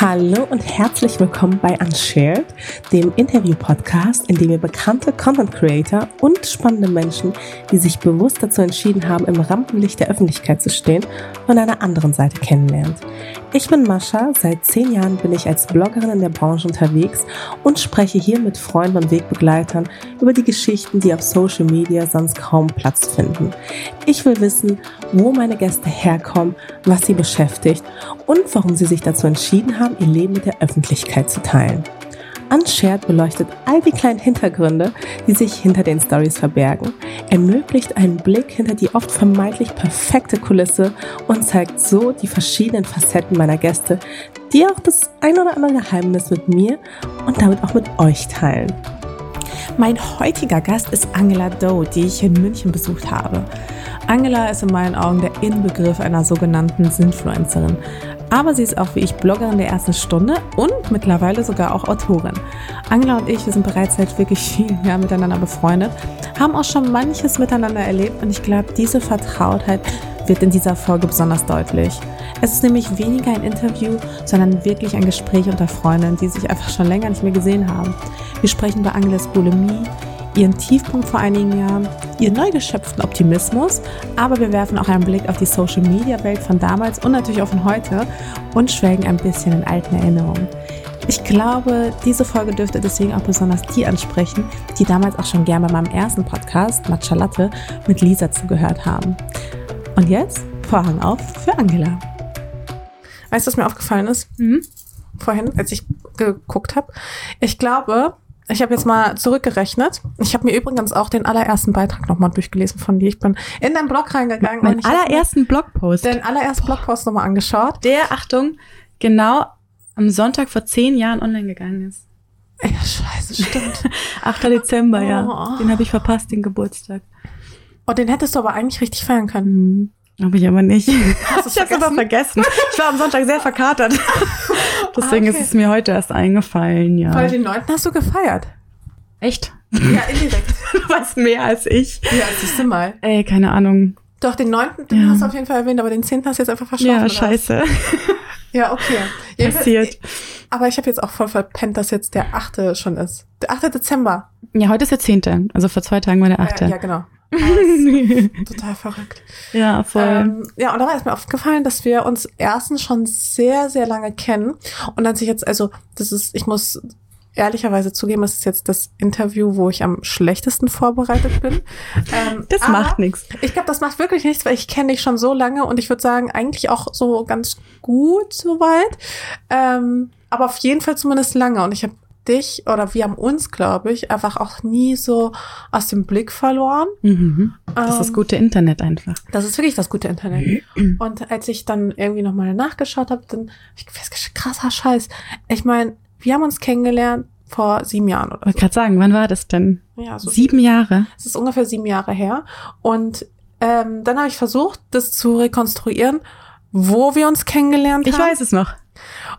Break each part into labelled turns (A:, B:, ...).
A: Hallo und herzlich willkommen bei Unshared, dem Interview-Podcast, in dem ihr bekannte Content Creator und spannende Menschen, die sich bewusst dazu entschieden haben, im Rampenlicht der Öffentlichkeit zu stehen, von einer anderen Seite kennenlernt. Ich bin Mascha, seit zehn Jahren bin ich als Bloggerin in der Branche unterwegs und spreche hier mit Freunden und Wegbegleitern über die Geschichten, die auf Social Media sonst kaum Platz finden. Ich will wissen, wo meine Gäste herkommen, was sie beschäftigt und warum sie sich dazu entschieden haben, ihr Leben mit der Öffentlichkeit zu teilen. Unshared beleuchtet all die kleinen Hintergründe, die sich hinter den Stories verbergen, ermöglicht einen Blick hinter die oft vermeintlich perfekte Kulisse und zeigt so die verschiedenen Facetten meiner Gäste, die auch das ein oder andere Geheimnis mit mir und damit auch mit euch teilen. Mein heutiger Gast ist Angela Doe, die ich in München besucht habe. Angela ist in meinen Augen der Inbegriff einer sogenannten Sinfluencerin. Aber sie ist auch wie ich Bloggerin der ersten Stunde und mittlerweile sogar auch Autorin. Angela und ich, wir sind bereits seit wirklich vielen Jahren miteinander befreundet, haben auch schon manches miteinander erlebt und ich glaube, diese Vertrautheit wird in dieser Folge besonders deutlich. Es ist nämlich weniger ein Interview, sondern wirklich ein Gespräch unter Freundinnen, die sich einfach schon länger nicht mehr gesehen haben. Wir sprechen über Angelas Bulimie, ihren Tiefpunkt vor einigen Jahren, ihren neu geschöpften Optimismus, aber wir werfen auch einen Blick auf die Social-Media-Welt von damals und natürlich auch von heute und schwelgen ein bisschen in alten Erinnerungen. Ich glaube, diese Folge dürfte deswegen auch besonders die ansprechen, die damals auch schon gerne bei meinem ersten Podcast, Matcha Latte, mit Lisa zugehört haben. Und jetzt Vorhang auf für Angela. Weißt du, was mir aufgefallen ist? Mhm. Vorhin, als ich geguckt habe. Ich glaube, ich habe jetzt mal zurückgerechnet. Ich habe mir übrigens auch den allerersten Beitrag nochmal durchgelesen von dir. Ich bin in deinen Blog reingegangen.
B: Mein und allerersten Blogpost.
A: Den allerersten Boah. Blogpost nochmal angeschaut.
B: Der, Achtung, genau am Sonntag vor zehn Jahren online gegangen ist.
A: Ja, scheiße, stimmt.
B: 8. Dezember, oh. ja. Den habe ich verpasst, den Geburtstag.
A: Oh, den hättest du aber eigentlich richtig feiern können.
B: Mhm. Habe ich aber nicht. Hast ich habe aber vergessen. Ich war am Sonntag sehr verkatert. Deswegen okay. ist es mir heute erst eingefallen, ja.
A: Weil den 9. hast du gefeiert.
B: Echt?
A: Ja, indirekt.
B: du weißt mehr als ich.
A: Ja, siehst du mal.
B: Ey, keine Ahnung.
A: Doch, den 9. Den ja. hast du auf jeden Fall erwähnt, aber den 10. hast du jetzt einfach verschlafen.
B: Ja, scheiße.
A: Ja, okay.
B: Passiert.
A: Aber ich habe jetzt auch voll verpennt, dass jetzt der 8. schon ist. Der 8. Dezember.
B: Ja, heute ist der 10. Also vor zwei Tagen war der 8.
A: Ja, ja genau. total verrückt.
B: Ja, voll. Ähm,
A: ja, und dabei ist mir aufgefallen, dass wir uns erstens schon sehr, sehr lange kennen. Und als ich jetzt, also, das ist, ich muss ehrlicherweise zugeben, es ist jetzt das Interview, wo ich am schlechtesten vorbereitet bin.
B: Ähm, das macht nichts.
A: Ich glaube, das macht wirklich nichts, weil ich kenne dich schon so lange und ich würde sagen, eigentlich auch so ganz gut soweit. Ähm, aber auf jeden Fall zumindest lange. Und ich habe dich oder wir haben uns, glaube ich, einfach auch nie so aus dem Blick verloren.
B: Mhm. Das ist das ähm, gute Internet einfach.
A: Das ist wirklich das gute Internet. Und als ich dann irgendwie nochmal nachgeschaut habe, dann habe ich festgestellt, krasser Scheiß. Ich meine, wir haben uns kennengelernt vor sieben Jahren oder
B: so. Ich gerade sagen, wann war das denn? Ja, so sieben Jahre.
A: Es ist ungefähr sieben Jahre her. Und ähm, dann habe ich versucht, das zu rekonstruieren, wo wir uns kennengelernt
B: haben.
A: Ich
B: weiß es noch.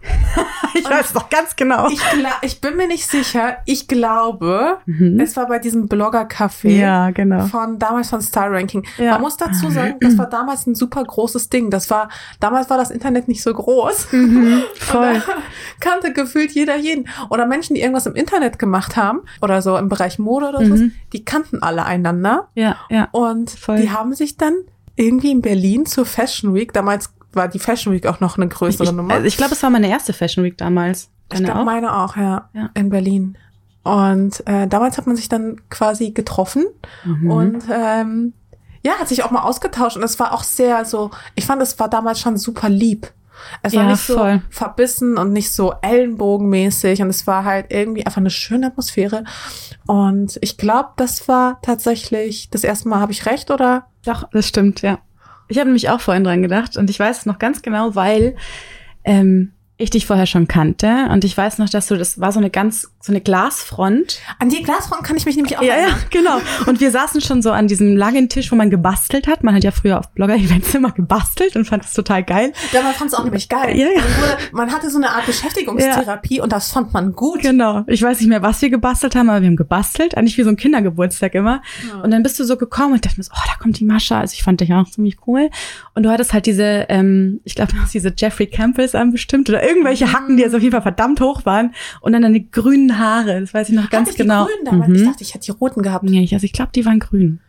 A: ich weiß doch ganz genau. Ich, ich, bin mir nicht sicher. Ich glaube, mhm. es war bei diesem Blogger-Café.
B: Ja, genau.
A: Von damals von Star Ranking. Ja. Man muss dazu sagen, das war damals ein super großes Ding. Das war, damals war das Internet nicht so groß.
B: Mhm, voll.
A: kannte gefühlt jeder jeden. Oder Menschen, die irgendwas im Internet gemacht haben, oder so im Bereich Mode oder mhm. so, die kannten alle einander.
B: Ja, ja.
A: Und voll. die haben sich dann irgendwie in Berlin zur Fashion Week, damals war die Fashion Week auch noch eine größere
B: ich,
A: Nummer.
B: Also ich glaube, es war meine erste Fashion Week damals.
A: Deine ich glaube, meine auch, ja, ja, in Berlin. Und äh, damals hat man sich dann quasi getroffen mhm. und ähm, ja, hat sich auch mal ausgetauscht und es war auch sehr so, ich fand, es war damals schon super lieb. Es war ja, nicht so voll. verbissen und nicht so ellenbogenmäßig und es war halt irgendwie einfach eine schöne Atmosphäre. Und ich glaube, das war tatsächlich das erste Mal, habe ich recht, oder?
B: Doch, das stimmt, ja. Ich habe nämlich auch vorhin dran gedacht und ich weiß es noch ganz genau, weil ähm, ich dich vorher schon kannte und ich weiß noch, dass du, das war so eine ganz so eine Glasfront.
A: An die Glasfront kann ich mich nämlich auch
B: Ja, ja, genau. Und wir saßen schon so an diesem langen Tisch, wo man gebastelt hat. Man hat ja früher auf Blogger-Events immer gebastelt und fand das total geil.
A: Ja, man fand es auch nämlich geil.
B: Ja, ja.
A: Man, wurde, man hatte so eine Art Beschäftigungstherapie und das fand man gut.
B: Genau. Ich weiß nicht mehr, was wir gebastelt haben, aber wir haben gebastelt. Eigentlich wie so ein Kindergeburtstag immer.
A: Ja.
B: Und dann bist du so gekommen und dachte mir so, oh, da kommt die Mascha. Also ich fand dich auch ziemlich cool. Und du hattest halt diese, ähm, ich glaube, diese Jeffrey Campbells an bestimmt oder irgendwelche Hacken, die jetzt auf jeden Fall verdammt hoch waren. Und dann deine grünen Haare. Das weiß ich noch ganz
A: Hatte ich
B: genau.
A: Die grünen?
B: Mhm.
A: Ich dachte, ich hätte die roten gehabt.
B: Nee, ich, also ich glaube, die waren grün.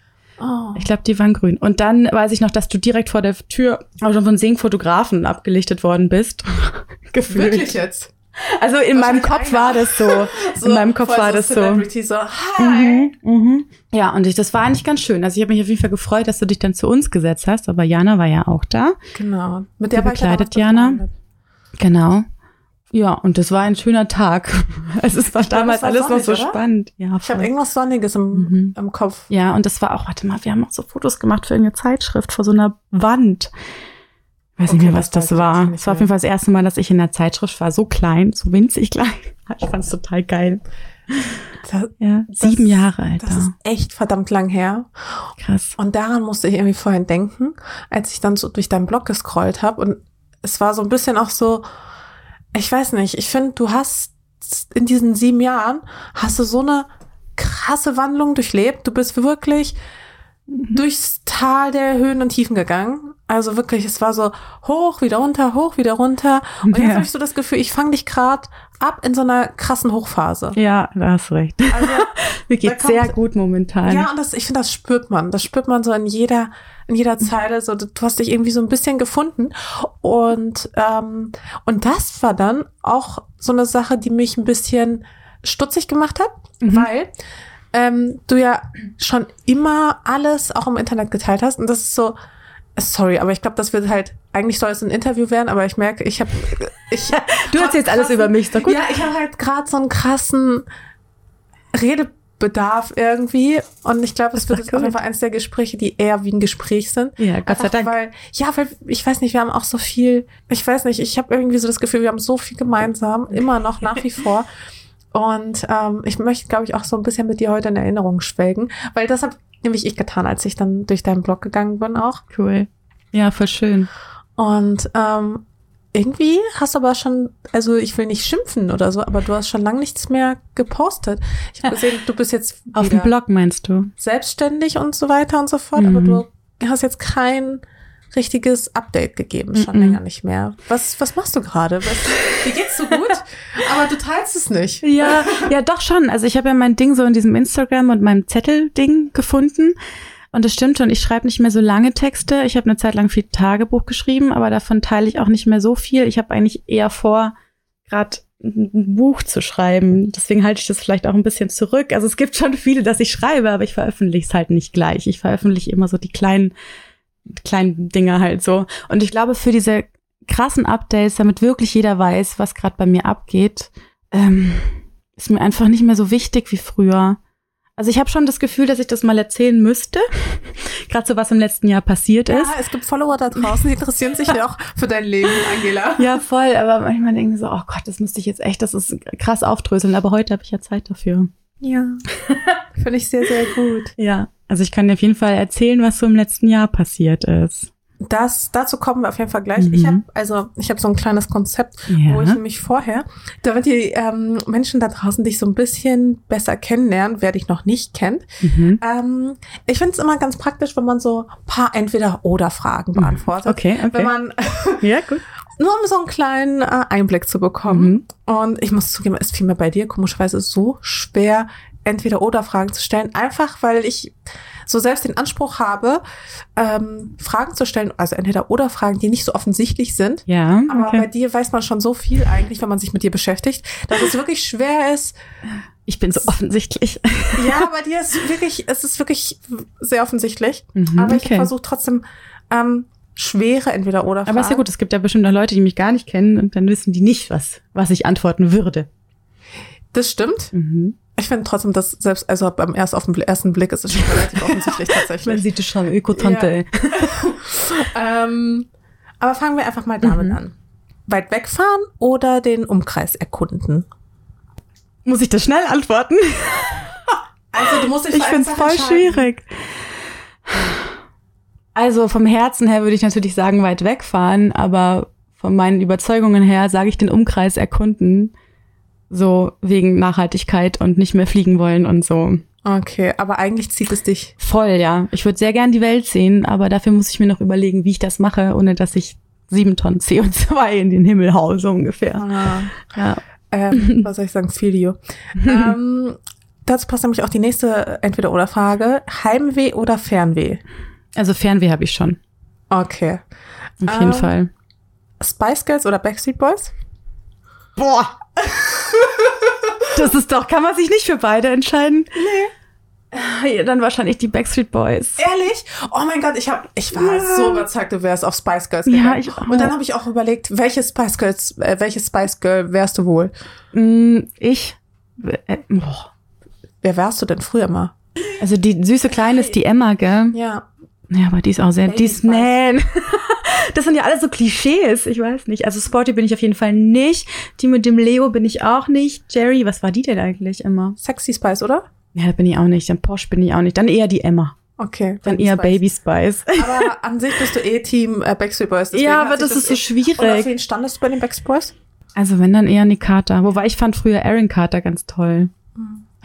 A: Oh.
B: Ich glaube, die waren grün. Und dann weiß ich noch, dass du direkt vor der Tür auch schon von zehn Fotografen abgelichtet worden bist. Gefühlt.
A: Wirklich jetzt?
B: Also in meinem Kopf war das so. in meinem Kopf war das so.
A: Celebrity, so. Hi.
B: Mhm, mhm. Ja, und ich, das war eigentlich ganz schön. Also ich habe mich auf jeden Fall gefreut, dass du dich dann zu uns gesetzt hast. Aber Jana war ja auch da.
A: Genau. Mit der war ich
B: bekleidet Jana. Genau. Ja, und das war ein schöner Tag. Es ist war damals
A: war
B: alles noch
A: sonnig,
B: so
A: oder?
B: spannend. Ja,
A: Ich habe irgendwas Sonniges im,
B: Mhm.
A: im Kopf.
B: Ja, und das war auch, warte mal, wir haben auch so Fotos gemacht für eine Zeitschrift vor so einer Wand. Ich weiß nicht
A: Okay,
B: mehr, was
A: das
B: das war.
A: nicht
B: Es war auf jeden Fall das erste Mal, dass ich in der Zeitschrift war. So klein, so winzig klein. Ich fand es total geil.
A: Das,
B: Ja,
A: Das-
B: sieben Jahre, Alter.
A: das ist echt verdammt lang her.
B: Krass.
A: Und daran musste ich irgendwie vorhin denken, als ich dann so durch deinen Blog gescrollt habe. Und es war so ein bisschen auch so, ich weiß nicht, ich finde, du hast in diesen sieben Jahren, hast du so eine krasse Wandlung durchlebt. Du bist wirklich durchs Tal der Höhen und Tiefen gegangen. Also wirklich, es war so hoch, wieder runter, hoch, wieder runter. Und jetzt
B: Ja.
A: habe ich so das Gefühl, ich fange dich gerade ab in so einer krassen Hochphase.
B: Ja, da hast recht.
A: Also,
B: Mir geht's
A: kommt-
B: sehr gut momentan.
A: ja, und das, ich finde, das spürt man. Das spürt man so in jeder, in jeder Zeile. So, du hast dich irgendwie so ein bisschen gefunden. Und, ähm, und das war dann auch so eine Sache, die mich ein bisschen stutzig gemacht hat,
B: Mhm.
A: weil ähm, du ja schon immer alles auch im Internet geteilt hast. Und das ist so, sorry, aber ich glaube, das wird halt, eigentlich soll es ein Interview werden, aber ich merke, ich habe ich
B: Du erzählst alles über mich, doch gut.
A: ja, ich habe halt gerade so einen krassen Redebedarf irgendwie. Und ich glaube, es wird jetzt auf jeden Fall eins der Gespräche, die eher wie ein Gespräch sind.
B: Ja, Gott sei Dank.
A: Weil, ja, weil ich weiß nicht, wir haben auch so viel, ich weiß nicht, ich habe irgendwie so das Gefühl, wir haben so viel gemeinsam, immer noch nach wie vor. Und ähm, ich möchte, glaube ich, auch so ein bisschen mit dir heute in Erinnerung schwelgen, weil das habe nämlich ich getan, als ich dann durch deinen Blog gegangen bin auch.
B: Cool. Ja, voll schön.
A: Und ähm, irgendwie hast du aber schon, also ich will nicht schimpfen oder so, aber du hast schon lange nichts mehr gepostet. Ich habe gesehen, du bist jetzt
B: Auf dem Blog meinst du?
A: selbstständig und so weiter und so fort,
B: Mhm.
A: aber du hast jetzt kein richtiges Update gegeben, schon
B: Mhm.
A: länger nicht mehr. Was, was machst du gerade? Dir geht's so gut, aber du teilst es nicht.
B: Ja, ja, doch schon. Also ich habe ja mein Ding so in diesem Instagram und meinem Zettel-Ding gefunden. Und das stimmt schon, ich schreibe nicht mehr so lange Texte. Ich habe eine Zeit lang viel Tagebuch geschrieben, aber davon teile ich auch nicht mehr so viel. Ich habe eigentlich eher vor, gerade ein Buch zu schreiben. Deswegen halte ich das vielleicht auch ein bisschen zurück. Also es gibt schon viele, dass ich schreibe, aber ich veröffentliche es halt nicht gleich. Ich veröffentliche immer so die kleinen, kleinen Dinge halt so. Und ich glaube, für diese krassen Updates, damit wirklich jeder weiß, was gerade bei mir abgeht, ähm, ist mir einfach nicht mehr so wichtig wie früher. Also ich habe schon das Gefühl, dass ich das mal erzählen müsste. Gerade so was im letzten Jahr passiert
A: Ja,
B: ist.
A: es gibt Follower da draußen, die interessieren sich ja auch für dein Leben, Angela.
B: Ja, voll. Aber manchmal denke ich so, oh Gott, das müsste ich jetzt echt, das ist krass aufdröseln. Aber heute habe ich ja Zeit dafür.
A: Ja. Finde ich sehr, sehr gut.
B: Ja. Also ich kann dir auf jeden Fall erzählen, was so im letzten Jahr passiert ist.
A: Das, dazu kommen wir auf jeden Fall gleich.
B: Mhm.
A: Ich habe also, ich habe so ein kleines Konzept,
B: Ja.
A: wo ich nämlich vorher, damit die ähm, Menschen da draußen dich so ein bisschen besser kennenlernen, wer dich noch nicht kennt.
B: Mhm.
A: Ähm, ich finde es immer ganz praktisch, wenn man so ein paar Entweder-Oder-Fragen
B: Mhm.
A: beantwortet.
B: Okay, okay.
A: Wenn man
B: ja, gut.
A: nur um so einen kleinen äh, Einblick zu bekommen. Und ich muss zugeben, es fiel mir bei dir komischerweise so schwer, Entweder-Oder-Fragen zu stellen, einfach weil ich so selbst den Anspruch habe, ähm, Fragen zu stellen, also Entweder-Oder-Fragen, die nicht so offensichtlich sind.
B: Ja,
A: Aber bei
B: okay.
A: dir weiß man schon so viel eigentlich, wenn man sich mit dir beschäftigt, dass es wirklich schwer ist.
B: Ich bin so offensichtlich.
A: Ja, bei dir ist wirklich, es ist wirklich sehr offensichtlich.
B: Mhm,
A: aber ich
B: okay.
A: versuche trotzdem ähm, schwere Entweder-Oder-Fragen.
B: Aber ist ja gut, es gibt ja bestimmt auch Leute, die mich gar nicht kennen und dann wissen die nicht, was, was ich antworten würde.
A: Das stimmt.
B: Mhm.
A: Ich finde trotzdem, dass selbst, also beim erst auf den ersten Blick ist es schon relativ offensichtlich
B: Man
A: tatsächlich.
B: sieht es schon, Öko-Tante.
A: Ja.
B: ey.
A: ähm, aber fangen wir einfach mal damit
B: Mhm.
A: an. Weit wegfahren oder den Umkreis erkunden?
B: Muss ich das schnell antworten?
A: Also du musst dich
B: Ich find's
A: Sache
B: voll schwierig. Also vom Herzen her würde ich natürlich sagen, weit wegfahren, aber von meinen Überzeugungen her sage ich den Umkreis erkunden. So wegen Nachhaltigkeit und nicht mehr fliegen wollen und so.
A: Okay, aber eigentlich zieht es dich.
B: Voll, ja. Ich würde sehr gern die Welt sehen, aber dafür muss ich mir noch überlegen, wie ich das mache, ohne dass ich sieben Tonnen CO2 in den Himmel haue, so ungefähr.
A: Ah.
B: Ja.
A: Ähm, was soll ich sagen? Video. ähm, dazu passt nämlich auch die nächste Entweder-Oder-Frage. Heimweh oder Fernweh?
B: Also Fernweh habe ich schon.
A: Okay.
B: Auf jeden
A: Ähm,
B: Fall.
A: Spice Girls oder Backstreet Boys?
B: Boah. Das ist doch, kann man sich nicht für beide entscheiden? Nee. Ja, dann wahrscheinlich die Backstreet Boys.
A: Ehrlich? Oh mein Gott, ich hab, ich war
B: Ja.
A: so überzeugt, du wärst auf Spice Girls
B: Ja,
A: gegangen.
B: ich auch.
A: Und dann habe ich auch überlegt, welche Spice Girls, äh, welche Spice Girl wärst du wohl?
B: Mm, Ich, äh, boah.
A: Wer wärst du denn früher mal?
B: also die süße Kleine ist die Emma, gell?
A: Ja.
B: Ja, aber die ist auch sehr, die ist, nein. Das sind ja alles so Klischees, ich weiß nicht. Also Sporty bin ich auf jeden Fall nicht. Die mit dem Leo bin ich auch nicht. Jerry, was war die denn eigentlich immer?
A: Sexy Spice, oder?
B: Ja, da bin ich auch nicht. Dann Porsche bin ich auch nicht. Dann eher die Emma.
A: Okay.
B: Dann
A: Baby
B: eher
A: Spice.
B: Baby Spice.
A: Aber an sich bist du eh Team äh, Backstreet Boys.
B: Ja, aber
A: sich
B: das ist so
A: eh-
B: schwierig.
A: Und auf wen standest du bei den Backstreet Boys?
B: Also wenn dann eher Nick Carter. Wobei ich fand früher Aaron Carter ganz toll.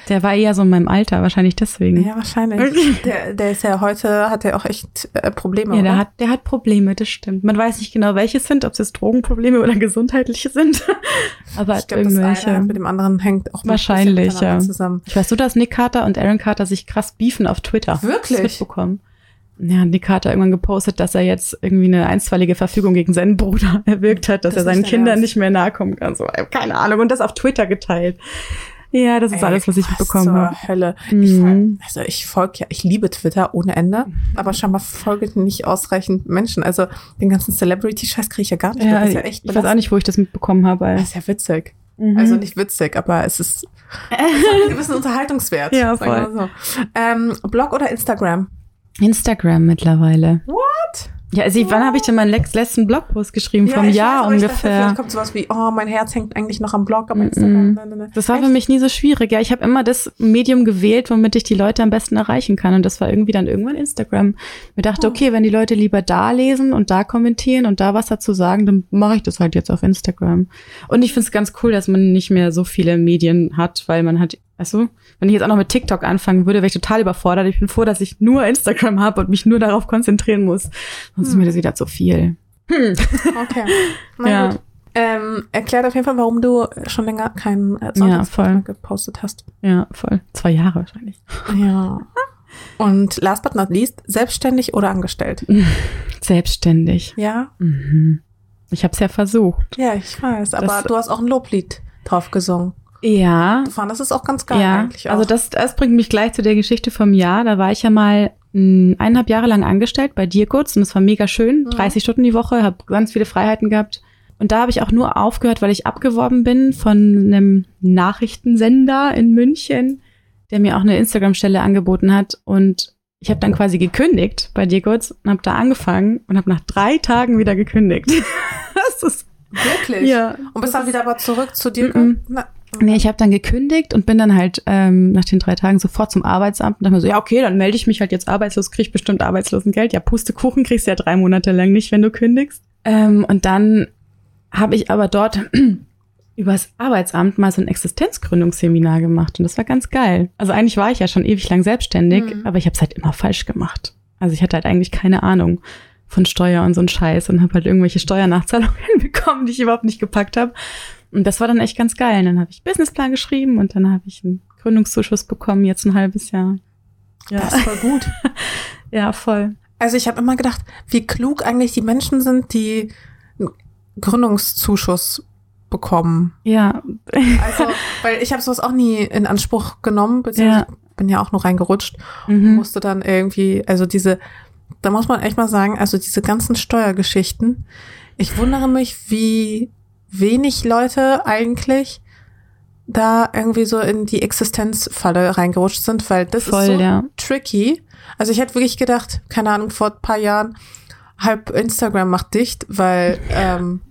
B: Der war eher so in meinem Alter, wahrscheinlich deswegen.
A: Ja, wahrscheinlich. der, der ist ja heute, hat ja auch echt äh, Probleme.
B: Ja, der
A: oder?
B: hat, der hat Probleme, das stimmt. Man weiß nicht genau, welche sind, ob es jetzt Drogenprobleme oder gesundheitliche sind. Aber
A: ich
B: hat
A: glaube, das eine
B: irgendwelche.
A: mit dem anderen hängt auch ein
B: Wahrscheinlich, ja.
A: zusammen.
B: Ich weiß nur, dass Nick Carter und Aaron Carter sich krass beefen auf Twitter.
A: Wirklich?
B: Mitbekommen. Ja, Nick Carter irgendwann gepostet, dass er jetzt irgendwie eine einstweilige Verfügung gegen seinen Bruder erwirkt hat, dass
A: Das
B: er seinen Kindern
A: Ernst?
B: nicht mehr nahe kommen kann. So, keine Ahnung. Und das auf Twitter geteilt. Ja, das ist
A: Ey,
B: alles, was ich mitbekommen
A: zur
B: habe.
A: Hölle.
B: Mhm.
A: Ich, also ich folge ja, ich liebe Twitter ohne Ende, aber scheinbar folge ich nicht ausreichend Menschen. Also den ganzen Celebrity-Scheiß kriege ich ja gar nicht.
B: Ja,
A: ja echt
B: ich weiß auch nicht, wo ich das mitbekommen habe.
A: Das ist ja witzig.
B: Mhm.
A: Also nicht witzig, aber es ist, es hat einen gewissen Unterhaltungswert.
B: Ja, voll.
A: so. Ähm, Blog oder Instagram?
B: Instagram mittlerweile.
A: What?
B: Ja, also wann habe ich denn meinen letzten Blogpost geschrieben? Vom
A: ich
B: Jahr
A: weiß, Ich dachte,
B: ungefähr.
A: vielleicht kommt sowas wie, oh, mein Herz hängt eigentlich noch am Blog,
B: Mm,
A: Instagram.
B: mm.
A: ne.
B: Das war
A: Echt?
B: für mich nie so schwierig. Ja, ich habe immer das Medium gewählt, womit ich die Leute am besten erreichen kann. Und das war irgendwie dann irgendwann Instagram. Mir dachte,
A: Oh.
B: okay, wenn die Leute lieber da lesen und da kommentieren und da was dazu sagen, dann mache ich das halt jetzt auf Instagram. Und ich finde es ganz cool, dass man nicht mehr so viele Medien hat, weil man hat, weißt du, wenn ich jetzt auch noch mit TikTok anfangen würde, wäre ich total überfordert. Ich bin froh, dass ich nur Instagram habe und mich nur darauf konzentrieren muss. Sonst ist
A: Hm.
B: mir das wieder zu viel. Hm.
A: Okay. Na
B: Ja.
A: gut. Ähm, erklärt auf jeden Fall, warum du schon länger keinen äh,
B: Ja, voll.
A: mehr gepostet hast.
B: Ja, voll. Zwei Jahre wahrscheinlich.
A: Ja. Und last but not least, selbstständig oder angestellt?
B: Selbstständig.
A: Ja?
B: Mhm. Ich habe es ja versucht.
A: Ja, ich weiß. Aber
B: Das-
A: du hast auch ein Loblied drauf gesungen.
B: Ja,
A: Du fandest es auch ganz geil
B: ja.
A: eigentlich auch.
B: Also das, das bringt mich gleich zu der Geschichte vom Jahr. Da war ich ja mal mh, eineinhalb Jahre lang angestellt bei dir kurz und es war mega schön.
A: Mhm.
B: 30 Stunden die Woche, habe ganz viele Freiheiten gehabt. Und da habe ich auch nur aufgehört, weil ich abgeworben bin von einem Nachrichtensender in München, der mir auch eine Instagram-Stelle angeboten hat. Und ich habe dann quasi gekündigt bei dir kurz und habe da angefangen und habe nach drei Tagen wieder gekündigt. das ist
A: Wirklich?
B: ja.
A: Und bist dann wieder aber zurück zu dir?
B: Mhm.
A: Na,
B: Nee, ich habe dann gekündigt und bin dann halt ähm, nach den drei Tagen sofort zum Arbeitsamt und dachte mir so, ja, okay, dann melde ich mich halt jetzt arbeitslos, krieg bestimmt Arbeitslosengeld. Ja, Pustekuchen kriegst du ja drei Monate lang nicht, wenn du kündigst. Ähm, und dann habe ich aber dort übers Arbeitsamt mal so ein Existenzgründungsseminar gemacht und das war ganz geil. Also eigentlich war ich ja schon ewig lang selbstständig,
A: Mhm.
B: aber ich habe es halt immer falsch gemacht. Also ich hatte halt eigentlich keine Ahnung von Steuer und so ein Scheiß und habe halt irgendwelche Steuernachzahlungen bekommen, die ich überhaupt nicht gepackt habe. Und das war dann echt ganz geil. Und dann habe ich Businessplan geschrieben und dann habe ich einen Gründungszuschuss bekommen, jetzt ein halbes Jahr. Ja,
A: Das ist voll gut.
B: ja voll.
A: Also ich habe immer gedacht, wie klug eigentlich die Menschen sind, die einen Gründungszuschuss bekommen.
B: Ja,
A: Also, weil ich habe sowas auch nie in Anspruch genommen, beziehungsweise bin ja auch nur reingerutscht und
B: mhm.
A: musste dann irgendwie, also diese, da muss man echt mal sagen, also diese ganzen Steuergeschichten, ich wundere mich, wie wenig Leute eigentlich da irgendwie so in die Existenzfalle reingerutscht sind, weil das
B: voll,
A: ist so
B: ja.
A: tricky. Also ich hätte wirklich gedacht, keine Ahnung, vor ein paar Jahren, halb Instagram macht dicht, weil ähm,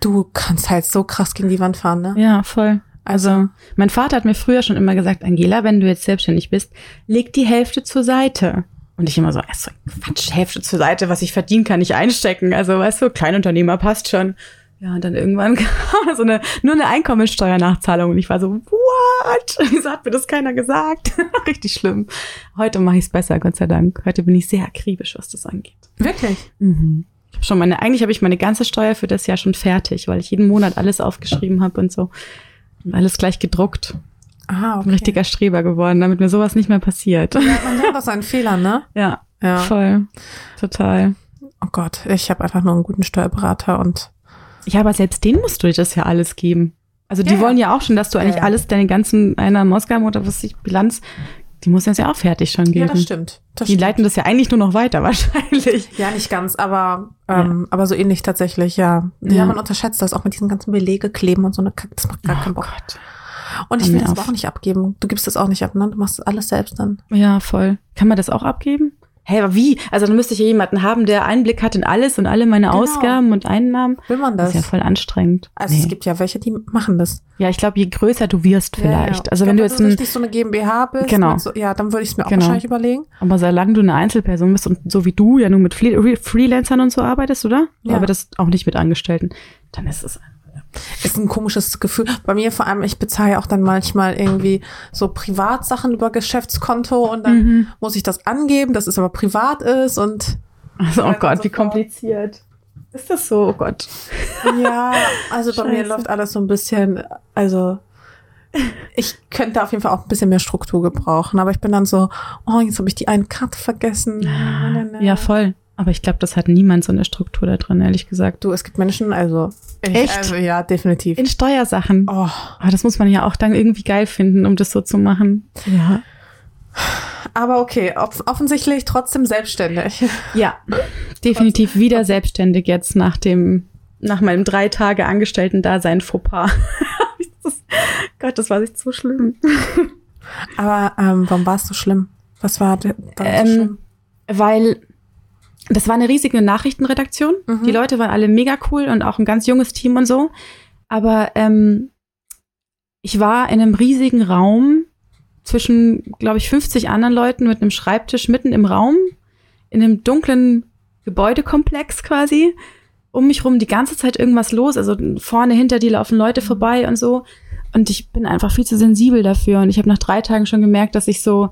A: du kannst halt so krass gegen die Wand fahren, ne?
B: Ja, voll. Also, mein Vater hat mir früher schon immer gesagt, Angela, wenn du jetzt selbstständig bist, leg die Hälfte zur Seite. Und ich immer so, so Quatsch, Hälfte zur Seite, was ich verdienen kann, nicht einstecken. Also, weißt du, Kleinunternehmer passt schon. Ja, und dann irgendwann kam so eine, nur eine Einkommensteuernachzahlung und ich war so, what? Wieso hat mir das keiner gesagt? Richtig schlimm. Heute mache ich es besser, Gott sei Dank. Heute bin ich sehr akribisch, was das angeht.
A: Wirklich?
B: Mhm. Ich hab schon meine, eigentlich habe ich meine ganze Steuer für das Jahr schon fertig, weil ich jeden Monat alles aufgeschrieben habe und so. Alles gleich gedruckt.
A: Ah,
B: Ein richtiger Streber geworden, damit mir sowas nicht mehr passiert.
A: Ja, man lernt aus seinen Fehlern, ne?
B: Ja,
A: Ja.
B: voll. Total.
A: Oh Gott, ich habe einfach nur einen guten Steuerberater und
B: Ja, aber selbst denen musst du das ja alles geben. Also die
A: Ja,
B: wollen ja auch schon, dass du eigentlich
A: Ja, ja.
B: alles, deine ganzen Einnahmen, oder was ich, Bilanz, die muss das ja auch fertig schon geben.
A: ja, das stimmt. Das
B: die
A: stimmt.
B: leiten das ja eigentlich nur noch weiter, wahrscheinlich.
A: Ja, nicht ganz, aber ähm, aber so ähnlich tatsächlich, ja. Ja, man unterschätzt das auch mit diesen ganzen Belege kleben und so eine Kack, das macht gar keinen Bock.
B: Oh Gott.
A: Und ich will das
B: auf.
A: aber auch nicht abgeben. Du gibst das auch nicht ab, ne? Du machst das alles selbst dann.
B: Ja, voll. Kann man das auch abgeben? Hey, aber wie? Also dann müsste ich ja jemanden haben, der Einblick hat in alles und alle meine
A: Genau.
B: Ausgaben und Einnahmen.
A: Will man
B: Das
A: das?
B: ist ja voll anstrengend.
A: also
B: Nee.
A: es gibt ja welche, die machen das.
B: Ja, ich glaube, je größer du wirst vielleicht.
A: Ja, ja.
B: Also
A: Ich
B: wenn du jetzt
A: richtig so eine GmbH bist,
B: Genau.
A: so, ja, dann würde ich es mir auch
B: Genau.
A: wahrscheinlich überlegen.
B: aber solange du eine Einzelperson bist und so wie du ja nur mit Fle Freelancern und so arbeitest, oder?
A: Ja.
B: arbeitest auch nicht mit Angestellten, dann ist es
A: Ist ein komisches Gefühl. Bei mir vor allem, ich bezahle ja auch dann manchmal irgendwie so Privatsachen über Geschäftskonto und dann
B: Mhm.
A: muss ich das angeben, dass es aber privat ist und
B: also, oh Gott,
A: so
B: wie kompliziert. Ist das so? Oh Gott.
A: Ja, also bei mir läuft alles so ein bisschen, also ich könnte auf jeden Fall auch ein bisschen mehr Struktur gebrauchen, aber ich bin dann so, oh, jetzt habe ich die eine Karte vergessen.
B: Ja, voll. Aber ich glaube, das hat niemand so eine Struktur da drin, ehrlich gesagt.
A: Du, es gibt Menschen, also ich,
B: Echt?
A: Also, ja, definitiv.
B: In Steuersachen.
A: Oh,
B: Aber das muss man ja auch dann irgendwie geil finden, um das so zu machen. Ja.
A: aber okay, off offensichtlich trotzdem selbstständig.
B: Ja, definitiv wieder selbstständig jetzt nach dem, nach meinem drei Tage Angestellten-Dasein Fauxpas. Das- Gott, das war nicht so schlimm.
A: Aber ähm, warum war es so schlimm? Was war, war so
B: Ähm,
A: schlimm?
B: Weil das war eine riesige Nachrichtenredaktion.
A: Mhm.
B: Die Leute waren alle mega cool und auch ein ganz junges Team und so. Aber ähm, ich war in einem riesigen Raum zwischen, glaube ich, 50 anderen Leuten mit einem Schreibtisch mitten im Raum, in einem dunklen Gebäudekomplex quasi. Um mich rum die ganze Zeit irgendwas los. Also vorne, hinter dir laufen Leute vorbei und so. Und ich bin einfach viel zu sensibel dafür. Und ich habe nach drei Tagen schon gemerkt, dass ich so,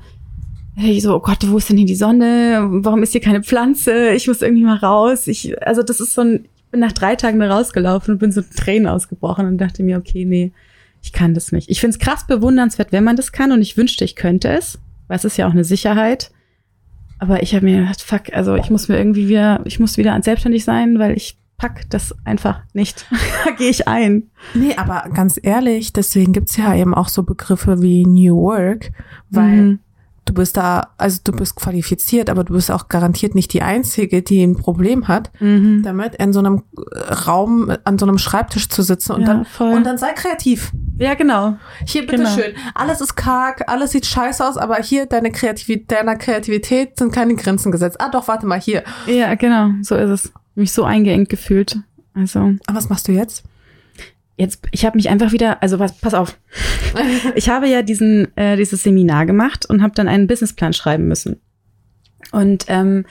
B: hey, so, oh Gott, wo ist denn hier die Sonne? Warum ist hier keine Pflanze? Ich muss irgendwie mal raus. Ich, also das ist so ein, ich bin nach drei Tagen da rausgelaufen und bin so Tränen ausgebrochen und dachte mir, okay, nee, ich kann das nicht. Ich finde es krass bewundernswert, wenn man das kann und ich wünschte, ich könnte es, weil es ist ja auch eine Sicherheit. Aber ich habe mir gedacht, fuck, also ich muss mir irgendwie wieder, ich muss wieder selbstständig sein, weil ich pack das einfach nicht. da gehe ich ein.
A: Nee, aber ganz ehrlich, deswegen gibt's ja eben auch so Begriffe wie New Work, weil
B: Mhm.
A: Du bist da, also du bist qualifiziert, aber du bist auch garantiert nicht die Einzige, die ein Problem hat,
B: Mhm.
A: damit in so einem äh, Raum an so einem Schreibtisch zu sitzen und
B: Ja,
A: dann
B: voll.
A: und dann sei kreativ.
B: Ja, genau.
A: Hier
B: Genau.
A: bitteschön. Alles ist karg, alles sieht scheiße aus, aber hier deine Kreativität, deiner Kreativität sind keine Grenzen gesetzt. Ah doch, warte mal hier.
B: Ja, genau, so ist es. Mich so eingeengt gefühlt. Also
A: Aber was machst du jetzt?
B: Jetzt, ich habe mich einfach wieder, also was, pass auf. Ich habe ja diesen, äh, dieses Seminar gemacht und habe dann einen Businessplan schreiben müssen. Und ähm,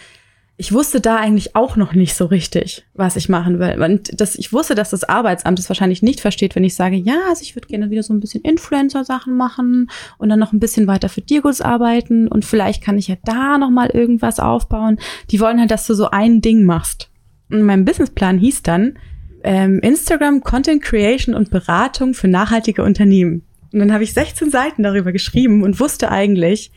B: ich wusste da eigentlich auch noch nicht so richtig, was ich machen will. Und das, ich wusste, dass das Arbeitsamt es wahrscheinlich nicht versteht, wenn ich sage, ja, also ich würde gerne wieder so ein bisschen Influencer-Sachen machen und dann noch ein bisschen weiter für Dirgus arbeiten und vielleicht kann ich ja da noch mal irgendwas aufbauen. Die wollen halt, dass du so ein Ding machst. Und mein Businessplan hieß dann ähm, Instagram Content Creation und Beratung für nachhaltige Unternehmen. Und dann habe ich 16 Seiten darüber geschrieben und wusste eigentlich,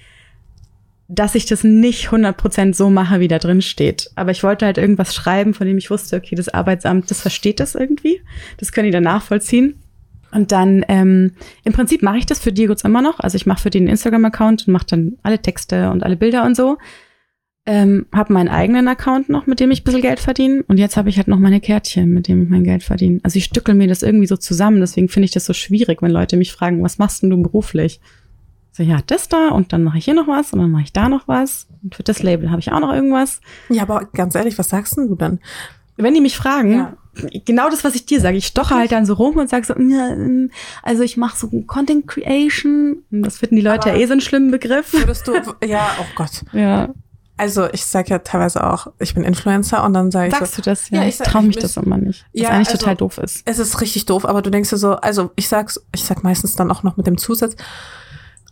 B: dass ich das nicht 100% so mache, wie da drin steht. Aber ich wollte halt irgendwas schreiben, von dem ich wusste, okay, das Arbeitsamt, das versteht das irgendwie. Das können die dann nachvollziehen. Und dann, ähm, im Prinzip mache ich das für Dirguts immer noch. Also ich mache für den Instagram-Account und mache dann alle Texte und alle Bilder und so. Ähm, habe meinen eigenen Account noch, mit dem ich ein bisschen Geld verdiene. Und jetzt habe ich halt noch meine Kärtchen, mit dem ich mein Geld verdiene. Also ich stückel mir das irgendwie so zusammen. Deswegen finde ich das so schwierig, wenn Leute mich fragen, was machst denn du beruflich? So, ja, das da und dann mache ich hier noch was und dann mache ich da noch was. Und für das Label habe ich auch noch irgendwas.
A: Ja, aber ganz ehrlich, was sagst denn du dann?
B: Wenn die mich fragen,
A: Ja.
B: genau das, was ich dir sage. Ich stoche halt dann so rum und sage so, ja, ähm, also ich mache so Content Creation. Das finden die Leute
A: Aber-
B: ja eh so einen schlimmen Begriff.
A: Würdest du, ja, oh Gott.
B: Ja.
A: Also ich sage ja teilweise auch, ich bin Influencer und dann sage ich
B: Sagst
A: so,
B: du das? Ja,
A: Ja, ich
B: ich traue
A: ich
B: mich das immer nicht. Was
A: Ja,
B: eigentlich
A: also-
B: total doof ist.
A: es ist richtig doof, aber du denkst dir so, also ich sag's, ich sag meistens dann auch noch mit dem Zusatz,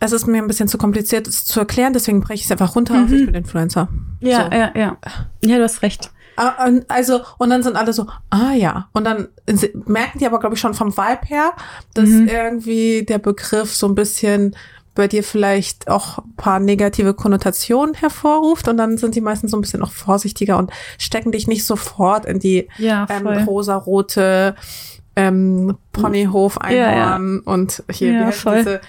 A: es ist mir ein bisschen zu kompliziert, es zu erklären, deswegen breche ich es einfach runter auf,
B: Mhm.
A: ich bin Influencer.
B: Ja,
A: so.
B: ja, ja. Ja, du hast recht.
A: Ah, Also, und dann sind alle so, ah ja. Und dann merken die aber, glaube ich, schon vom Vibe her, dass
B: Mhm.
A: irgendwie der Begriff so ein bisschen bei dir vielleicht auch ein paar negative Konnotationen hervorruft und dann sind die meisten so ein bisschen auch vorsichtiger und stecken dich nicht sofort in die
B: Ja,
A: ähm, rosarote ähm, Ponyhof
B: Ja,
A: Einhorn und hier
B: Ja,
A: diese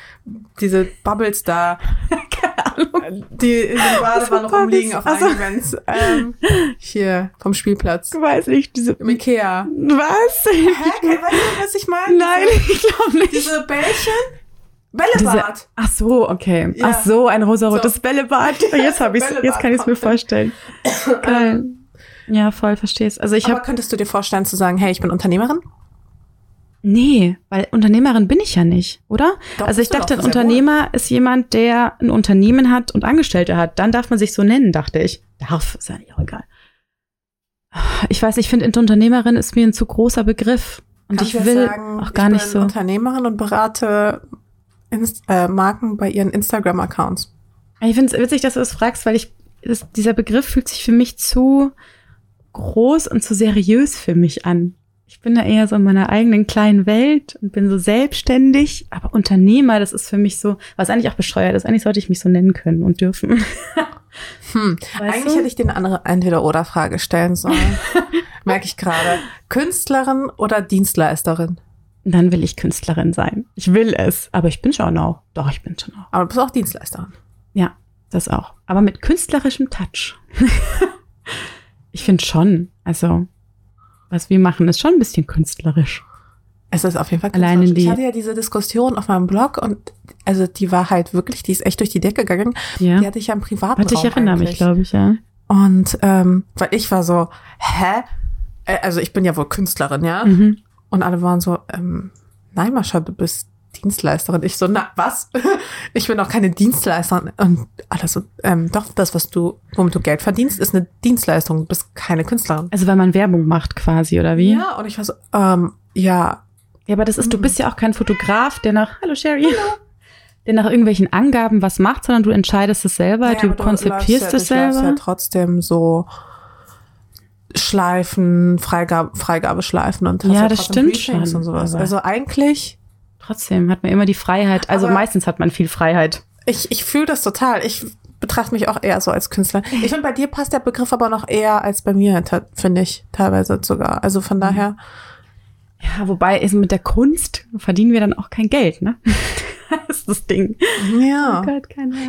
A: diese Bubbles da,
B: Keine Ahnung.
A: die in den Badewanne rumliegen auf
B: Ach so.
A: einem Event. Ähm, hier vom Spielplatz.
B: Ich weiß nicht, diese.
A: Im Ikea.
B: Was?
A: Hä? Weißt du, was ich meine?
B: Nein, ich glaube nicht.
A: Diese Bällchen? Bällebad.
B: Ach so, okay.
A: Ja.
B: Ach so, ein rosarotes
A: So.
B: Bällebad. Jetzt habe ich Jetzt kann ich es mir vorstellen. Geil. Ja, voll, versteh's. Also ich
A: Aber
B: habe
A: könntest du dir vorstellen zu sagen, hey, ich bin Unternehmerin?
B: nee, weil Unternehmerin bin ich ja nicht, oder?
A: Doch,
B: also ich dachte, ein Unternehmer ist jemand, der ein Unternehmen hat und Angestellte hat. Dann darf man sich so nennen, dachte ich. Darf, ist ja nicht auch egal. Ich weiß, ich finde, Unternehmerin ist mir ein zu großer Begriff. Und
A: Kannst
B: ich will
A: sagen,
B: auch gar
A: ich
B: nicht
A: bin
B: so.
A: Unternehmerin und berate Inst äh, Marken bei ihren Instagram-Accounts.
B: Ich finde es witzig, dass du das fragst, weil ich, das, dieser Begriff fühlt sich für mich zu groß und zu seriös für mich an. Ich bin da eher so in meiner eigenen kleinen Welt und bin so selbstständig, aber Unternehmer, das ist für mich so, was eigentlich auch bescheuert ist. Eigentlich sollte ich mich so nennen können und dürfen.
A: Hm.
B: Weißt
A: Eigentlich
B: du?
A: hätte ich dir eine andere Entweder-Oder-Frage stellen sollen. Merke ich gerade. Künstlerin oder Dienstleisterin?
B: Dann will ich Künstlerin sein. Ich will es, aber ich bin schon auch. Doch, ich bin schon auch.
A: Aber du bist auch Dienstleisterin.
B: Ja, das auch. Aber mit künstlerischem Touch. ich finde schon, also, was wir machen, ist schon ein bisschen künstlerisch.
A: Es ist auf jeden Fall
B: Allein in
A: künstlerisch.
B: die-
A: Ich hatte ja diese Diskussion auf meinem Blog und also die war halt wirklich, die ist echt durch die Decke gegangen.
B: Ja.
A: Die hatte ich ja im privaten
B: Warte, ich erinnere mich,
A: eigentlich.
B: glaube ich, ja.
A: Und ähm, weil ich war so, hä? Äh, Also ich bin ja wohl Künstlerin, ja?
B: Mhm.
A: Und alle waren so, ähm, nein, Mascha, du bist Dienstleisterin. Ich so, na, was? Ich bin doch keine Dienstleisterin. Und alle so, ähm, doch, das, was du, womit du Geld verdienst, ist eine Dienstleistung. Du bist keine Künstlerin.
B: Also weil man Werbung macht quasi, oder wie?
A: Ja, und ich war so, ähm, ja,
B: Ja, aber das ist, du
A: Mhm.
B: bist ja auch kein Fotograf, der nach, hallo Sherry, der nach irgendwelchen Angaben was macht, sondern du entscheidest es selber,
A: Naja,
B: du
A: läufst
B: es
A: ja, du läufst
B: selber.
A: ja trotzdem so Schleifen, Freigabe, Freigabeschleifen und
B: Ja, das stimmt schon,
A: und sowas. Also eigentlich,
B: Trotzdem hat man immer die Freiheit. Also meistens hat man viel Freiheit.
A: ich, ich fühle das total. Ich betrachte mich auch eher so als Künstler. Ich finde, bei dir passt der Begriff aber noch eher als bei mir, finde ich, teilweise sogar. Also
B: Mhm.
A: von daher,
B: Ja, wobei ist mit der Kunst verdienen wir dann auch kein Geld, ne? das ist das Ding.
A: ja.
B: Oh Gott.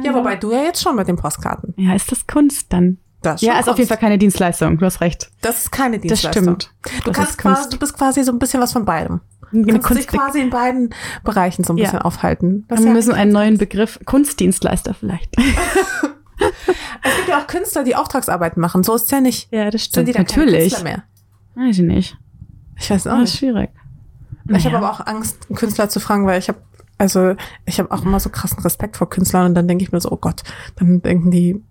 A: Ja, wobei du ja jetzt schon mit den Postkarten.
B: Ja, ist das Kunst dann?
A: Das
B: Ja, ist auf jeden Fall keine Dienstleistung. Du hast recht.
A: Das ist keine
B: Das
A: Dienstleistung.
B: stimmt.
A: Du,
B: Das
A: kannst quasi, du bist quasi so ein bisschen was von beidem. Du kannst dich quasi in beiden Bereichen so ein
B: Ja.
A: bisschen aufhalten. Das
B: Wir
A: ja
B: müssen einen neuen. Begriff, Kunstdienstleister vielleicht.
A: Es gibt ja auch Künstler, die Auftragsarbeit machen. So ist es ja nicht.
B: ja, das
A: Sind
B: stimmt.
A: die dann
B: Natürlich.
A: Künstler mehr?
B: Weiß ich nicht.
A: Ich weiß auch
B: Das ist
A: nicht.
B: schwierig.
A: Ich habe aber auch Angst, einen Künstler zu fragen, weil ich habe, also ich habe auch immer so krassen Respekt vor Künstlern und dann denke ich mir so, oh Gott, dann denken die,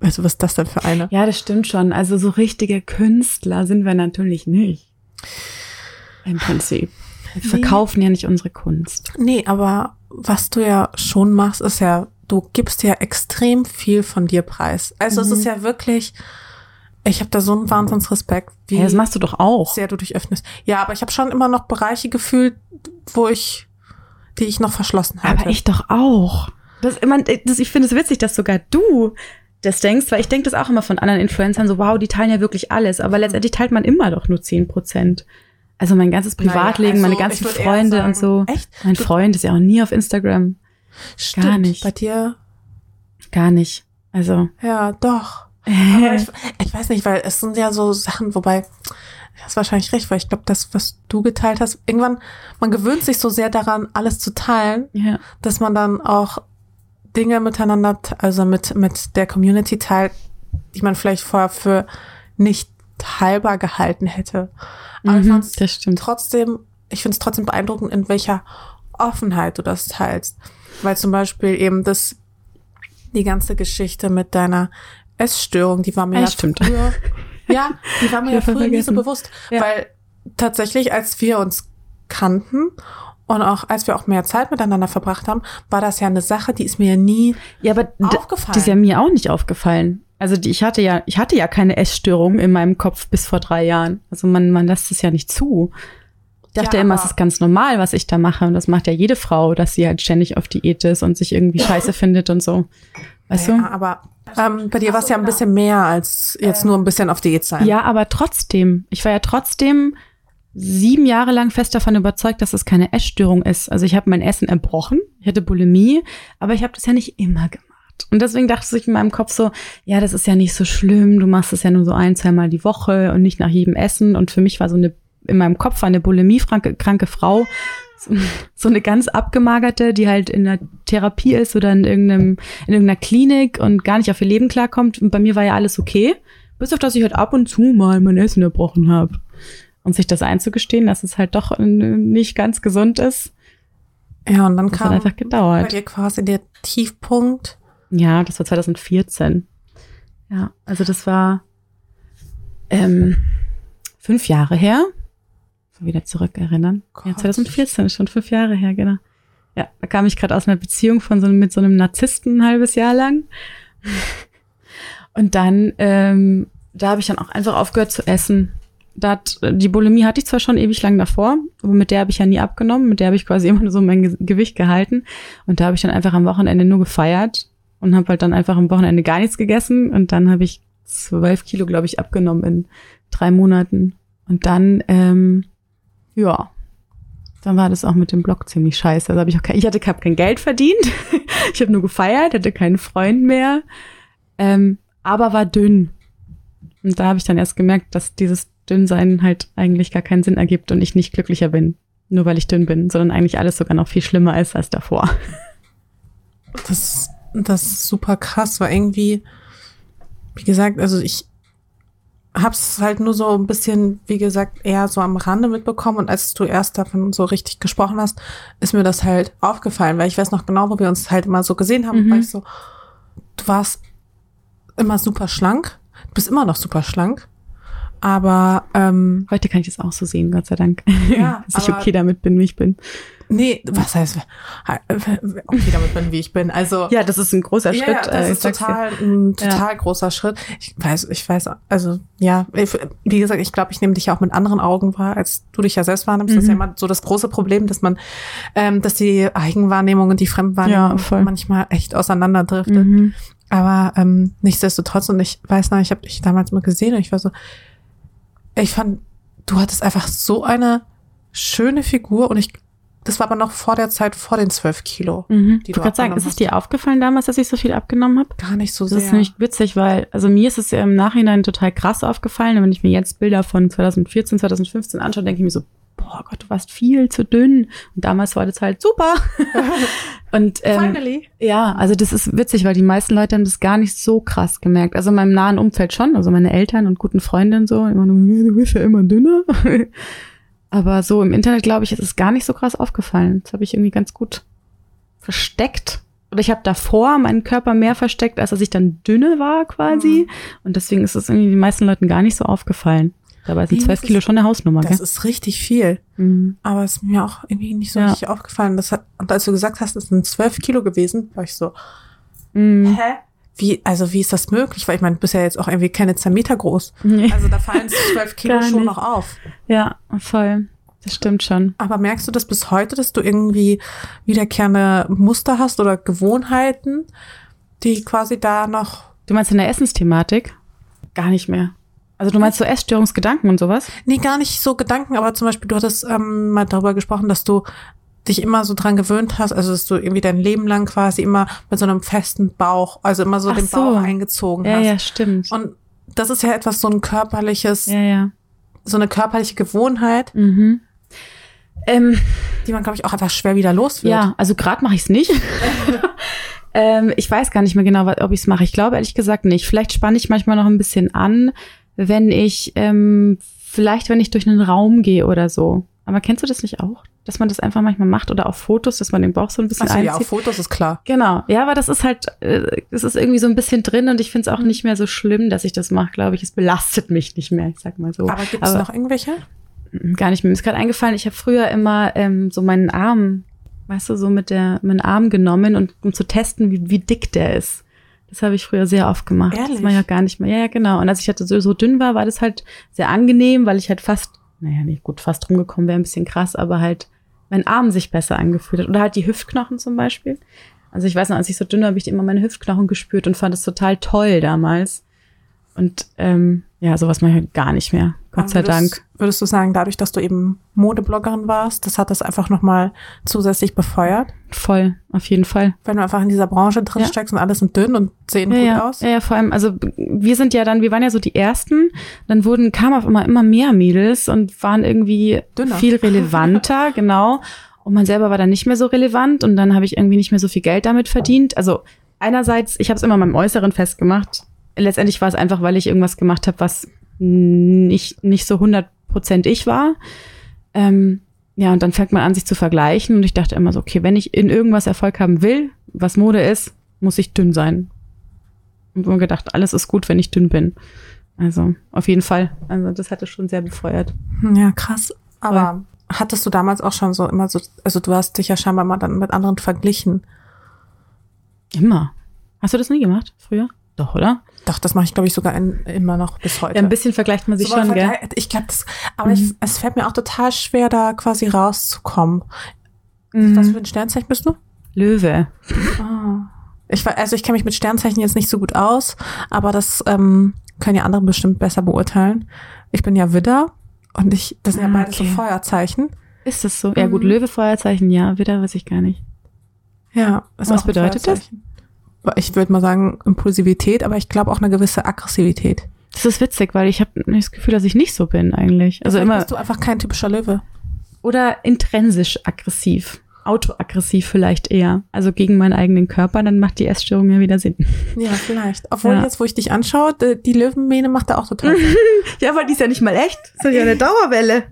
A: also was ist das denn für eine?
B: Ja, das stimmt schon. Also so richtige Künstler sind wir natürlich nicht. Im Prinzip. Wir
A: Nee.
B: verkaufen ja nicht unsere Kunst.
A: Nee, aber was du ja schon machst, ist ja, du gibst ja extrem viel von dir preis. Also es
B: Mhm.
A: ist ja wirklich, ich habe da so einen Wahnsinnsrespekt, wie
B: Ja, das machst du doch auch.
A: sehr du dich öffnest. Ja, aber ich habe schon immer noch Bereiche gefühlt, wo ich, die ich noch verschlossen halte.
B: Aber ich doch auch. Das, man, das, ich finde es witzig, dass sogar du das denkst, weil ich denke das auch immer von anderen Influencern, so wow, die teilen ja wirklich alles, aber letztendlich teilt man immer doch nur 10 Prozent. Also mein ganzes Privatleben,
A: Naja, also,
B: meine ganzen Freunde
A: sagen,
B: und so.
A: Echt?
B: Mein
A: Du-
B: Freund ist ja auch nie auf Instagram.
A: Stimmt,
B: gar nicht.
A: Bei dir,
B: Gar nicht. Also.
A: ja, doch. Ich, ich weiß nicht, weil es sind ja so Sachen, wobei, du hast wahrscheinlich recht, weil ich glaube, das, was du geteilt hast, irgendwann, man gewöhnt sich so sehr daran, alles zu teilen,
B: ja.
A: dass man dann auch Dinge miteinander, also mit, mit der Community teilt, die man vielleicht vorher für nicht teilbar gehalten hätte. Aber ich
B: Mhm, das stimmt.
A: trotzdem, ich finde es trotzdem beeindruckend, in welcher Offenheit du das teilst. Weil zum Beispiel eben das, die ganze Geschichte mit deiner Essstörung, die war mir
B: Ja,
A: ja,
B: stimmt.
A: früher, ja, die war mir ja
B: Ja,
A: früher nie so
B: vergessen.
A: bewusst.
B: Ja.
A: Weil tatsächlich, als wir uns kannten und auch als wir auch mehr Zeit miteinander verbracht haben, war das ja eine Sache, die ist mir ja nie
B: Ja, aber
A: aufgefallen.
B: die ist ja mir auch nicht aufgefallen. Also die, ich hatte ja, ich hatte ja keine Essstörung in meinem Kopf bis vor drei Jahren. Also man, man lässt es ja nicht zu. Ich dachte
A: Ja,
B: immer, es ist ganz normal, was ich da mache. Und das macht ja jede Frau, dass sie halt ständig auf Diät ist und sich irgendwie scheiße findet und so. Weißt
A: ja,
B: du?
A: aber ähm, bei dir war es ja ein bisschen mehr als jetzt nur ein bisschen auf Diät sein.
B: Ja, aber trotzdem. Ich war ja trotzdem sieben Jahre lang fest davon überzeugt, dass es keine Essstörung ist. Also ich habe mein Essen erbrochen, ich hatte Bulimie, aber ich habe das ja nicht immer gemacht. Und deswegen dachte ich in meinem Kopf so, ja, das ist ja nicht so schlimm, du machst es ja nur so ein, zweimal die Woche und nicht nach jedem Essen. Und für mich war so eine, in meinem Kopf war eine bulimiekranke kranke Frau so, so eine ganz abgemagerte, die halt in der Therapie ist oder in irgendeinem, in irgendeiner Klinik und gar nicht auf ihr Leben klarkommt. Und bei mir war ja alles okay. Bis auf dass ich halt ab und zu mal mein Essen erbrochen habe. Und sich das einzugestehen, dass es halt doch nicht ganz gesund ist,
A: Ja, und dann
B: das
A: kam
B: hat einfach
A: bei
B: gedauert.
A: dir quasi der Tiefpunkt.
B: Ja, das war 2014. Ja, also das war ähm, fünf Jahre her. So wieder zurückerinnern. Ja,
A: Gott.
B: 2014 ist schon fünf Jahre her, genau. Ja, da kam ich gerade aus einer Beziehung von so, mit so einem Narzissten ein halbes Jahr lang. Und dann, ähm, da habe ich dann auch einfach aufgehört zu essen. Da hat, die Bulimie hatte ich zwar schon ewig lang davor, aber mit der habe ich ja nie abgenommen. Mit der habe ich quasi immer nur so mein Ge Gewicht gehalten. Und da habe ich dann einfach am Wochenende nur gefeiert und habe halt dann einfach am Wochenende gar nichts gegessen. Und dann habe ich zwölf Kilo, glaube ich, abgenommen in drei Monaten. Und dann, ähm, ja, dann war das auch mit dem Blog ziemlich scheiße. Also habe ich auch kein, ich hatte hab kein Geld verdient. ich habe nur gefeiert, hatte keinen Freund mehr, ähm, aber war dünn. Und da habe ich dann erst gemerkt, dass dieses Dünnsein halt eigentlich gar keinen Sinn ergibt und ich nicht glücklicher bin, nur weil ich dünn bin, sondern eigentlich alles sogar noch viel schlimmer ist als davor.
A: Das, das ist super krass, weil irgendwie, wie gesagt, also ich hab's halt nur so ein bisschen, wie gesagt, eher so am Rande mitbekommen und als du erst davon so richtig gesprochen hast, ist mir das halt aufgefallen, weil ich weiß noch genau, wo wir uns halt immer so gesehen haben,
B: Mhm.
A: weil ich so, du warst immer super schlank, du bist immer noch super schlank, aber ähm,
B: Heute kann ich das auch so sehen, Gott sei Dank.
A: Ja,
B: dass ich
A: aber-
B: okay damit bin, wie ich bin.
A: nee, was heißt, okay damit bin, wie ich bin, also
B: Ja, das ist ein großer
A: Ja,
B: Schritt.
A: ja,
B: äh,
A: das
B: ich
A: ist
B: dir.
A: total, ein total großer Schritt. Ich weiß, ich weiß, also ja, wie gesagt, ich glaube, ich nehme dich ja auch mit anderen Augen wahr, als du dich ja selbst wahrnimmst. Das ist ja
B: Mhm.
A: immer so das große Problem, dass man, ähm, dass die Eigenwahrnehmung und die Fremdwahrnehmung
B: Ja,
A: manchmal echt auseinanderdriftet.
B: Mhm.
A: Aber ähm, nichtsdestotrotz, und ich weiß noch, ich habe dich damals mal gesehen und ich war so, ich fand, du hattest einfach so eine schöne Figur und ich, das war aber noch vor der Zeit, vor den zwölf Kilo.
B: Mhm.
A: Die
B: Ich
A: du
B: wollte sagen, ist es dir aufgefallen damals, dass ich so viel abgenommen habe?
A: Gar nicht so
B: Das
A: sehr.
B: ist nämlich witzig, weil, also mir ist es ja im Nachhinein total krass aufgefallen. Und wenn ich mir jetzt Bilder von 2014, 2015 anschaue, denke ich mir so, boah Gott, du warst viel zu dünn. Und damals war das halt super. Und ähm,
A: Finally.
B: ja, also das ist witzig, weil die meisten Leute haben das gar nicht so krass gemerkt. Also in meinem nahen Umfeld schon, also meine Eltern und guten Freundinnen so, immer nur, "Ja, du bist ja immer dünner. Aber so im Internet, glaube ich, ist es gar nicht so krass aufgefallen. Das habe ich irgendwie ganz gut versteckt. Oder ich habe davor meinen Körper mehr versteckt, als dass ich dann dünne war quasi.
A: Mhm.
B: Und deswegen ist es irgendwie den meisten Leuten gar nicht so aufgefallen. Dabei sind zwölf
A: das
B: Kilo schon eine Hausnummer,
A: Das
B: gell?
A: ist richtig viel.
B: Mhm.
A: Aber es ist mir auch irgendwie nicht so
B: Ja.
A: richtig aufgefallen. Das hat, und als du gesagt hast, es sind zwölf Kilo gewesen, war ich so,
B: Mhm.
A: hä? Wie, also wie ist das möglich? Weil ich meine, du bist ja jetzt auch irgendwie keine zwei Meter groß.
B: Nee.
A: Also da fallen zwölf Kilo schon noch auf.
B: Ja, voll. Das stimmt schon.
A: Aber merkst du das bis heute, dass du irgendwie wiederkehrende Muster hast oder Gewohnheiten, die quasi da noch.
B: Du meinst in der Essensthematik? Gar nicht mehr. Also du meinst so Essstörungsgedanken und sowas?
A: Nee, gar nicht so Gedanken, aber zum Beispiel, du hattest ähm, mal darüber gesprochen, dass du dich immer so dran gewöhnt hast, also dass du irgendwie dein Leben lang quasi immer mit so einem festen Bauch, also immer so
B: Ach
A: den
B: so.
A: Bauch eingezogen
B: Ja,
A: hast.
B: ja, stimmt.
A: Und das ist ja etwas, so ein körperliches,
B: ja, ja.
A: so eine körperliche Gewohnheit,
B: Mhm. Ähm,
A: die man, glaube ich, auch einfach schwer wieder los wird.
B: ja, also gerade mache ich es nicht. ähm, ich weiß gar nicht mehr genau, ob ich es mache. Ich glaube ehrlich gesagt nicht. Vielleicht spanne ich manchmal noch ein bisschen an. Wenn ich, ähm, vielleicht wenn ich durch einen Raum gehe oder so. Aber kennst du das nicht auch? Dass man das einfach manchmal macht oder auf Fotos, dass man den Bauch so ein bisschen
A: Achso,
B: einzieht?
A: ja, auf Fotos ist klar.
B: Genau, ja, aber das ist halt, äh, das ist irgendwie so ein bisschen drin und ich finde es auch nicht mehr so schlimm, dass ich das mache, glaube ich. Es belastet mich nicht mehr, ich sag mal so.
A: Aber gibt es noch irgendwelche?
B: Gar nicht mehr. Mir ist gerade eingefallen, ich habe früher immer ähm, so meinen Arm, weißt du, so mit der meinen Arm genommen und um zu testen, wie, wie dick der ist. Das habe ich früher sehr oft gemacht. Das
A: Ehrlich?
B: mache ich auch gar nicht mehr. Ja, ja, genau. Und als ich halt so, so dünn war, war das halt sehr angenehm, weil ich halt fast, naja, nicht gut, fast rumgekommen wäre ein bisschen krass, aber halt mein Arm sich besser angefühlt hat. Oder halt die Hüftknochen zum Beispiel. Also ich weiß noch, als ich so dünn war, habe ich immer meine Hüftknochen gespürt und fand es total toll damals. Und ähm, ja, sowas mache ich halt gar nicht mehr. Gott sei
A: würdest,
B: Dank.
A: Würdest du sagen, dadurch, dass du eben Modebloggerin warst, das hat das einfach nochmal zusätzlich befeuert?
B: Voll, auf jeden Fall.
A: Wenn du einfach in dieser Branche drin
B: Ja.
A: steckst und alle sind dünn und sehen
B: Ja,
A: gut
B: ja,
A: aus?
B: ja, ja, vor allem, also wir sind ja dann, wir waren ja so die Ersten, dann wurden, kamen auf immer immer mehr Mädels und waren irgendwie
A: Dünner.
B: viel relevanter, genau. Und man selber war dann nicht mehr so relevant und dann habe ich irgendwie nicht mehr so viel Geld damit verdient. Also einerseits, ich habe es immer meinem Äußeren festgemacht. Letztendlich war es einfach, weil ich irgendwas gemacht habe, was nicht, nicht so 100% ich war. Ähm, ja, und dann fängt man an, sich zu vergleichen. Und ich dachte immer so, okay, wenn ich in irgendwas Erfolg haben will, was Mode ist, muss ich dünn sein. Und mir gedacht, alles ist gut, wenn ich dünn bin. Also, auf jeden Fall. Also, das hatte schon sehr befeuert.
A: Ja, krass. Aber hattest du damals auch schon so immer so, also du hast dich ja scheinbar mal dann mit anderen verglichen.
B: Immer. Hast du das nie gemacht? Früher? Doch, oder?
A: Doch, das mache ich, glaube ich, sogar in, immer noch bis heute.
B: Ja, ein bisschen vergleicht man sich
A: So,
B: schon, gell?
A: Ich glaube, das, aber ich, es fällt mir auch total schwer, da quasi rauszukommen. Was
B: Mhm.
A: für ein Sternzeichen bist du?
B: Löwe.
A: Ah. Ich, also ich kenne mich mit Sternzeichen jetzt nicht so gut aus, aber das ähm, können ja andere bestimmt besser beurteilen. Ich bin ja Widder und ich, das sind ja
B: Ah,
A: beide so
B: okay.
A: Feuerzeichen.
B: Ist das so? Ja, gut,
A: Mhm.
B: Löwe, Feuerzeichen, ja, wieder weiß ich gar nicht.
A: Ja. ist
B: Was bedeutet das?
A: Ich würde mal sagen Impulsivität, aber ich glaube auch eine gewisse Aggressivität.
B: Das ist witzig, weil ich habe das Gefühl, dass ich nicht so bin eigentlich. Also
A: Vielleicht
B: immer
A: bist du einfach kein typischer Löwe.
B: oder intrinsisch aggressiv, autoaggressiv vielleicht eher. Also gegen meinen eigenen Körper, dann macht die Essstörung ja wieder Sinn.
A: Ja, vielleicht. Obwohl
B: Ja.
A: jetzt, wo ich dich anschaue, die, die Löwenmähne macht da auch total Sinn.
B: Ja, weil die ist ja nicht mal echt. Das ist ja eine Dauerwelle.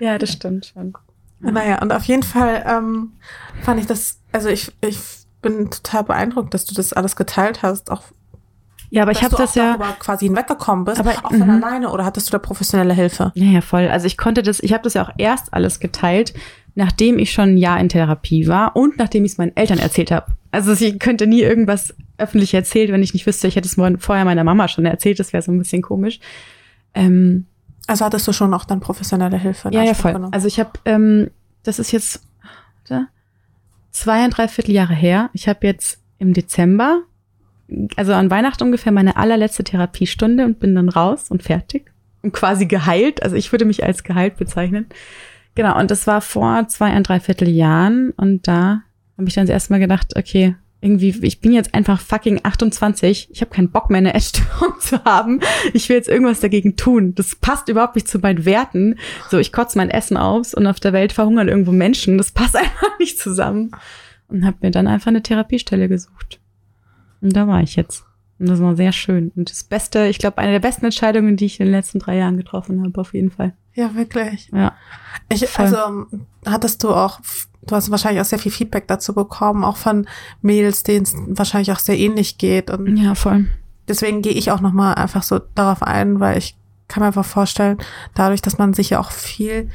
B: ja, das stimmt schon.
A: Naja, und auf jeden Fall ähm, fand ich das, also ich, ich bin total beeindruckt, dass du das alles geteilt hast, auch
B: Ja, aber ich habe das ja.
A: quasi hinweggekommen bist,
B: Aber-
A: auch von
B: mhm.
A: alleine, oder hattest du da professionelle Hilfe?
B: Ja, ja, voll. Also ich konnte das, ich habe das ja auch erst alles geteilt, nachdem ich schon ein Jahr in Therapie war und nachdem ich es meinen Eltern erzählt habe. Also ich könnte nie irgendwas öffentlich erzählt, wenn ich nicht wüsste, ich hätte es vorher meiner Mama schon erzählt, das wäre so ein bisschen komisch. Ähm,
A: Also hattest du schon auch dann professionelle Hilfe?
B: ja, ja, voll.
A: genommen?
B: Also ich habe, ähm, das ist jetzt warte, zweieinhalb Jahre her. Ich habe jetzt im Dezember, also an Weihnachten ungefähr, meine allerletzte Therapiestunde und bin dann raus und fertig und quasi geheilt. Also ich würde mich als geheilt bezeichnen. Genau, und das war vor zweieinhalb Jahren und da habe ich dann das erste Mal gedacht, okay, irgendwie, ich bin jetzt einfach fucking 28. Ich habe keinen Bock mehr, eine Essstörung zu haben. Ich will jetzt irgendwas dagegen tun. Das passt überhaupt nicht zu meinen Werten. So, ich kotze mein Essen aus und auf der Welt verhungern irgendwo Menschen. Das passt einfach nicht zusammen. Und habe mir dann einfach eine Therapiestelle gesucht. Und da war ich jetzt. Und das war sehr schön. Und das Beste, ich glaube, eine der besten Entscheidungen, die ich in den letzten drei Jahren getroffen habe, auf jeden Fall.
A: ja, wirklich.
B: Ja.
A: Ich,
B: Voll.
A: also ähm, hattest du auch, du hast wahrscheinlich auch sehr viel Feedback dazu bekommen, auch von Mädels, denen es wahrscheinlich auch sehr ähnlich geht. Und
B: Ja, voll.
A: deswegen gehe ich auch nochmal einfach so darauf ein, weil ich kann mir einfach vorstellen, dadurch, dass man sich ja auch viel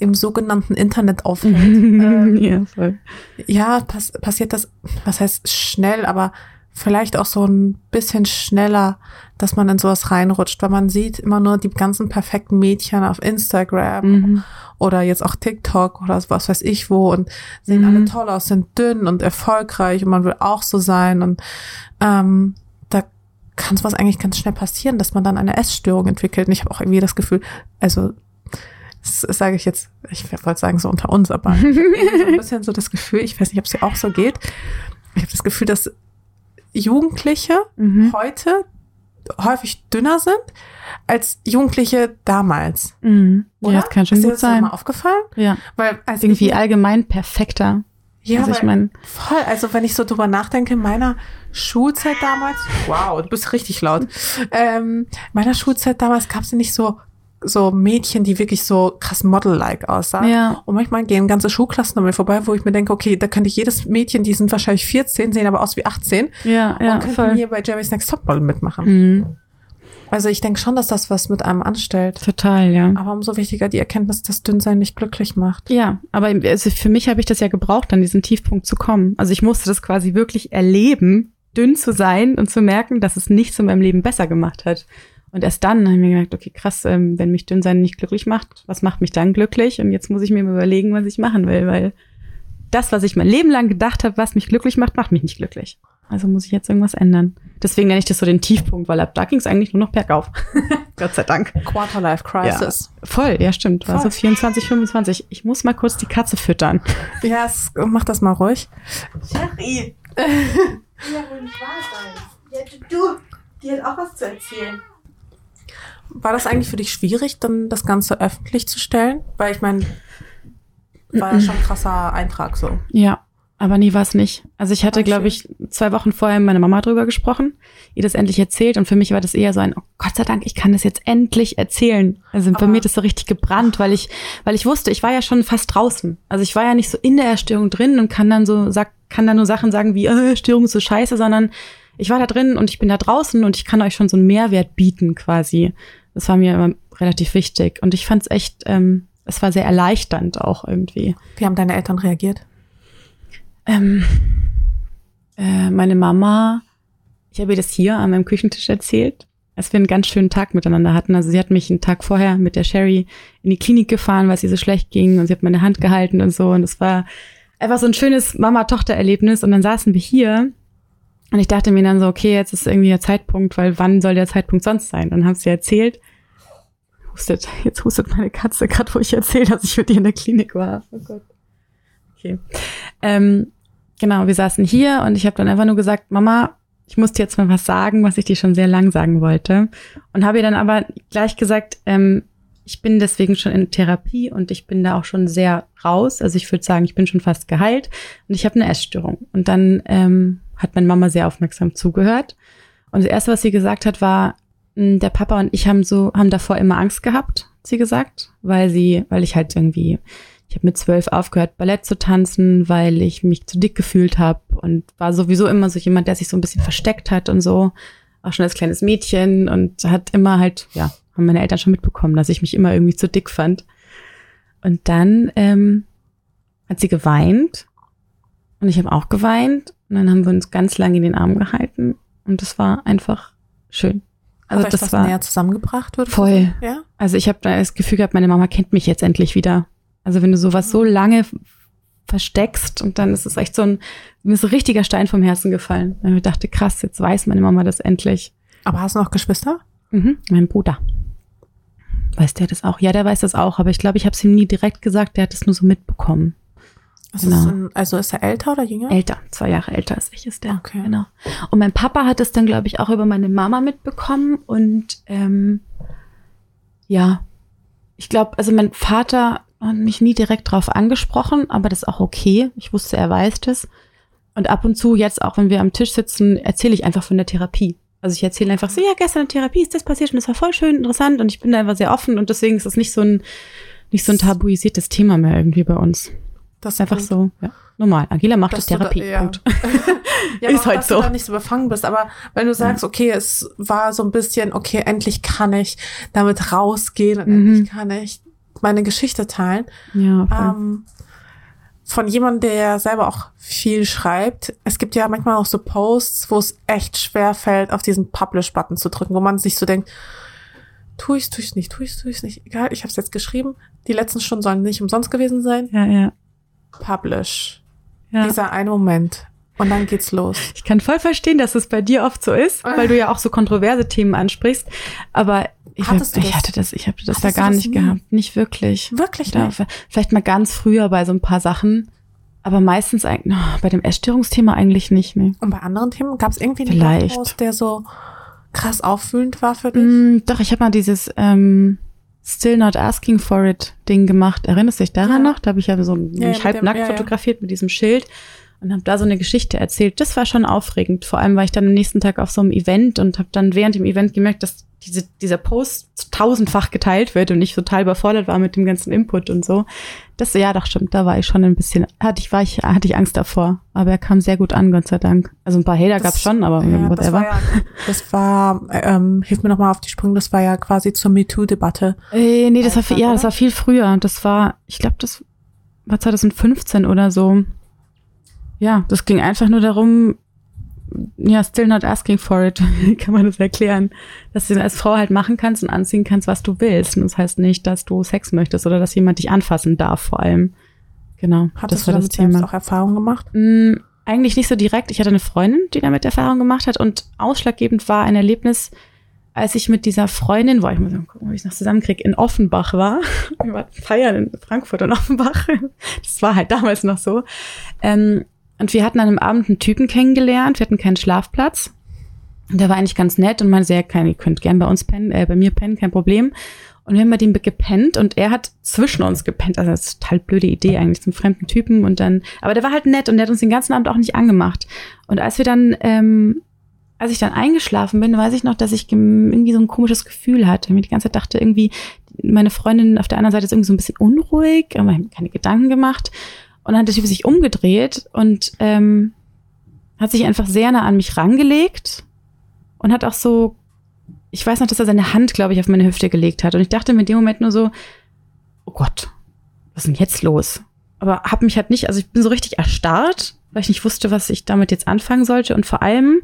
A: im sogenannten Internet aufhält, ähm,
B: ja, voll.
A: ja, pass passiert das, was heißt schnell, aber vielleicht auch so ein bisschen schneller, dass man in sowas reinrutscht, weil man sieht immer nur die ganzen perfekten Mädchen auf Instagram
B: Mhm.
A: oder jetzt auch TikTok oder was weiß ich wo und sehen
B: Mhm.
A: alle toll aus, sind dünn und erfolgreich und man will auch so sein und ähm, da kann sowas eigentlich ganz schnell passieren, dass man dann eine Essstörung entwickelt und ich habe auch irgendwie das Gefühl, also das sage ich jetzt, ich wollte sagen so unter uns, aber ich habe irgendwie so ein bisschen so das Gefühl, ich weiß nicht, ob es dir auch so geht, ich habe das Gefühl, dass Jugendliche
B: Mhm.
A: heute häufig dünner sind als Jugendliche damals.
B: Mhm.
A: Oder?
B: Ja, das kann schon
A: Ist dir
B: gut
A: das so
B: sein.
A: mal aufgefallen?
B: Ja.
A: Weil als
B: Irgendwie
A: ich,
B: allgemein perfekter.
A: Ja,
B: also ich meine,
A: Voll, also wenn ich so drüber nachdenke, in meiner Schulzeit damals, wow, du bist richtig laut. Ähm, in meiner Schulzeit damals gab es nicht so so Mädchen, die wirklich so krass Model-like aussahen.
B: Ja.
A: Und manchmal gehen ganze Schulklassen an mir vorbei, wo ich mir denke, okay, da könnte ich jedes Mädchen, die sind wahrscheinlich 14, sehen aber aus wie 18
B: ja, ja,
A: und könnten
B: voll.
A: hier bei Jerry's Next Topmodel mitmachen.
B: Mhm,
A: Also ich denke schon, dass das was mit einem anstellt.
B: total, ja.
A: Aber umso wichtiger die Erkenntnis, dass Dünnsein nicht glücklich macht.
B: Ja, aber also für mich habe ich das ja gebraucht, an diesen Tiefpunkt zu kommen. Also ich musste das quasi wirklich erleben, dünn zu sein und zu merken, dass es nichts in meinem Leben besser gemacht hat. Und erst dann habe ich mir gemerkt, okay, krass, ähm, wenn mich dünn sein nicht glücklich macht, was macht mich dann glücklich? Und jetzt muss ich mir überlegen, was ich machen will, weil das, was ich mein Leben lang gedacht habe, was mich glücklich macht, macht mich nicht glücklich. Also muss ich jetzt irgendwas ändern. Deswegen nenne ich das so den Tiefpunkt, weil ab da ging es eigentlich nur noch bergauf. Gott sei Dank.
A: Quarterlife Crisis.
B: Voll, ja, stimmt. War
A: Voll.
B: so 24, 25. Ich muss mal kurz die Katze füttern.
A: Ja, es, mach das mal ruhig.
B: Sherry.
A: Ja, wohl nicht wahr sein.
B: Ja, du, du, die hat auch was zu erzählen.
A: War das eigentlich für dich schwierig, dann das Ganze öffentlich zu stellen? Weil ich meine, war ja schon ein krasser Eintrag so.
B: Ja, aber nie war es nicht. Also ich hatte, glaube ich, zwei Wochen vorher mit meiner Mama drüber gesprochen, ihr das endlich erzählt und für mich war das eher so ein, oh Gott sei Dank, ich kann das jetzt endlich erzählen. Also bei mir hat das so richtig gebrannt, weil ich, weil ich wusste, ich war ja schon fast draußen. Also ich war ja nicht so in der Erstörung drin und kann dann so, sag, kann dann nur Sachen sagen wie, äh, Störung ist so scheiße, sondern ich war da drin und ich bin da draußen und ich kann euch schon so einen Mehrwert bieten quasi. Das war mir immer relativ wichtig und ich fand es echt, ähm, es war sehr erleichternd auch irgendwie.
A: Wie haben deine Eltern reagiert?
B: Ähm, äh, meine Mama, ich habe ihr das hier an meinem Küchentisch erzählt, als wir einen ganz schönen Tag miteinander hatten. Also sie hat mich einen Tag vorher mit der Sherry in die Klinik gefahren, weil es ihr so schlecht ging und sie hat meine Hand gehalten und so. Und es war einfach so ein schönes Mama-Tochter-Erlebnis. Und dann saßen wir hier und ich dachte mir dann so, okay, jetzt ist irgendwie der Zeitpunkt, weil wann soll der Zeitpunkt sonst sein? Dann haben sie erzählt. Hustet, jetzt hustet meine Katze gerade, wo ich erzählt, dass ich mit ihr in der Klinik war. Oh Gott. Okay. Ähm, genau, wir saßen hier und ich habe dann einfach nur gesagt, Mama, ich muss dir jetzt mal was sagen, was ich dir schon sehr lang sagen wollte. Und habe ihr dann aber gleich gesagt, ähm, ich bin deswegen schon in Therapie und ich bin da auch schon sehr raus. Also ich würde sagen, ich bin schon fast geheilt und ich habe eine Essstörung. Und dann ähm, hat meine Mama sehr aufmerksam zugehört. Und das Erste, was sie gesagt hat, war, mh, der Papa und ich haben so, haben davor immer Angst gehabt, hat sie gesagt, weil sie, weil ich halt irgendwie, ich habe mit zwölf aufgehört, Ballett zu tanzen, weil ich mich zu dick gefühlt habe und war sowieso immer so jemand, der sich so ein bisschen versteckt hat und so, auch schon als kleines Mädchen und hat immer halt, ja, haben meine Eltern schon mitbekommen, dass ich mich immer irgendwie zu dick fand. Und dann ähm, hat sie geweint und ich habe auch geweint und dann haben wir uns ganz lange in den Arm gehalten und das war einfach schön. Also
A: Hat
B: das
A: was näher
B: war
A: zusammengebracht? du
B: voll.
A: Ja?
B: Also ich habe da das Gefühl gehabt, meine Mama kennt mich jetzt endlich wieder. Also wenn du sowas so lange f- versteckst und dann ist es echt so ein, mir ist ein richtiger Stein vom Herzen gefallen. Weil ich dachte, krass, jetzt weiß meine Mama das endlich.
A: Aber hast du noch Geschwister?
B: Mhm, mein Bruder. Weiß der das auch? Ja, der weiß das auch, aber ich glaube, ich habe es ihm nie direkt gesagt, der hat es nur so mitbekommen.
A: Ist
B: Genau.
A: ein, also ist er älter oder jünger?
B: Älter, zwei Jahre älter als ich ist der.
A: Okay.
B: Genau. Und mein Papa hat es dann, glaube ich, auch über meine Mama mitbekommen. Und ähm, ja, ich glaube, also mein Vater hat mich nie direkt drauf angesprochen, aber das ist auch okay. Ich wusste, er weiß das. Und ab und zu, jetzt auch wenn wir am Tisch sitzen, erzähle ich einfach von der Therapie. Also ich erzähle einfach so, ja, gestern in der Therapie ist das passiert und das war voll schön interessant und ich bin da einfach sehr offen und deswegen ist es nicht so ein, nicht so ein tabuisiertes Thema mehr irgendwie bei uns.
A: Das
B: Ist einfach so, ja, normal. Angela macht
A: Dass
B: das
A: du da-
B: Therapie.
A: ja.
B: Punkt.
A: Ja,
B: Ist halt
A: dass
B: so.
A: du da nicht so befangen bist. Aber wenn du sagst, okay, es war so ein bisschen, okay, endlich kann ich damit rausgehen und
B: Mhm.
A: endlich kann ich meine Geschichte teilen.
B: Ja, voll.
A: Ähm, von jemandem, der ja selber auch viel schreibt. Es gibt ja manchmal auch so Posts, wo es echt schwer fällt, auf diesen Publish-Button zu drücken, wo man sich so denkt, tu ich's, tu ich's nicht, tu ich's, tu ich's nicht. Egal, ich habe es jetzt geschrieben. Die letzten Stunden sollen nicht umsonst gewesen sein.
B: ja, ja.
A: Publish.
B: ja.
A: Dieser eine Moment. Und dann geht's los.
B: Ich kann voll verstehen, dass es bei dir oft so ist, weil du ja auch so kontroverse Themen ansprichst. Aber ich,
A: du
B: ich hatte das, ich habe das
A: Hattest
B: da gar
A: das
B: nicht
A: nie?
B: gehabt. Nicht wirklich.
A: Wirklich
B: Da,
A: nicht.
B: vielleicht mal ganz früher bei so ein paar Sachen. Aber meistens eigentlich, oh, bei dem Essstörungsthema eigentlich nicht, ne.
A: Und bei anderen Themen gab es irgendwie einen. Post, der so krass auffühlend war für dich?
B: Mm, doch, ich habe mal dieses, ähm, Still Not Asking For It Ding gemacht. Erinnerst du dich daran
A: Ja.
B: noch? Da habe ich ja so mich
A: Ja, mit
B: halb
A: dem-
B: nackt
A: ja, ja.
B: fotografiert mit diesem Schild und habe da so eine Geschichte erzählt. Das war schon aufregend. Vor allem war ich dann am nächsten Tag auf so einem Event und habe dann während dem Event gemerkt, dass diese, dieser Post tausendfach geteilt wird und ich total überfordert war mit dem ganzen Input und so. Das, ja, doch stimmt, da war ich schon ein bisschen, hatte ich, war ich, hatte ich Angst davor. Aber er kam sehr gut an, Gott sei Dank. Also ein paar Hater
A: Das-
B: gab's schon, aber
A: Ja, das
B: whatever.
A: war, ja, das war ähm, hilf mir nochmal auf die Sprünge, das war ja quasi zur MeToo-Debatte.
B: Äh, nee, das war, viel,
A: Einfach,
B: ja, das war viel früher. Das war, ich glaube, das war 2015 oder so. Ja, das ging einfach nur darum, ja, still not asking for it, wie kann man das erklären, dass du als Frau halt machen kannst und anziehen kannst, was du willst. Und das heißt nicht, dass du Sex möchtest oder dass jemand dich anfassen darf, vor allem. Genau,
A: Hattest
B: das war
A: du
B: das
A: damit selbst
B: Thema.
A: auch Erfahrung gemacht?
B: Mm, eigentlich nicht so direkt. Ich hatte eine Freundin, die damit Erfahrung gemacht hat und ausschlaggebend war ein Erlebnis, als ich mit dieser Freundin, wo ich mal gucken, ob ich es noch zusammenkriege, in Offenbach war. Wir waren feiern in Frankfurt und Offenbach. Das war halt damals noch so. Ähm, und wir hatten an einem Abend einen Typen kennengelernt. Wir hatten keinen Schlafplatz. Und der war eigentlich ganz nett und meinte, kein, ihr könnt gern bei uns pennen, äh, bei mir pennen, kein Problem. Und wir haben bei dem gepennt und er hat zwischen uns gepennt. Also das ist total blöde Idee eigentlich zum fremden Typen und dann, aber der war halt nett und der hat uns den ganzen Abend auch nicht angemacht. Und als wir dann, ähm, als ich dann eingeschlafen bin, weiß ich noch, dass ich irgendwie so ein komisches Gefühl hatte. Mir die ganze Zeit dachte irgendwie, meine Freundin auf der anderen Seite ist irgendwie so ein bisschen unruhig, aber ich habe keine Gedanken gemacht. Und dann hat der Typ sich umgedreht und ähm, hat sich einfach sehr nah an mich rangelegt und hat auch so, ich weiß noch, dass er seine Hand, glaube ich, auf meine Hüfte gelegt hat. Und ich dachte mir in dem Moment nur so, oh Gott, was ist denn jetzt los? Aber hab mich halt nicht, also ich bin so richtig erstarrt, weil ich nicht wusste, was ich damit jetzt anfangen sollte. Und vor allem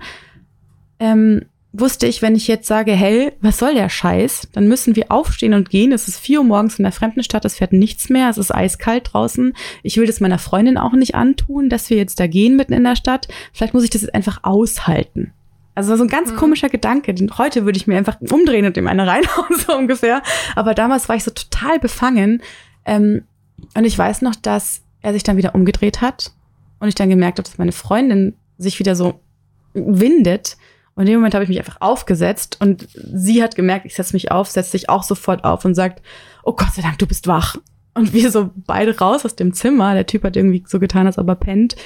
B: ähm, wusste ich, wenn ich jetzt sage, hey, was soll der Scheiß, dann müssen wir aufstehen und gehen. Es ist vier Uhr morgens in der fremden Stadt, es fährt nichts mehr, es ist eiskalt draußen. Ich will das meiner Freundin auch nicht antun, dass wir jetzt da gehen mitten in der Stadt. Vielleicht muss ich das jetzt einfach aushalten. Also so ein ganz
A: Mhm.
B: komischer Gedanke. Heute würde ich mir einfach umdrehen und dem eine reinhauen, so ungefähr. Aber damals war ich so total befangen. Ähm, und ich weiß noch, dass er sich dann wieder umgedreht hat und ich dann gemerkt habe, dass meine Freundin sich wieder so windet. Und in dem Moment habe ich mich einfach aufgesetzt und sie hat gemerkt, ich setze mich auf, setzt sich auch sofort auf und sagt, oh Gott sei Dank, du bist wach. Und wir so beide raus aus dem Zimmer. Der Typ hat irgendwie so getan, als ob er pennt.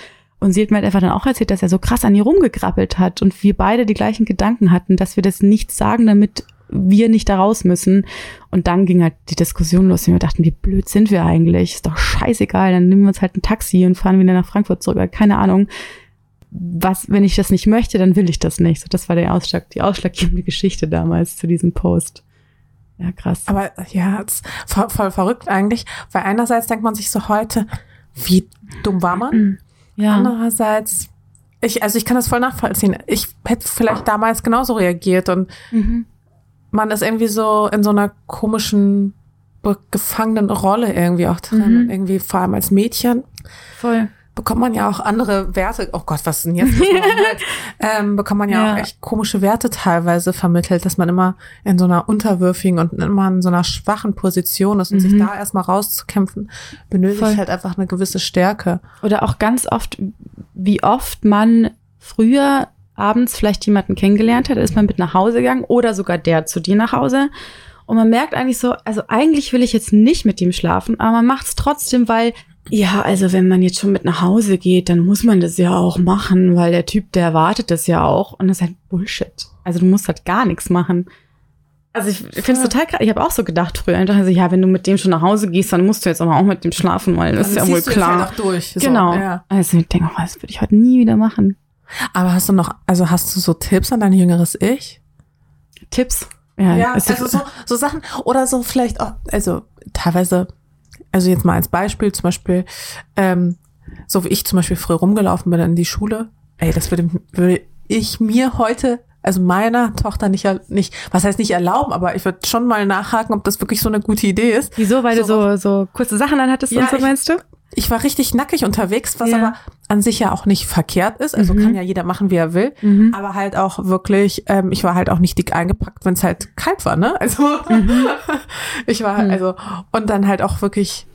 B: Und sie hat mir halt einfach dann auch erzählt, dass er so krass an ihr rumgekrabbelt hat und wir beide die gleichen Gedanken hatten, dass wir das nicht sagen, damit wir nicht da raus müssen. Und dann ging halt die Diskussion los und wir dachten, wie blöd sind wir eigentlich? Ist doch scheißegal, dann nehmen wir uns halt ein Taxi und fahren wieder nach Frankfurt zurück. Keine Ahnung. Was, wenn ich das nicht möchte, dann will ich das nicht. So, das war der Ausschlag, die ausschlaggebende Geschichte damals zu diesem Post. Ja, krass.
A: Aber ja, voll, voll verrückt eigentlich, weil einerseits denkt man sich so heute, wie dumm war man?
B: ja.
A: Andererseits, ich, also ich kann das voll nachvollziehen. Ich hätte vielleicht damals genauso reagiert und
B: Mhm.
A: man ist irgendwie so in so einer komischen, gefangenen Rolle irgendwie auch drin.
B: Mhm.
A: Irgendwie vor allem als Mädchen
B: Voll.
A: Bekommt man ja auch andere Werte. Oh Gott, was denn jetzt? Ähm, bekommt man ja,
B: Ja.
A: auch echt komische Werte teilweise vermittelt, dass man immer in so einer unterwürfigen und immer in so einer schwachen Position ist und sich
B: Mhm.
A: da erstmal rauszukämpfen, benötigt
B: Voll.
A: halt einfach eine gewisse Stärke.
B: Oder auch ganz oft, wie oft man früher abends vielleicht jemanden kennengelernt hat, ist man mit nach Hause gegangen oder sogar der zu dir nach Hause. Und man merkt eigentlich so, also eigentlich will ich jetzt nicht mit ihm schlafen, aber man macht es trotzdem, weil, ja, also wenn man jetzt schon mit nach Hause geht, dann muss man das ja auch machen, weil der Typ, der erwartet das ja auch. Und das ist halt Bullshit. Also du musst halt gar nichts machen. Also ich finde es total krass. Ich habe auch so gedacht früher. Ich dachte so, ja, wenn du mit dem schon nach Hause gehst, dann musst du jetzt aber auch mit dem schlafen, weil das ist ja wohl
A: jetzt
B: klar.
A: Halt durch. So,
B: Genau.
A: ja.
B: Also ich denke, oh, das würde ich heute nie wieder machen.
A: Aber hast du noch, also hast du so Tipps an dein jüngeres Ich?
B: Tipps. Ja,
A: Ja, also so, so Sachen oder so vielleicht auch, also teilweise, also jetzt mal als Beispiel, zum Beispiel, ähm, so wie ich zum Beispiel früher rumgelaufen bin in die Schule, ey, das würde, würde ich mir heute, also meiner Tochter nicht, nicht, was heißt nicht erlauben, aber ich würde schon mal nachhaken, ob das wirklich so eine gute Idee ist.
B: Wieso? Weil
A: So
B: du so, so kurze Sachen anhattest
A: Ja,
B: und so,
A: ich-
B: meinst du?
A: Ich war richtig nackig unterwegs, was
B: Ja.
A: aber an sich ja auch nicht verkehrt ist. Also
B: Mhm.
A: kann ja jeder machen, wie er will.
B: Mhm.
A: Aber halt auch wirklich, ähm, ich war halt auch nicht dick eingepackt, wenn es halt kalt war, ne? Also ich war
B: Mhm.
A: also und dann halt auch wirklich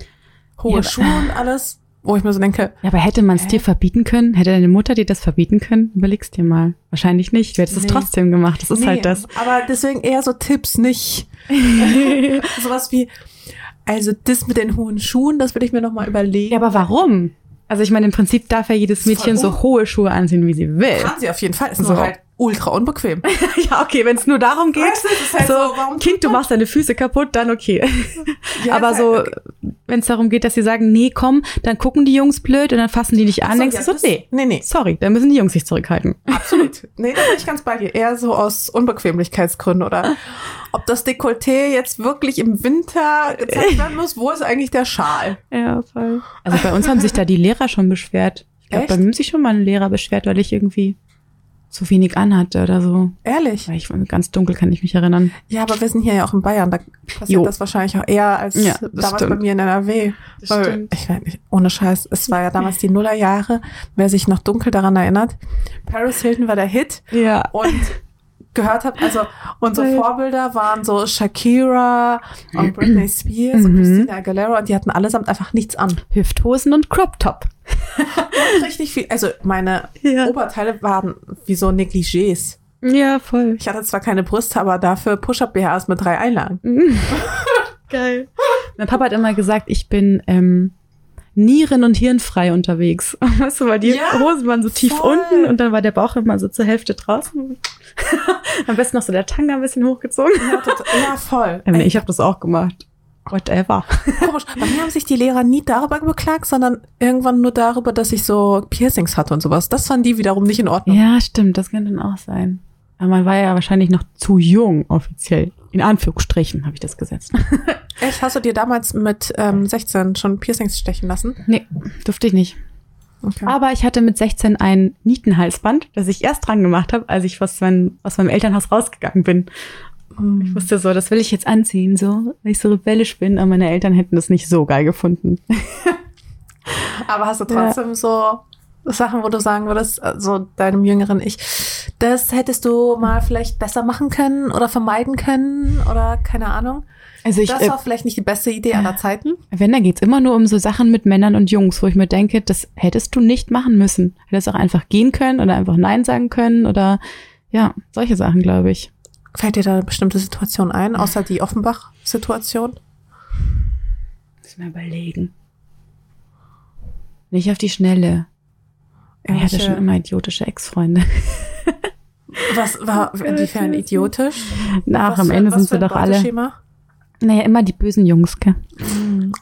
A: hohe
B: Ja,
A: Schuhe und alles. wo ich mir so denke,
B: Ja, aber hätte man es dir verbieten können? Hätte deine Mutter dir das verbieten können? Überlegst dir mal. Wahrscheinlich nicht. Du hättest es
A: Nee.
B: trotzdem gemacht. Das ist
A: nee,
B: halt das.
A: aber deswegen eher so Tipps, nicht sowas wie, also das mit den hohen Schuhen, das will ich mir noch mal überlegen.
B: Ja, aber warum? Also ich meine, im Prinzip darf ja jedes Mädchen so hohe Schuhe anziehen, wie sie will.
A: Kann sie auf jeden Fall, ist
B: So.
A: nur halt ultra unbequem.
B: ja, okay, wenn es nur darum geht.
A: Weißt du, halt
B: so,
A: so,
B: Kind, du machst deine Füße kaputt, dann okay.
A: Ja,
B: aber
A: ist
B: so,
A: halt okay.
B: wenn es darum geht, dass sie sagen, nee, komm, dann gucken die Jungs blöd und dann fassen die dich an,
A: So,
B: denkst
A: ja,
B: du so, nee,
A: nee, nee,
B: sorry, dann müssen die Jungs sich zurückhalten.
A: absolut. Nee, da bin ich ganz bei dir. Eher so aus Unbequemlichkeitsgründen oder ob das Dekolleté jetzt wirklich im Winter gezeigt werden muss, wo ist eigentlich der Schal?
B: Ja, voll. Also bei uns haben sich da die Lehrer schon beschwert. Ich glaube, bei mir haben sich schon mal ein Lehrer beschwert, weil ich irgendwie zu wenig anhatte oder so.
A: Ehrlich?
B: Ich ganz dunkel kann ich mich erinnern.
A: Ja, aber wir sind hier ja auch in Bayern, da passiert
B: Jo.
A: das wahrscheinlich auch eher als
B: Ja,
A: damals
B: stimmt.
A: bei mir in NRW.
B: Das
A: Weil,
B: stimmt.
A: Ich weiß nicht, ohne Scheiß, es war ja damals die Nullerjahre, wer sich noch dunkel daran erinnert. Paris Hilton war der Hit
B: Ja.
A: und gehört habe, also unsere Vorbilder waren so Shakira und Britney Spears und
B: Mhm.
A: Christina Aguilera und die hatten allesamt einfach nichts an.
B: Hüfthosen und Crop Top.
A: Und richtig viel, also meine
B: Ja.
A: Oberteile waren wie so Negligés.
B: Ja, voll.
A: Ich hatte zwar keine Brüste, aber dafür Push-Up-BHs mit drei Einlagen.
B: Geil. Mein Papa hat immer gesagt, ich bin ähm, nieren- und hirnfrei unterwegs. Weißt du, weil die
A: Ja,
B: Hosen waren so tief
A: voll.
B: unten und dann war der Bauch immer so zur Hälfte draußen. Am besten noch so der Tanga ein bisschen hochgezogen.
A: Ja, total- ja voll. Ey,
B: ich habe das auch gemacht. Whatever.
A: Komisch. Bei mir haben sich die Lehrer nie darüber beklagt, sondern irgendwann nur darüber, dass ich so Piercings hatte und sowas. Das fanden die wiederum nicht in Ordnung.
B: Ja, stimmt, das könnte dann auch sein. Aber man war ja wahrscheinlich noch zu jung, offiziell. In Anführungsstrichen habe ich das gesetzt.
A: Echt, hast du dir damals mit ähm, 16 schon Piercings stechen lassen?
B: nee, durfte ich nicht.
A: Okay.
B: Aber ich hatte mit 16 ein Nietenhalsband, das ich erst dran gemacht habe, als ich aus, mein, aus meinem Elternhaus rausgegangen bin. Ich wusste so, das will ich jetzt anziehen, so, weil ich so rebellisch bin, aber meine Eltern hätten das nicht so geil gefunden.
A: Aber hast du trotzdem so Sachen, wo du sagen würdest, so deinem jüngeren Ich, das hättest du mal vielleicht besser machen können oder vermeiden können oder keine Ahnung.
B: Also ich,
A: Das
B: äh,
A: war vielleicht nicht die beste Idee aller Zeiten.
B: wenn, dann geht's immer nur um so Sachen mit Männern und Jungs, wo ich mir denke, das hättest du nicht machen müssen. Hättest auch einfach gehen können oder einfach Nein sagen können oder ja, solche Sachen, glaube ich.
A: Fällt dir da eine bestimmte Situation ein, außer die Offenbach-Situation?
B: Muss mal überlegen. Nicht auf die Schnelle. Ich hatte schon immer idiotische Ex-Freunde.
A: Was war, inwiefern idiotisch?
B: Nach,
A: Was
B: am
A: für-
B: Ende sind sie doch alle. Naja, immer die bösen Jungs, gell?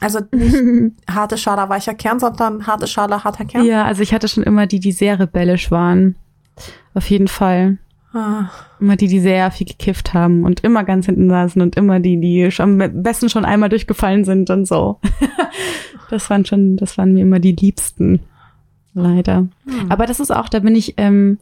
A: Also nicht harte Schale, weicher Kern, sondern harte Schale, harter Kern.
B: Ja, also ich hatte schon immer die, die sehr rebellisch waren. Auf jeden Fall.
A: Ah,
B: Immer die, die sehr viel gekifft haben und immer ganz hinten saßen und immer die, die schon, am besten schon einmal durchgefallen sind und so. das waren schon, das waren mir immer die Liebsten. Leider.
A: hm.
B: Aber das ist auch, da bin ich, ähm,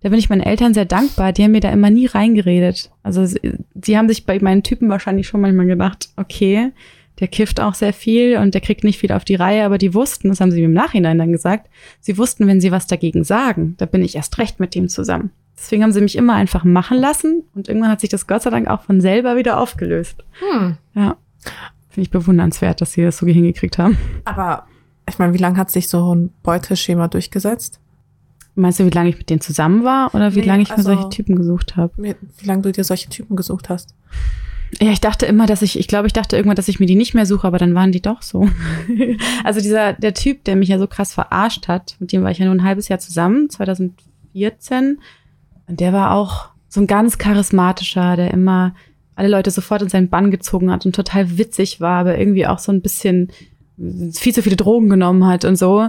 B: da bin ich meinen Eltern sehr dankbar. Die haben mir da immer nie reingeredet. Also sie, sie haben sich bei meinen Typen wahrscheinlich schon manchmal gedacht, okay, der kifft auch sehr viel und der kriegt nicht viel auf die Reihe, aber die wussten, das haben sie mir im Nachhinein dann gesagt, sie wussten, wenn sie was dagegen sagen, da bin ich erst recht mit dem zusammen. Deswegen haben sie mich immer einfach machen lassen und irgendwann hat sich das Gott sei Dank auch von selber wieder aufgelöst.
A: hm.
B: Ja. Finde ich bewundernswert, dass sie das so hingekriegt haben.
A: Aber ich meine, wie lange hat sich so ein Beuteschema durchgesetzt?
B: Meinst du, wie lange ich mit denen zusammen war oder wie
A: Nee,
B: lange ich mir
A: also-
B: solche Typen gesucht habe?
A: Wie wie lange du dir solche Typen gesucht hast?
B: Ja, ich dachte immer, dass ich, ich glaube, ich dachte irgendwann, dass ich mir die nicht mehr suche, aber dann waren die doch so. also dieser, der Typ, der mich ja so krass verarscht hat, mit dem war ich ja nur ein halbes Jahr zusammen, 2014. Und der war auch so ein ganz charismatischer, der immer alle Leute sofort in seinen Bann gezogen hat und total witzig war, aber irgendwie auch so ein bisschen viel zu viele Drogen genommen hat und so.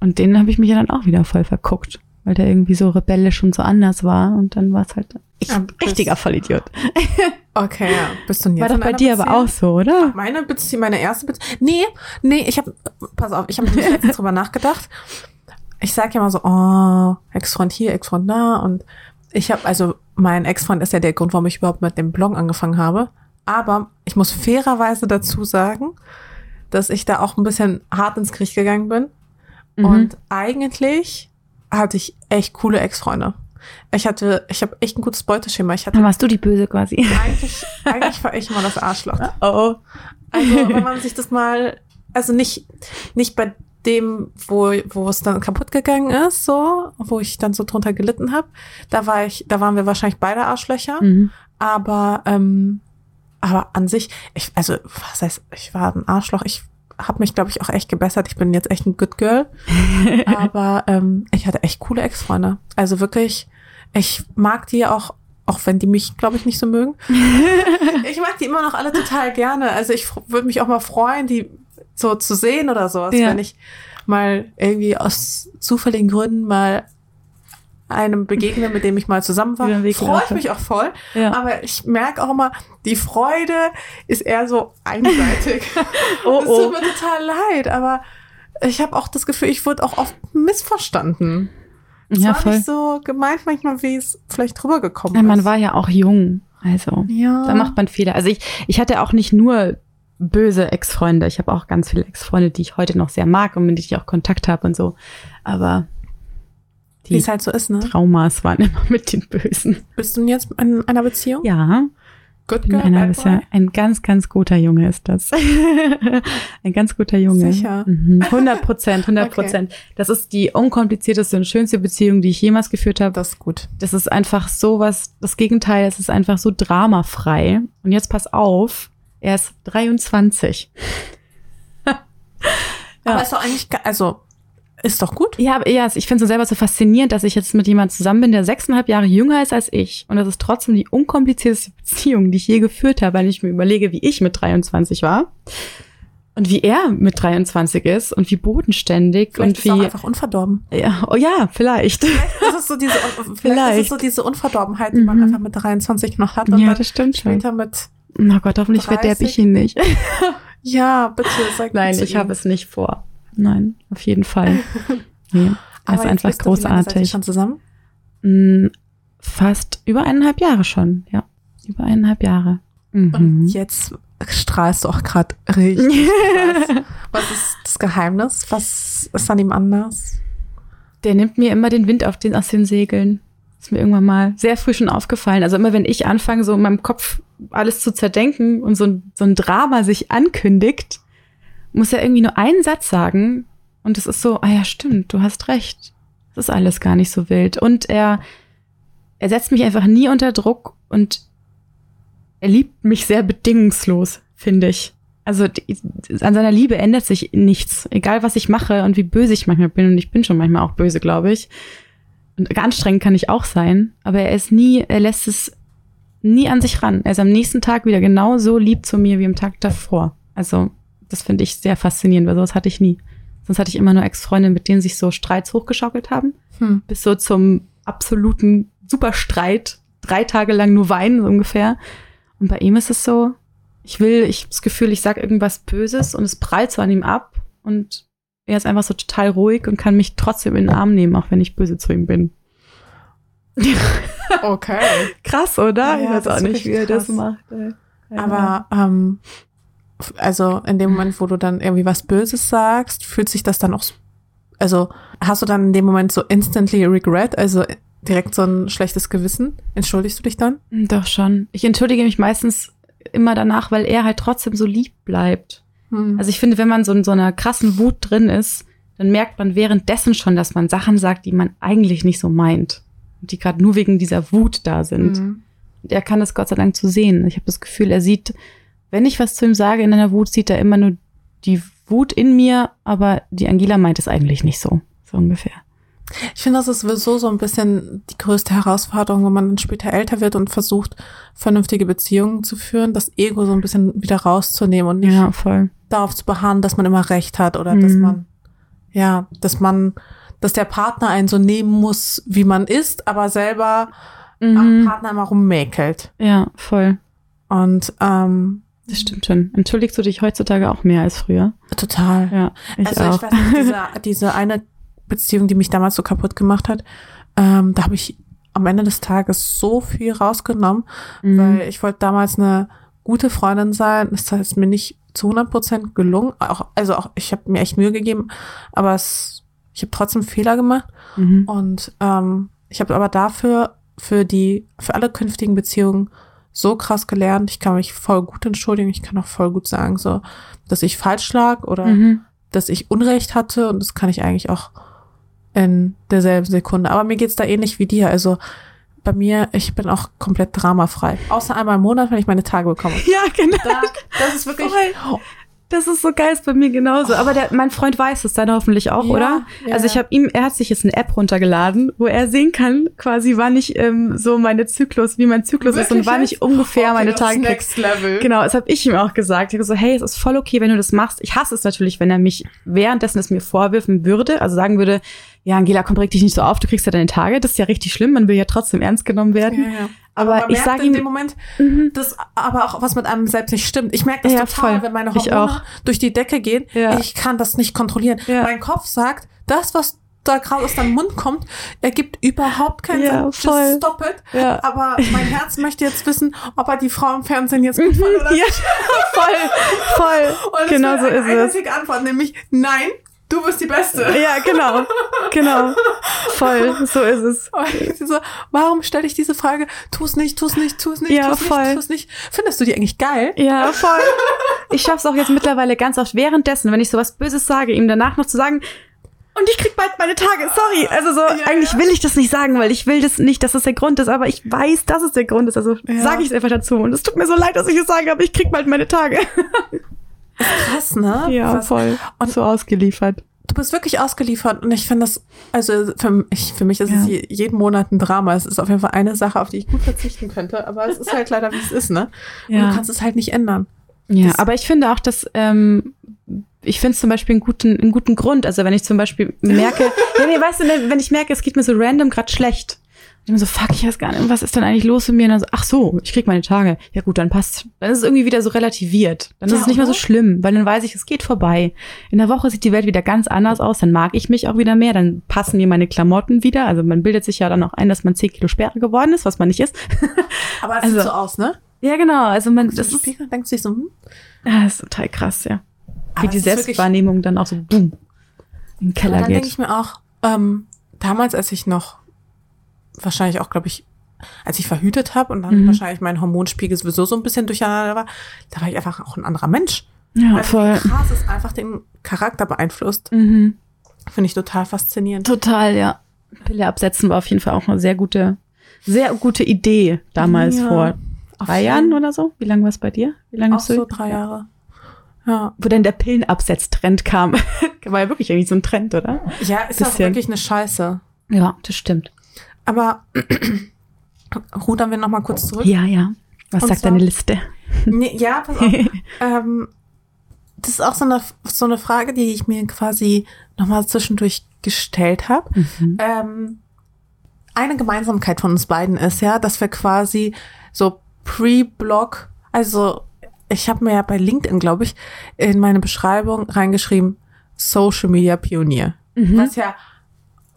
B: Und den habe ich mich ja dann auch wieder voll verguckt, weil der irgendwie so rebellisch und so anders war. Und dann war es halt ich,
A: Ja,
B: richtiger Vollidiot.
A: Okay, ja. Bist du jetzt
B: War doch bei dir aber
A: Beziehung?
B: auch so, oder?
A: Meine Beziehung, meine erste Beziehung. Nee, nee, ich habe, pass auf, ich habe letztens drüber nachgedacht. Ich sag ja immer so, oh, Ex-Freund hier, Ex-Freund da. Und ich habe, also mein Ex-Freund ist ja der Grund, warum ich überhaupt mit dem Blog angefangen habe. Aber ich muss fairerweise dazu sagen, dass ich da auch ein bisschen hart ins Gericht gegangen bin.
B: Mhm.
A: Und eigentlich hatte ich echt coole Ex-Freunde. Ich hatte, ich habe echt ein gutes Beuteschema. Ich hatte
B: Dann warst du die Böse quasi.
A: eigentlich, eigentlich war ich immer das Arschloch.
B: Oh.
A: Also, wenn man sich das mal also nicht, nicht bei dem, wo, wo es dann kaputt gegangen ist, so, wo ich dann so drunter gelitten habe. Da war ich, da waren wir wahrscheinlich beide Arschlöcher.
B: Mhm.
A: Aber, ähm, aber an sich, ich, also, was heißt, ich war ein Arschloch. Ich habe mich, glaube ich, auch echt gebessert. Ich bin jetzt echt ein Good Girl. aber ähm, ich hatte echt coole Ex-Freunde. Also wirklich, ich mag die auch, auch wenn die mich, glaube ich, nicht so mögen. ich mag die immer noch alle total gerne. Also ich würde mich auch mal freuen, die so zu sehen oder sowas,
B: Ja.
A: wenn ich mal irgendwie aus zufälligen Gründen mal einem begegne, mit dem ich mal zusammen war, freue ich mich auch voll.
B: Ja.
A: Aber ich merke auch immer, die Freude ist eher so einseitig.
B: Oh,
A: Es
B: oh.
A: tut mir total leid, aber ich habe auch das Gefühl, ich wurde auch oft missverstanden. Es
B: Ja,
A: war
B: voll.
A: nicht so gemeint manchmal, wie es vielleicht rübergekommen
B: Ja, man
A: ist.
B: war ja auch jung. Also,
A: ja.
B: da macht man Fehler. Also ich, ich hatte auch nicht nur böse Ex-Freunde. Ich habe auch ganz viele Ex-Freunde, die ich heute noch sehr mag und mit denen ich auch Kontakt habe und so. Aber
A: wie
B: die
A: es halt so ist, ne?
B: Traumas waren immer mit den Bösen.
A: Bist du denn jetzt in einer Beziehung?
B: Ja,
A: Good girl,
B: einer bisher. Ein ganz, ganz guter Junge ist das. ein ganz guter Junge.
A: Sicher?
B: Mhm. 100 Prozent, 100 Prozent. Das ist die unkomplizierteste und schönste Beziehung, die ich jemals geführt habe.
A: Das ist gut.
B: Das ist einfach sowas, das Gegenteil, es ist einfach so dramafrei. Und jetzt pass auf, er ist 23.
A: Aber ist doch eigentlich, ge- also, ist doch gut.
B: Ja, aber ja, ich finde es selber so faszinierend, dass ich jetzt mit jemandem zusammen bin, der sechseinhalb Jahre jünger ist als ich. Und das ist trotzdem die unkomplizierteste Beziehung, die ich je geführt habe, weil ich mir überlege, wie ich mit 23 war. Und wie er mit 23 ist und wie bodenständig
A: Vielleicht
B: und
A: ist er auch
B: wie.
A: einfach unverdorben.
B: Ja, oh ja, vielleicht.
A: Das ist so diese, vielleicht, ist
B: Vielleicht.
A: es so diese Unverdorbenheit, die man
B: Mhm.
A: einfach mit 23 noch hat und
B: Ja, das stimmt schon.
A: später mit,
B: Oh Gott, hoffentlich verderb
A: 30.
B: ich ihn nicht.
A: ja, bitte, sag
B: Nein, ich habe es nicht vor. Nein, auf jeden Fall. Nee, er ist einfach
A: bist du, wie lange
B: großartig.
A: schon zusammen?
B: Mm, Fast über eineinhalb Jahre schon, ja. Über eineinhalb Jahre.
A: Und
B: Mhm.
A: jetzt strahlst du auch gerade richtig krass. Was ist das Geheimnis? Was ist an ihm anders?
B: Der nimmt mir immer den Wind auf den, aus den Segeln. Ist mir irgendwann mal sehr früh schon aufgefallen. Also immer wenn ich anfange, so in meinem Kopf alles zu zerdenken und so ein, so ein Drama sich ankündigt, muss er irgendwie nur einen Satz sagen. Und es ist so, ah ja, stimmt, du hast recht. Das ist alles gar nicht so wild. Und er, er setzt mich einfach nie unter Druck und er liebt mich sehr bedingungslos, finde ich. Also die, an seiner Liebe ändert sich nichts, egal was ich mache und wie böse ich manchmal bin. Und ich bin schon manchmal auch böse, glaube ich. Und anstrengend kann ich auch sein, aber er ist nie, er lässt es nie an sich ran. Er ist am nächsten Tag wieder genauso lieb zu mir wie am Tag davor. Also das finde ich sehr faszinierend, weil sowas hatte ich nie. Sonst hatte ich immer nur Ex-Freundinnen, mit denen sich so Streits hochgeschaukelt haben
A: Hm.
B: bis so zum absoluten Superstreit, drei Tage lang nur weinen so ungefähr. Und bei ihm ist es so, ich will, ich hab das Gefühl, ich sag irgendwas Böses und es prallt so an ihm ab und er ist einfach so total ruhig und kann mich trotzdem in den Arm nehmen, auch wenn ich böse zu ihm bin.
A: Okay.
B: Krass, oder?
A: Ja,
B: ich weiß auch nicht, wie er das macht. ey.
A: Aber ähm, also in dem Moment, wo du dann irgendwie was Böses sagst, fühlt sich das dann auch, also hast du dann in dem Moment so instantly regret, also direkt so ein schlechtes Gewissen? Entschuldigst du dich dann?
B: Doch schon. Ich entschuldige mich meistens immer danach, weil er halt trotzdem so lieb bleibt.
A: Hm.
B: Also ich finde, wenn man so in so einer krassen Wut drin ist, dann merkt man währenddessen schon, dass man Sachen sagt, die man eigentlich nicht so meint. Und die gerade nur wegen dieser Wut da sind.
A: Mhm.
B: Und er kann das Gott sei Dank zu sehen. Ich habe das Gefühl, er sieht, wenn ich was zu ihm sage in einer Wut, sieht er immer nur die Wut in mir, aber die Angela meint es eigentlich nicht so. So ungefähr.
A: Ich finde, das ist sowieso so ein bisschen die größte Herausforderung, wenn man dann später älter wird und versucht, vernünftige Beziehungen zu führen, das Ego so ein bisschen wieder rauszunehmen und nicht
B: Ja,
A: darauf zu beharren, dass man immer recht hat oder dass
B: Mhm.
A: man, ja, dass man, dass der Partner einen so nehmen muss, wie man ist, aber selber am
B: Mhm.
A: Partner immer rummäkelt.
B: Ja, voll.
A: Und ähm,
B: Das stimmt schon. Entschuldigst du dich heutzutage auch mehr als früher?
A: total.
B: Ja, ich
A: also
B: auch.
A: ich weiß nicht, diese, diese eine Beziehung, die mich damals so kaputt gemacht hat, ähm, da habe ich am Ende des Tages so viel rausgenommen,
B: Mhm.
A: weil ich wollte damals eine gute Freundin sein. Das ist mir nicht zu 100 Prozent gelungen. Auch, also auch, ich habe mir echt Mühe gegeben, aber es, ich habe trotzdem Fehler gemacht.
B: Mhm.
A: Und ähm, ich habe aber dafür für die, für alle künftigen Beziehungen so krass gelernt. Ich kann mich voll gut entschuldigen. Ich kann auch voll gut sagen, so, dass ich falsch lag oder
B: Mhm.
A: dass ich Unrecht hatte. Und das kann ich eigentlich auch in derselben Sekunde. Aber mir geht's da ähnlich wie dir. Also bei mir, ich bin auch komplett dramafrei. Außer einmal im Monat, wenn ich meine Tage bekomme.
B: Ja, genau.
A: Da, das ist wirklich.
B: Voll. Das ist so geil, ist bei mir genauso. Aber der, mein Freund weiß es dann hoffentlich auch,
A: Ja,
B: oder?
A: ja,
B: also ich habe ihm, er hat sich jetzt eine App runtergeladen, wo er sehen kann, quasi wann ich ähm, so meine Zyklus, wie mein Zyklus ist und
A: Wirklich
B: wann ich ungefähr
A: Okay,
B: meine Tage krieg.
A: Next Level.
B: Genau, das habe ich ihm auch gesagt. Ich habe so, hey, es ist voll okay, wenn du das machst. Ich hasse es natürlich, wenn er mich währenddessen es mir vorwürfen würde, also sagen würde, ja, Angela, komm, reg dich nicht so auf, du kriegst ja deine Tage. Das ist ja richtig schlimm, man will ja trotzdem ernst genommen werden.
A: Ja,
B: Aber
A: man
B: ich
A: merkt
B: sage
A: in
B: ihm-
A: dem Moment,
B: Mhm.
A: dass aber auch was mit einem selbst nicht stimmt. Ich merke das
B: Ja,
A: total,
B: voll.
A: wenn meine Hormone durch die Decke gehen.
B: Ja.
A: Ich kann das nicht kontrollieren.
B: Ja.
A: Mein Kopf sagt, das, was da gerade aus deinem Mund kommt, ergibt überhaupt keinen
B: Ja,
A: Sinn.
B: voll.
A: Just stop it.
B: Ja.
A: Aber mein Herz möchte jetzt wissen, ob er die Frau im Fernsehen jetzt gut fand oder
B: ja,
A: nicht.
B: voll, voll.
A: Und es
B: genau so
A: eine
B: ist es.
A: einzige Antwort, nämlich nein, du bist die Beste.
B: Ja, genau. Genau. Voll. So ist es.
A: So, warum stelle ich diese Frage? Tu es nicht, tu es nicht, tu es nicht,
B: Ja,
A: tu es
B: voll.
A: nicht, tu es nicht. Findest du die eigentlich geil?
B: Ja, voll. Ich schaff's auch jetzt mittlerweile ganz oft währenddessen, wenn ich sowas Böses sage, ihm danach noch zu sagen, und ich krieg bald meine Tage, sorry. Also so,
A: Ja,
B: eigentlich
A: ja.
B: will ich das nicht sagen, weil ich will das nicht, dass das der Grund ist, aber ich weiß, dass es der Grund ist. Also
A: Ja.
B: sage ich es einfach dazu. Und es tut mir so leid, dass ich es sage, aber ich krieg bald meine Tage.
A: Krass, ne?
B: Ja,
A: Was-
B: voll.
A: Und-
B: so ausgeliefert.
A: Du bist wirklich ausgeliefert und ich finde das, also für, ich, für mich ist es
B: Ja.
A: je, jeden Monat ein Drama. Es ist auf jeden Fall eine Sache, auf die ich gut verzichten könnte, aber es ist halt leider, wie es ist, ne? Und
B: Ja.
A: du kannst es halt nicht ändern.
B: Ja,
A: Das-
B: aber ich finde auch, dass ähm, ich finde es zum Beispiel einen guten, einen guten Grund. Also wenn ich zum Beispiel merke, ja, nee, weißt du, wenn ich merke, es geht mir so random gerade schlecht. Ich bin so, fuck, ich weiß gar nicht, was ist denn eigentlich los mit mir? Und dann so, ach so, ich krieg meine Tage. Ja gut, dann passt. Dann ist es irgendwie wieder so relativiert. Dann
A: Ja,
B: ist es nicht mehr so
A: oder?
B: schlimm, weil dann weiß ich, es geht vorbei. In der Woche sieht die Welt wieder ganz anders aus, dann mag ich mich auch wieder mehr, dann passen mir meine Klamotten wieder. Also man bildet sich ja dann auch ein, dass man 10 Kilo schwerer geworden ist, was man nicht ist.
A: Aber es
B: Also-
A: sieht so aus, ne?
B: Ja, genau. Also man,
A: Das ist Spiegel, denkst du dich so, hm?
B: ja, das ist total krass, ja.
A: Aber
B: Wie die Selbstwahrnehmung dann auch so boom in den Keller
A: dann denke
B: geht.
A: ich mir auch, ähm, damals, als ich noch, wahrscheinlich auch, glaube ich, als ich verhütet habe und dann
B: Mhm.
A: wahrscheinlich mein Hormonspiegel sowieso so ein bisschen durcheinander war, da war ich einfach auch ein anderer Mensch.
B: Ja,
A: Weil
B: voll.
A: krass es einfach den Charakter beeinflusst.
B: Mhm.
A: Finde ich total faszinierend.
B: Total, ja. Pille absetzen war auf jeden Fall auch eine sehr gute, sehr gute Idee damals
A: Ja,
B: vor drei Jahren oder so. Wie lange war es bei dir? Wie lange
A: Auch
B: du?
A: so drei Jahre. Ja.
B: Wo denn der Pillenabsetztrend kam. war ja wirklich irgendwie so ein Trend, oder?
A: Ja, ist auch
B: Bisschen.
A: wirklich eine Scheiße.
B: Ja, das stimmt.
A: Aber rudern wir noch mal kurz zurück.
B: Ja, ja. Was
A: Und
B: sagt
A: zwar-
B: deine Liste?
A: Nee, ja, pass auf. ähm, das ist auch so eine, so eine Frage, die ich mir quasi noch mal zwischendurch gestellt habe.
B: Mhm.
A: Ähm, eine Gemeinsamkeit von uns beiden ist ja, dass wir quasi so pre-Blog, also ich habe mir ja bei LinkedIn, glaube ich, in meine Beschreibung reingeschrieben, Social Media Pionier.
B: Mhm.
A: Was ja,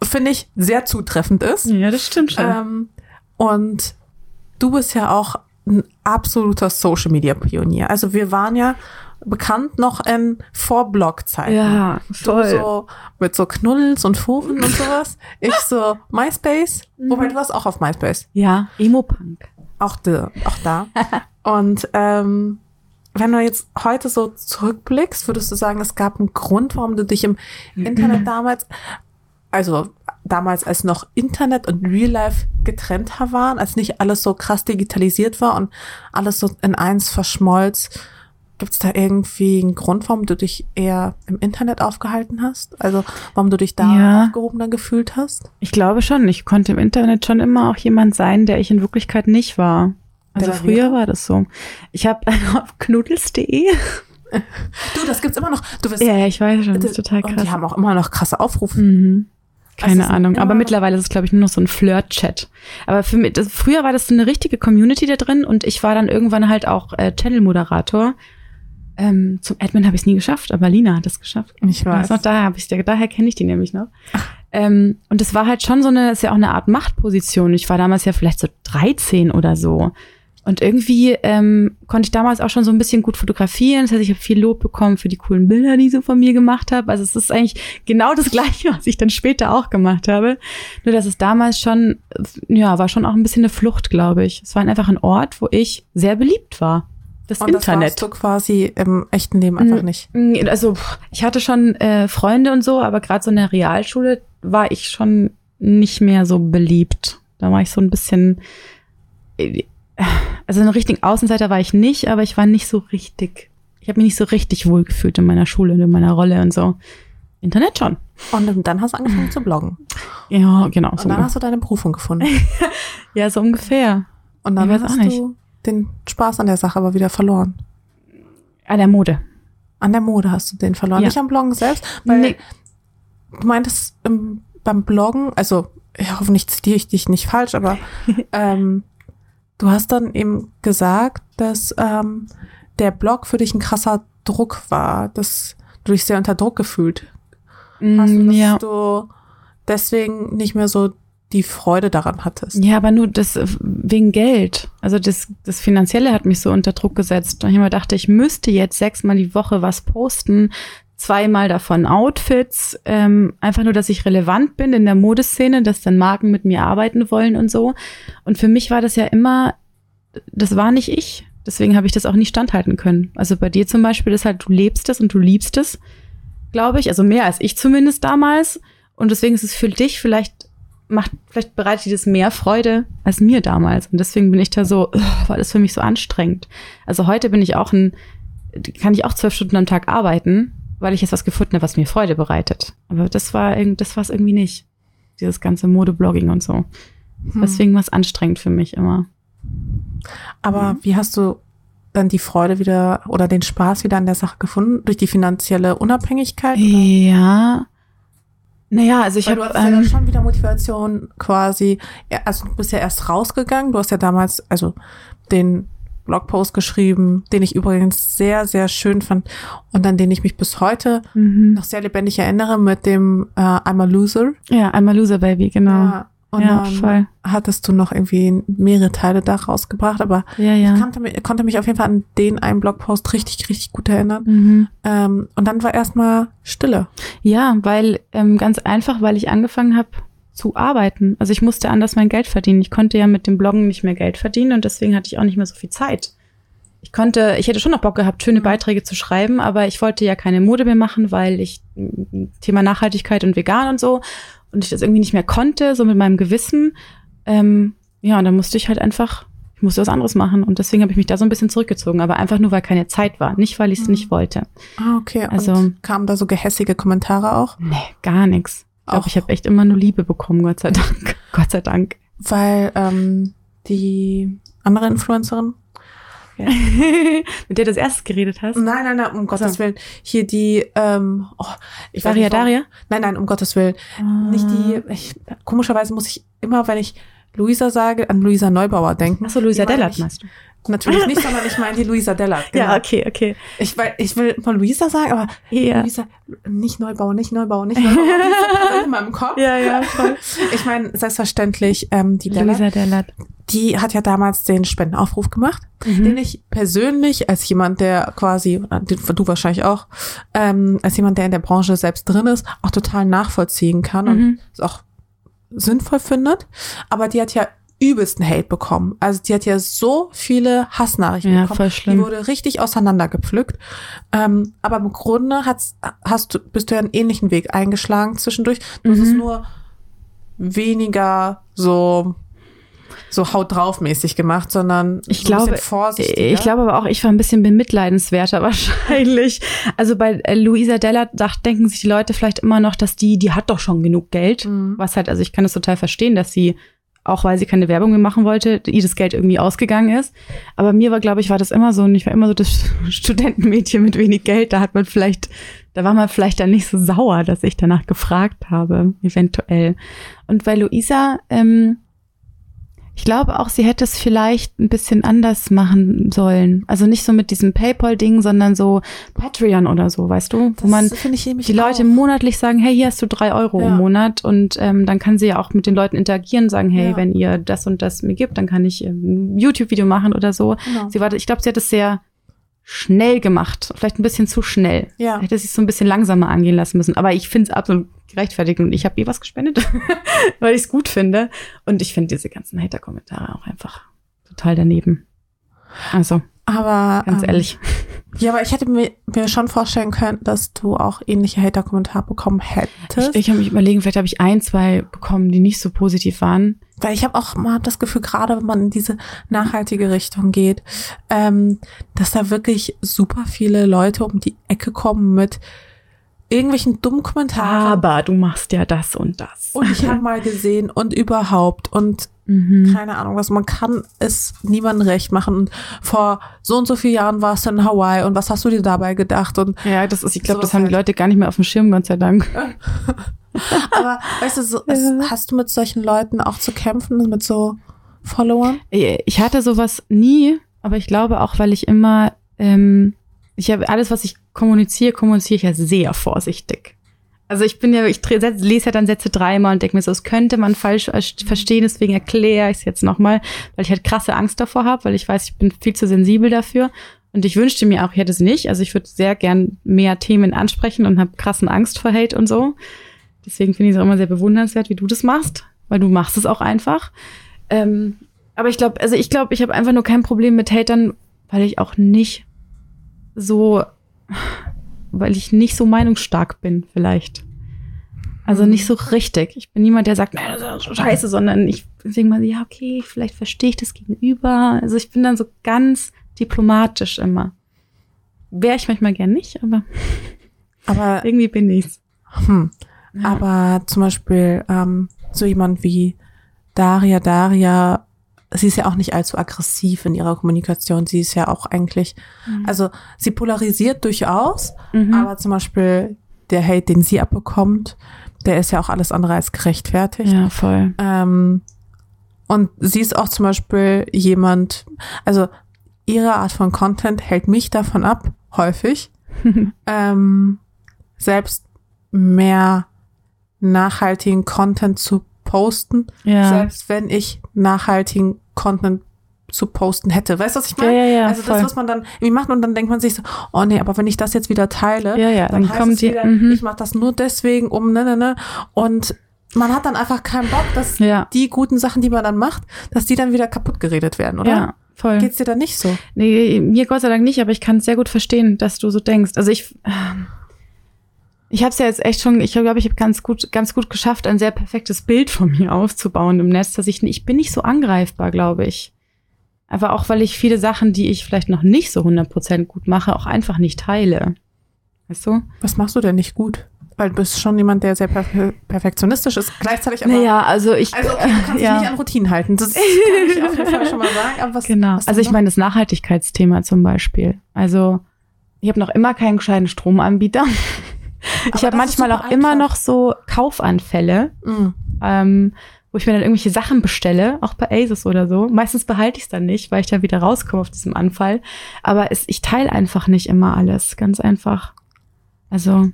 A: finde ich, sehr zutreffend ist.
B: Ja, das stimmt schon.
A: Ähm, und du bist ja auch ein absoluter Social Media Pionier. Also wir waren ja bekannt noch in Vorblog-Zeiten.
B: ja,
A: Du
B: voll.
A: so mit so Knuddels und Foren und sowas. Ich so MySpace. Wobei du warst auch auf MySpace.
B: Ja, Emo-Punk.
A: Auch, de, auch da. und ähm, wenn du jetzt heute so zurückblickst, würdest du sagen, es gab einen Grund, warum du dich im Internet damals, also damals als noch Internet und Real Life getrennter waren, als nicht alles so krass digitalisiert war und alles so in eins verschmolz. Gibt es da irgendwie einen Grund, warum du dich eher im Internet aufgehalten hast? Also warum du dich da
B: Ja.
A: aufgehobener gefühlt hast?
B: Ich glaube schon. Ich konnte im Internet schon immer auch jemand sein, der ich in Wirklichkeit nicht war. Also
A: Der
B: früher war das so. Ich habe auf knuddels.de.
A: Du, das gibt's immer noch. Du wirst
B: Ja, ja, ich weiß schon. Das ist total
A: Und
B: krass.
A: die haben auch immer noch krasse Aufrufe.
B: Mhm. Keine
A: Also,
B: Ahnung. Aber mittlerweile ist es, glaube ich, nur noch so ein Flirt-Chat. Aber für mich, das, früher war das so eine richtige Community da drin und ich war dann irgendwann halt auch äh, Channel-Moderator. Ähm, zum Admin habe ich es nie geschafft, aber Lina hat es geschafft.
A: Ich
B: Weiß noch, daher habe ich daher kenne ich die nämlich noch. Ähm, und das war halt schon so eine, ist ja auch eine Art Machtposition. Ich war damals ja vielleicht so 13 oder so. Und irgendwie ähm, konnte ich damals auch schon so ein bisschen gut fotografieren. Das heißt, ich habe viel Lob bekommen für die coolen Bilder, die ich so von mir gemacht habe. Also es ist eigentlich genau das Gleiche, was ich dann später auch gemacht habe. Nur dass es damals schon, ja, war schon auch ein bisschen eine Flucht, glaube ich. Es war einfach ein Ort, wo ich sehr beliebt war. Das
A: Und das
B: Internet.
A: warst du quasi im echten Leben einfach nicht.
B: Also ich hatte schon äh, Freunde und so, aber gerade so in der Realschule war ich schon nicht mehr so beliebt. Da war ich so ein bisschen, also ein richtigen Außenseiter war ich nicht, aber ich war nicht so richtig, ich habe mich nicht so richtig wohlgefühlt in meiner Schule und in meiner Rolle und so. Internet schon.
A: Und dann hast du angefangen zu bloggen.
B: Ja, genau.
A: Und
B: So,
A: dann hast du deine Berufung gefunden.
B: ja, so ungefähr.
A: Und dann
B: Ich
A: hast
B: nicht.
A: du den Spaß an der Sache aber wieder verloren.
B: Ah, der Mode.
A: An der Mode hast du den verloren.
B: Ja.
A: Nicht am Bloggen selbst, weil
B: Nee.
A: du meintest ähm, beim Bloggen, also ja, hoffentlich zitiere ich dich nicht falsch, aber ähm, du hast dann eben gesagt, dass ähm, der Blog für dich ein krasser Druck war, dass du dich sehr unter Druck gefühlt hast und
B: Mm,
A: dass
B: ja.
A: du deswegen nicht mehr so die Freude daran hattest.
B: Ja, aber nur das äh, wegen Geld. Also das, das Finanzielle hat mich so unter Druck gesetzt. Und ich immer dachte, ich müsste jetzt sechsmal die Woche was posten, zweimal davon Outfits, ähm, einfach nur, dass ich relevant bin in der Modeszene, dass dann Marken mit mir arbeiten wollen und so. Und für mich war das ja immer, das war nicht ich. Deswegen habe ich das auch nie standhalten können. Also bei dir zum Beispiel ist halt, du lebst es und du liebst es, glaube ich. Also mehr als ich zumindest damals. Und deswegen ist es für dich vielleicht macht, vielleicht bereitet dir das mehr Freude als mir damals. Und deswegen bin ich da so, war das für mich so anstrengend. Also heute bin ich auch ein, kann ich auch zwölf Stunden am Tag arbeiten, weil ich jetzt was gefunden habe, was mir Freude bereitet. Aber das war, das war es irgendwie nicht. Dieses ganze Modeblogging und so.
A: Hm.
B: Deswegen war es anstrengend für mich immer.
A: Aber wie hast du dann die Freude wieder oder den Spaß wieder an der Sache gefunden? Durch die finanzielle Unabhängigkeit? oder?
B: Ja. Naja, also ich
A: Weil du
B: habe
A: hast ja dann
B: ähm,
A: schon wieder Motivation quasi, ja, also du bist ja erst rausgegangen, du hast ja damals, also den Blogpost geschrieben, den ich übrigens sehr, sehr schön fand und an den ich mich bis heute
B: mhm.
A: noch sehr lebendig erinnere mit dem äh, I'm a Loser.
B: ja, einmal Loser Baby, genau.
A: Ja, und
B: Ja,
A: dann
B: voll.
A: hattest du noch irgendwie mehrere Teile da rausgebracht, aber
B: Ja,
A: ich
B: ja.
A: konnte, mich- konnte mich auf jeden Fall an den einen Blogpost richtig, richtig gut erinnern.
B: Mhm.
A: Ähm, und dann war erstmal Stille.
B: Ja, weil ähm, ganz einfach, weil ich angefangen habe zu arbeiten. Also ich musste anders mein Geld verdienen. Ich konnte ja mit dem Bloggen nicht mehr Geld verdienen und deswegen hatte ich auch nicht mehr so viel Zeit. Ich konnte, ich hätte schon noch Bock gehabt, schöne Beiträge zu schreiben, aber ich wollte ja keine Mode mehr machen, weil ich mm, Thema Nachhaltigkeit und vegan und so und ich das irgendwie nicht mehr konnte, so mit meinem Gewissen. Ähm, ja, und dann musste ich halt einfach, ich musste was anderes machen und deswegen habe ich mich da so ein bisschen zurückgezogen, aber einfach nur, weil keine Zeit war, nicht weil ich es
A: Mhm.
B: nicht wollte.
A: Ah, okay.
B: Also-
A: und kamen da so gehässige Kommentare auch?
B: Nee, gar nichts.
A: Auch-
B: ich habe echt immer nur Liebe bekommen, Gott sei Dank. Gott sei Dank.
A: Weil ähm, die andere Influencerin?
B: Mit der du das erst geredet hast.
A: Nein, nein, nein, um Gottes Willen. Hier die, ähm, oh, ich
B: Daria,
A: nicht,
B: Daria?
A: Nein, nein, um Gottes Willen. Nicht die, ich, komischerweise muss ich immer, wenn ich Luisa sage, an Luisa Neubauer denken.
B: Achso, Luisa Dellert meinst du?
A: Natürlich nicht, sondern ich meine die Luisa Dellert. Genau.
B: Ja, okay, okay.
A: Ich, will, ich will immer Luisa sagen, aber
B: Ja.
A: Luisa, nicht Neubauer, nicht Neubauer, nicht Neubauer. Die ist in meinem Kopf.
B: Ja, ja, voll.
A: Ich meine, selbstverständlich, ähm, die Dellert,
B: Luisa Dellert.
A: die hat ja damals den Spendenaufruf gemacht,
B: Mhm.
A: den ich persönlich als jemand, der quasi, du wahrscheinlich auch, ähm, als jemand, der in der Branche selbst drin ist, auch total nachvollziehen kann und
B: Mhm.
A: es auch sinnvoll findet. Aber die hat ja übelsten Hate bekommen. Also die hat ja so viele Hassnachrichten
B: Ja,
A: bekommen.
B: voll
A: Die
B: schlimm.
A: wurde richtig auseinandergepflückt. Ähm, aber im Grunde hat's, hast du, bist du ja einen ähnlichen Weg eingeschlagen zwischendurch. Du hast es
B: Mhm.
A: nur weniger so so haut drauf mäßig gemacht, sondern
B: Ich
A: so ein
B: glaube, ich glaube aber auch, ich war ein bisschen bemitleidenswerter wahrscheinlich. Also bei äh, Luisa Dellert dacht, denken sich die Leute vielleicht immer noch, dass die, die hat doch schon genug Geld.
A: Mhm.
B: Was halt, also ich kann das total verstehen, dass sie, auch weil sie keine Werbung mehr machen wollte, ihr das Geld irgendwie ausgegangen ist. Aber mir war, glaube ich, war das immer so, und ich war immer so das Studentenmädchen mit wenig Geld. Da hat man vielleicht, da war man vielleicht dann nicht so sauer, dass ich danach gefragt habe, eventuell. Und bei Luisa, ähm, Ich glaube auch, sie hätte es vielleicht ein bisschen anders machen sollen. Also nicht so mit diesem PayPal-Ding, sondern so Patreon oder so, weißt du? Wo man
A: ich nämlich
B: die Leute
A: auch.
B: monatlich sagen, hey, hier hast du drei Euro
A: Ja.
B: im Monat und ähm, dann kann sie ja auch mit den Leuten interagieren, sagen, hey,
A: Ja.
B: wenn ihr das und das mir gibt, dann kann ich ähm, ein YouTube-Video machen oder so.
A: Genau.
B: Sie war, ich glaube, sie hat es sehr schnell gemacht, vielleicht ein bisschen zu schnell.
A: Ja.
B: Hätte sich so ein bisschen langsamer angehen lassen müssen. Aber ich finde es absolut gerechtfertigt und ich habe ihr was gespendet, weil ich es gut finde. Und ich finde diese ganzen Hater-Kommentare auch einfach total daneben. Also,
A: Aber
B: ganz
A: ähm,
B: ehrlich.
A: Ja, aber ich hätte mir, mir schon vorstellen können, dass du auch ähnliche Hater-Kommentare bekommen hättest.
B: Ich, ich habe mich überlegen, vielleicht habe ich ein, zwei bekommen, die nicht so positiv waren.
A: Weil ich habe auch mal das Gefühl, gerade wenn man in diese nachhaltige Richtung geht, ähm, dass da wirklich super viele Leute um die Ecke kommen mit irgendwelchen dummen Kommentaren.
B: Aber du machst ja das und das.
A: Und ich habe mal gesehen und überhaupt und
B: Mhm.
A: keine Ahnung was. Man kann es niemandem recht machen. Und vor so und so vielen Jahren warst du in Hawaii und was hast du dir dabei gedacht? Und
B: Ja, das ist, ich glaube, das haben die
A: halt.
B: Leute gar nicht mehr auf dem Schirm, Gott sei Dank.
A: aber weißt du, so, es, hast du mit solchen Leuten auch zu kämpfen, mit so Followern?
B: Ich hatte sowas nie, aber ich glaube auch, weil ich immer, ähm, ich habe alles, was ich kommuniziere, kommuniziere ich ja sehr vorsichtig. Also ich bin ja, ich lese ja dann Sätze dreimal und denke mir so, das könnte man falsch verstehen, deswegen erkläre ich es jetzt nochmal, weil ich halt krasse Angst davor habe, weil ich weiß, ich bin viel zu sensibel dafür. Und ich wünschte mir auch, ich hätte es nicht. Also ich würde sehr gern mehr Themen ansprechen und habe krassen Angst vor Hate und so. Deswegen finde ich es auch immer sehr bewundernswert, wie du das machst, weil du machst es auch einfach. Ähm, aber ich glaube, also ich glaube, ich habe einfach nur kein Problem mit Hatern, weil ich auch nicht so, weil ich nicht so meinungsstark bin, vielleicht. Also nicht so richtig. Ich bin niemand, der sagt, "Nee, das ist scheiße, sondern ich denke mal, ja, okay, vielleicht verstehe ich das gegenüber. Also ich bin dann so ganz diplomatisch immer. Wäre ich manchmal gern nicht, aber
A: Aber,
B: irgendwie bin ich's.
A: hm, aber zum Beispiel ähm, so jemand wie Daria, Daria, sie ist ja auch nicht allzu aggressiv in ihrer Kommunikation. Sie ist ja auch eigentlich, also sie polarisiert durchaus,
B: Mhm.
A: aber zum Beispiel der Hate, den sie abbekommt, der ist ja auch alles andere als gerechtfertigt.
B: ja, voll.
A: Ähm, und sie ist auch zum Beispiel jemand, also ihre Art von Content hält mich davon ab, häufig, ähm, selbst mehr nachhaltigen Content zu posten,
B: Ja.
A: selbst wenn ich nachhaltigen Content zu posten hätte. Weißt du, was ich
B: Ja,
A: meine?
B: ja, ja,
A: also
B: voll.
A: das, was man dann irgendwie macht und dann denkt man sich so, oh nee, aber wenn ich das jetzt wieder teile,
B: Ja, ja,
A: dann,
B: dann
A: heißt
B: kommt
A: es
B: die-
A: wieder,
B: mhm.
A: ich mache das nur deswegen, um ne, ne, ne. Und man hat dann einfach keinen Bock, dass
B: Ja.
A: die guten Sachen, die man dann macht, dass die dann wieder kaputt geredet werden, oder?
B: Ja, voll.
A: Geht's dir dann nicht so?
B: Nee, mir Gott sei Dank nicht, aber ich kann es sehr gut verstehen, dass du so denkst. Also ich, ähm, ich habe es ja jetzt echt schon, ich glaube, ich habe ganz gut, ganz gut geschafft, ein sehr perfektes Bild von mir aufzubauen im Netz, dass ich, ich bin nicht so angreifbar, glaube ich. Aber auch, weil ich viele Sachen, die ich vielleicht noch nicht so 100% gut mache, auch einfach nicht teile. Weißt du?
A: Was machst du denn nicht gut? Weil du bist schon jemand, der sehr perfe perfektionistisch ist, gleichzeitig aber.
B: also ich,
A: Also okay, du kannst dich nicht an Routinen halten. Das kann ich auf jeden Fall schon mal sagen. Aber was,
B: Genau.
A: was
B: Also ich meine das Nachhaltigkeitsthema zum Beispiel. Also ich habe noch immer keinen gescheiten Stromanbieter. Ich habe manchmal auch immer
A: einfach.
B: noch so Kaufanfälle,
A: Mm.
B: ähm, wo ich mir dann irgendwelche Sachen bestelle, auch bei Asus oder so. Meistens behalte ich es dann nicht, weil ich dann wieder rauskomme auf diesem Anfall. Aber es, ich teile einfach nicht immer alles, ganz einfach. Also,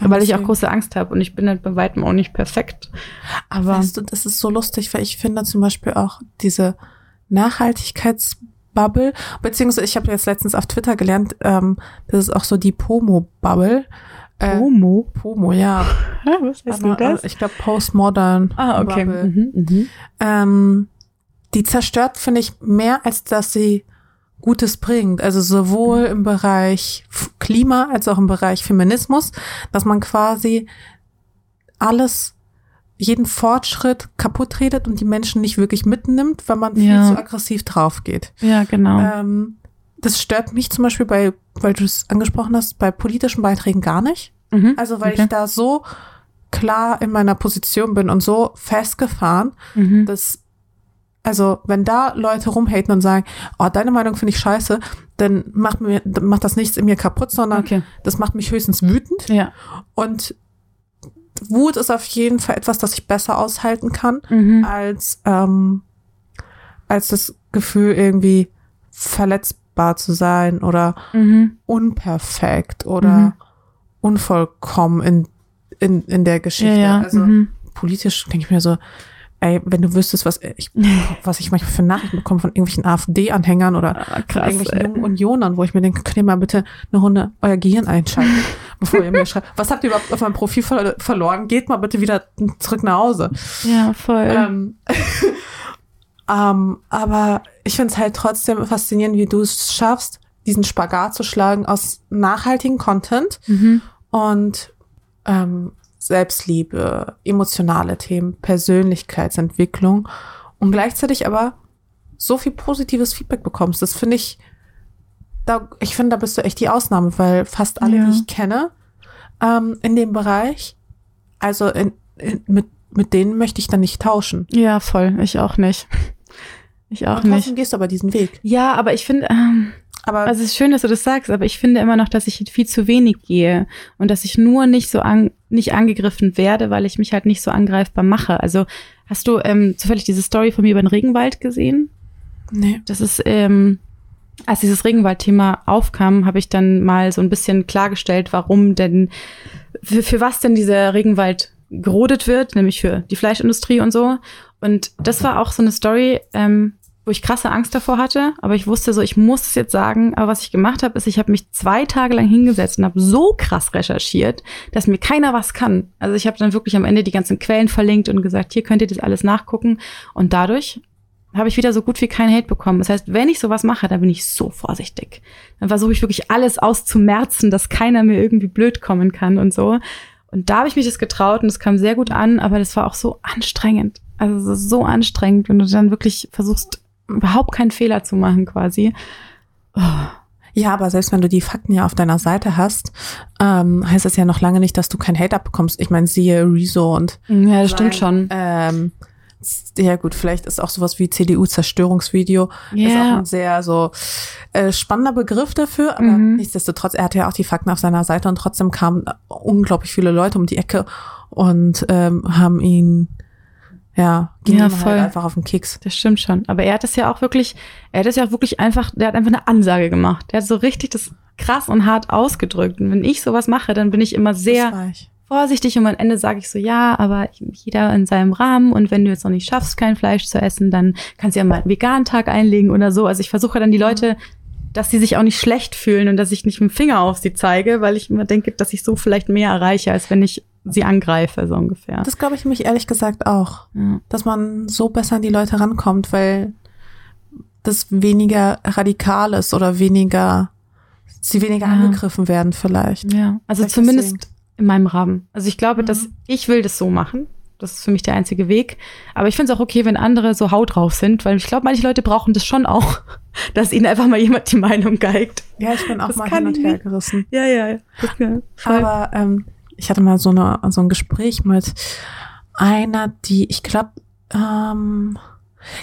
A: Ja,
B: weil ich auch große Angst habe und ich bin halt bei weitem auch nicht perfekt.
A: Aber
B: Aber
A: weißt du, das ist so lustig, weil ich finde zum Beispiel auch diese Nachhaltigkeitsbubble, beziehungsweise ich habe jetzt letztens auf Twitter gelernt, ähm, das ist auch so die Pomo-Bubble. Äh,
B: Homo.
A: Pomo, ja.
B: Was heißt du das?
A: äh, Ich glaube Postmodern.
B: Ah, okay. Mhm, mhm.
A: Ähm, die zerstört, finde ich, mehr, als dass sie Gutes bringt. Also sowohl im Bereich Klima als auch im Bereich Feminismus, dass man quasi alles, jeden Fortschritt kaputt redet und die Menschen nicht wirklich mitnimmt, weil man viel
B: Ja.
A: zu aggressiv drauf geht.
B: Ja, genau.
A: Ähm, das stört mich zum Beispiel bei, weil du es angesprochen hast, bei politischen Beiträgen gar nicht.
B: Mhm.
A: Also weil
B: Okay.
A: ich da so klar in meiner Position bin und so festgefahren,
B: Mhm.
A: dass also wenn da Leute rumhaten und sagen, oh, deine Meinung finde ich scheiße, dann macht mir macht das nichts in mir kaputt, sondern
B: Okay.
A: das macht mich höchstens wütend
B: Ja.
A: und Wut ist auf jeden Fall etwas, das ich besser aushalten kann
B: Mhm.
A: als ähm, als das Gefühl, irgendwie verletzbar zu sein oder
B: Mhm.
A: unperfekt oder
B: Mhm.
A: unvollkommen in, in, in der Geschichte.
B: Ja, ja.
A: Also
B: mhm.
A: politisch denke ich mir so, ey, wenn du wüsstest, was ich, was ich manchmal für Nachrichten bekomme von irgendwelchen AfD-Anhängern oder
B: Ah, krass,
A: irgendwelchen
B: ey.
A: jungen Unionern, wo ich mir denke, könnt ihr mal bitte eine Runde euer Gehirn einschalten, bevor ihr mir schreibt, was habt ihr überhaupt auf meinem Profil ver verloren? Geht mal bitte wieder zurück nach Hause.
B: Ja, voll.
A: Ähm, ähm, aber ich finde es halt trotzdem faszinierend, wie du es schaffst, diesen Spagat zu schlagen aus nachhaltigen Content
B: mhm.
A: und ähm, Selbstliebe, emotionale Themen, Persönlichkeitsentwicklung und gleichzeitig aber so viel positives Feedback bekommst. Das finde ich, da, ich finde, da bist du echt die Ausnahme, weil fast alle,
B: Ja.
A: die ich kenne, ähm, in dem Bereich, also in, in, mit, mit denen möchte ich dann nicht tauschen.
B: Ja, voll. Ich auch nicht. Ich auch
A: Und trotzdem
B: nicht.
A: gehst du aber diesen Weg.
B: Ja, aber ich finde, ähm,
A: Aber
B: also es ist schön, dass du das sagst, aber ich finde immer noch, dass ich viel zu wenig gehe und dass ich nur nicht so an, nicht angegriffen werde, weil ich mich halt nicht so angreifbar mache. Also hast du ähm, zufällig diese Story von mir über den Regenwald gesehen?
A: nee.
B: Das ist, ähm, als dieses Regenwald-Thema aufkam, habe ich dann mal so ein bisschen klargestellt, warum denn, für, für was denn dieser Regenwald gerodet wird, nämlich für die Fleischindustrie und so. Und das war auch so eine Story, ähm, wo ich krasse Angst davor hatte, aber ich wusste so, ich muss es jetzt sagen. Aber was ich gemacht habe, ist, ich habe mich zwei Tage lang hingesetzt und habe so krass recherchiert, dass mir keiner was kann. Also ich habe dann wirklich am Ende die ganzen Quellen verlinkt und gesagt, hier könnt ihr das alles nachgucken. Und dadurch habe ich wieder so gut wie keinen Hate bekommen. Das heißt, wenn ich sowas mache, dann bin ich so vorsichtig. Dann versuche ich wirklich alles auszumerzen, dass keiner mir irgendwie blöd kommen kann und so. Und da habe ich mich das getraut und es kam sehr gut an, aber das war auch so anstrengend. Also es ist so anstrengend, wenn du dann wirklich versuchst, überhaupt keinen Fehler zu machen quasi. Oh,
A: Ja, aber selbst wenn du die Fakten ja auf deiner Seite hast, ähm, heißt das ja noch lange nicht, dass du kein Hate abbekommst. Ich meine, siehe Rezo und
B: ja, das stimmt schon.
A: ähm, ja gut, vielleicht ist auch sowas wie CDU-Zerstörungsvideo ist auch ein sehr so äh, spannender Begriff dafür, aber
B: Mhm.
A: nichtsdestotrotz, er hatte ja auch die Fakten auf seiner Seite und trotzdem kamen unglaublich viele Leute um die Ecke und ähm, haben ihn ja, ging
B: Ja,
A: ihm
B: voll.
A: halt einfach auf den Keks.
B: das stimmt schon. Aber er hat es ja auch wirklich, er hat es ja auch wirklich einfach, der hat einfach eine Ansage gemacht. Der hat so richtig das krass und hart ausgedrückt. Und wenn ich sowas mache, dann bin ich immer sehr
A: Das war ich.
B: Vorsichtig und am Ende sage ich so, ja, aber jeder in seinem Rahmen und wenn du jetzt noch nicht schaffst, kein Fleisch zu essen, dann kannst du ja mal einen veganen Tag einlegen oder so. Also ich versuche dann die Leute, dass sie sich auch nicht schlecht fühlen und dass ich nicht mit dem Finger auf sie zeige, weil ich immer denke, dass ich so vielleicht mehr erreiche, als wenn ich sie angreife, so ungefähr.
A: Das glaube ich mich ehrlich gesagt auch.
B: ja.
A: dass man so besser an die Leute rankommt, weil das weniger radikal ist oder weniger, sie weniger
B: Ja.
A: angegriffen werden vielleicht.
B: ja, also
A: Vielleicht
B: zumindest. In meinem Rahmen. Also ich glaube,
A: Mhm.
B: dass ich will das so machen. Das ist für mich der einzige Weg. Aber ich finde es auch okay, wenn andere so haut drauf sind, weil ich glaube, manche Leute brauchen das schon auch, dass ihnen einfach mal jemand die Meinung geigt.
A: Ja, ich bin auch
B: Das
A: mal hin und her gerissen.
B: Ja, ja, ja. Voll.
A: Aber ähm, ich hatte mal so, eine, so ein Gespräch mit einer, die, ich glaube, ähm,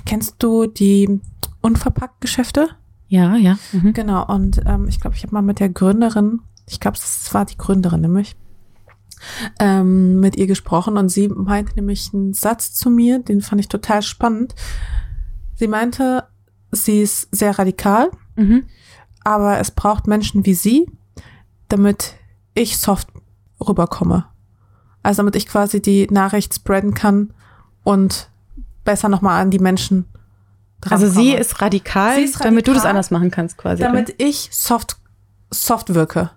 A: kennst du die Unverpackt-Geschäfte?
B: ja, ja. Mhm.
A: Genau, und ähm, ich glaube, ich habe mal mit der Gründerin, ich glaube, es war die Gründerin nämlich, ähm, mit ihr gesprochen und sie meinte nämlich einen Satz zu mir, den fand ich total spannend. Sie meinte, sie ist sehr radikal,
B: Mhm.
A: aber es braucht Menschen wie sie, damit ich soft rüberkomme. Also damit ich quasi die Nachricht spreaden kann und besser nochmal an die Menschen
B: Also sie ist radikal,
A: Sie ist
B: damit du das
A: radikal,
B: anders machen kannst quasi.
A: damit ich soft, soft wirke.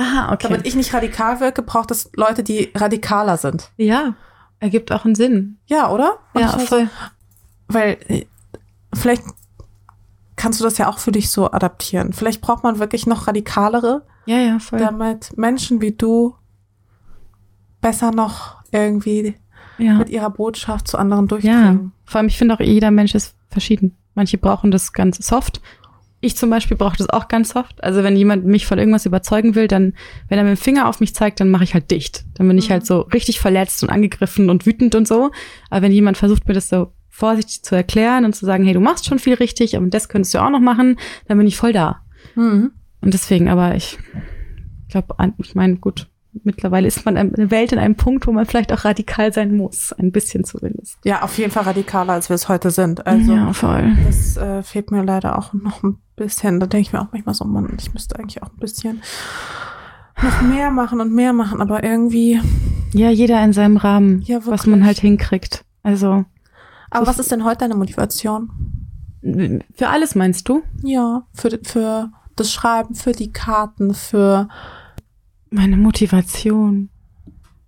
B: Aha, okay.
A: Damit ich nicht radikal wirke, braucht es Leute, die radikaler sind.
B: ja, ergibt auch einen Sinn.
A: Ja, oder? Und
B: ja,
A: war so,
B: voll.
A: weil äh, vielleicht kannst du das ja auch für dich so adaptieren. Vielleicht braucht man wirklich noch radikalere,
B: Ja, ja, voll.
A: damit Menschen wie du besser noch irgendwie
B: ja.
A: mit ihrer Botschaft zu anderen
B: ja.
A: durchdringen.
B: Vor allem, ich finde auch, jeder Mensch ist verschieden. Manche brauchen das ganz soft. Ich zum Beispiel brauche das auch ganz soft. Also wenn jemand mich von irgendwas überzeugen will, dann, wenn er mit dem Finger auf mich zeigt, dann mache ich halt dicht. Dann bin ich
A: Mhm.
B: halt so richtig verletzt und angegriffen und wütend und so. Aber wenn jemand versucht, mir das so vorsichtig zu erklären und zu sagen, hey, du machst schon viel richtig, aber das könntest du auch noch machen, dann bin ich voll da.
A: Mhm.
B: Und deswegen, aber ich glaube, ich meine, gut, mittlerweile ist man eine Welt in einem Punkt, wo man vielleicht auch radikal sein muss. Ein bisschen zumindest.
A: Ja, auf jeden Fall radikaler, als wir es heute sind. Also,
B: ja, voll.
A: Das äh, fehlt mir leider auch noch ein bisschen. Da denke ich mir auch manchmal so, Mann, ich müsste eigentlich auch ein bisschen noch mehr machen und mehr machen, aber irgendwie.
B: Ja, jeder in seinem Rahmen,
A: Ja,
B: was man halt hinkriegt. Also
A: Aber was ist denn heute deine Motivation?
B: für alles meinst du?
A: Ja, für, für das Schreiben, für die Karten, für.
B: Meine Motivation.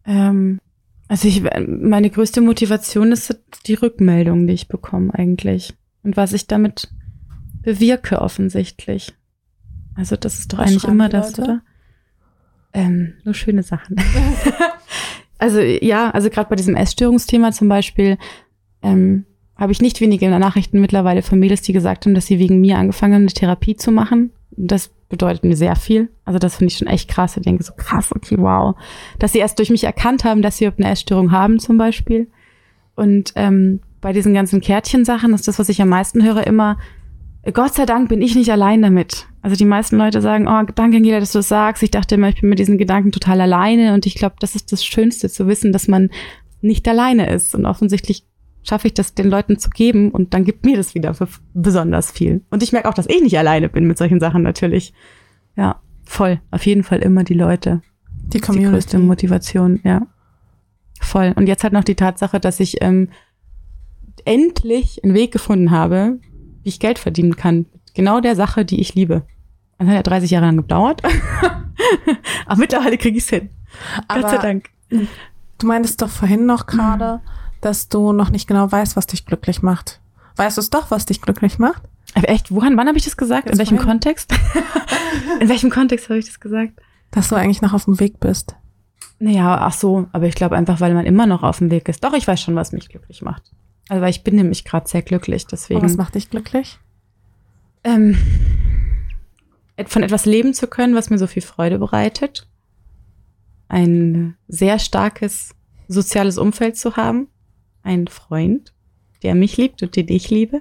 B: Ähm, also ich, meine größte Motivation ist die Rückmeldung, die ich bekomme eigentlich. Und was ich damit bewirke offensichtlich. Also das ist doch
A: Was
B: eigentlich immer das,
A: Leute?
B: oder? Ähm, nur schöne Sachen. also ja, also gerade bei diesem Essstörungsthema zum Beispiel ähm, habe ich nicht wenige Nachrichten mittlerweile von Mädels, die gesagt haben, dass sie wegen mir angefangen haben, eine Therapie zu machen. Das bedeutet mir sehr viel. Also das finde ich schon echt krass. Ich denke so krass, okay, wow. Dass sie erst durch mich erkannt haben, dass sie eine Essstörung haben zum Beispiel. Und ähm, bei diesen ganzen Kärtchensachen ist das, was ich am meisten höre, immer, Gott sei Dank bin ich nicht allein damit. Also die meisten Leute sagen, oh, danke Angela, dass du das sagst. Ich dachte immer, ich bin mit diesen Gedanken total alleine. Und ich glaube, das ist das Schönste, zu wissen, dass man nicht alleine ist. Und offensichtlich schaffe ich das den Leuten zu geben und dann gibt mir das wieder für besonders viel. Und ich merke auch, dass ich nicht alleine bin mit solchen Sachen natürlich. Ja, voll. Auf jeden Fall immer die Leute.
A: Die
B: ist die größte Motivation, ja. Voll. Und jetzt halt noch die Tatsache, dass ich ähm, endlich einen Weg gefunden habe, wie ich Geld verdienen kann. Genau der Sache, die ich liebe. Das hat ja 30 Jahre lang gedauert. Aber mittlerweile kriege ich es hin. Gott sei
A: Aber
B: Dank.
A: du meintest doch vorhin noch gerade, dass du noch nicht genau weißt, was dich glücklich macht. Weißt du es doch, was dich glücklich macht?
B: Aber echt, woran, wann habe ich das gesagt?
A: Jetzt
B: In welchem
A: vorhin.
B: Kontext? In welchem Kontext habe ich das gesagt?
A: Dass du eigentlich noch auf dem Weg bist.
B: Naja, ach so, aber ich glaube einfach, weil man immer noch auf dem Weg ist. Doch, ich weiß schon, was mich glücklich macht. Also weil ich bin nämlich gerade sehr glücklich,
A: Und
B: deswegen.
A: was macht dich glücklich?
B: ähm, von etwas leben zu können, was mir so viel Freude bereitet. Ein sehr starkes soziales Umfeld zu haben. Ein Freund, der mich liebt und den ich liebe.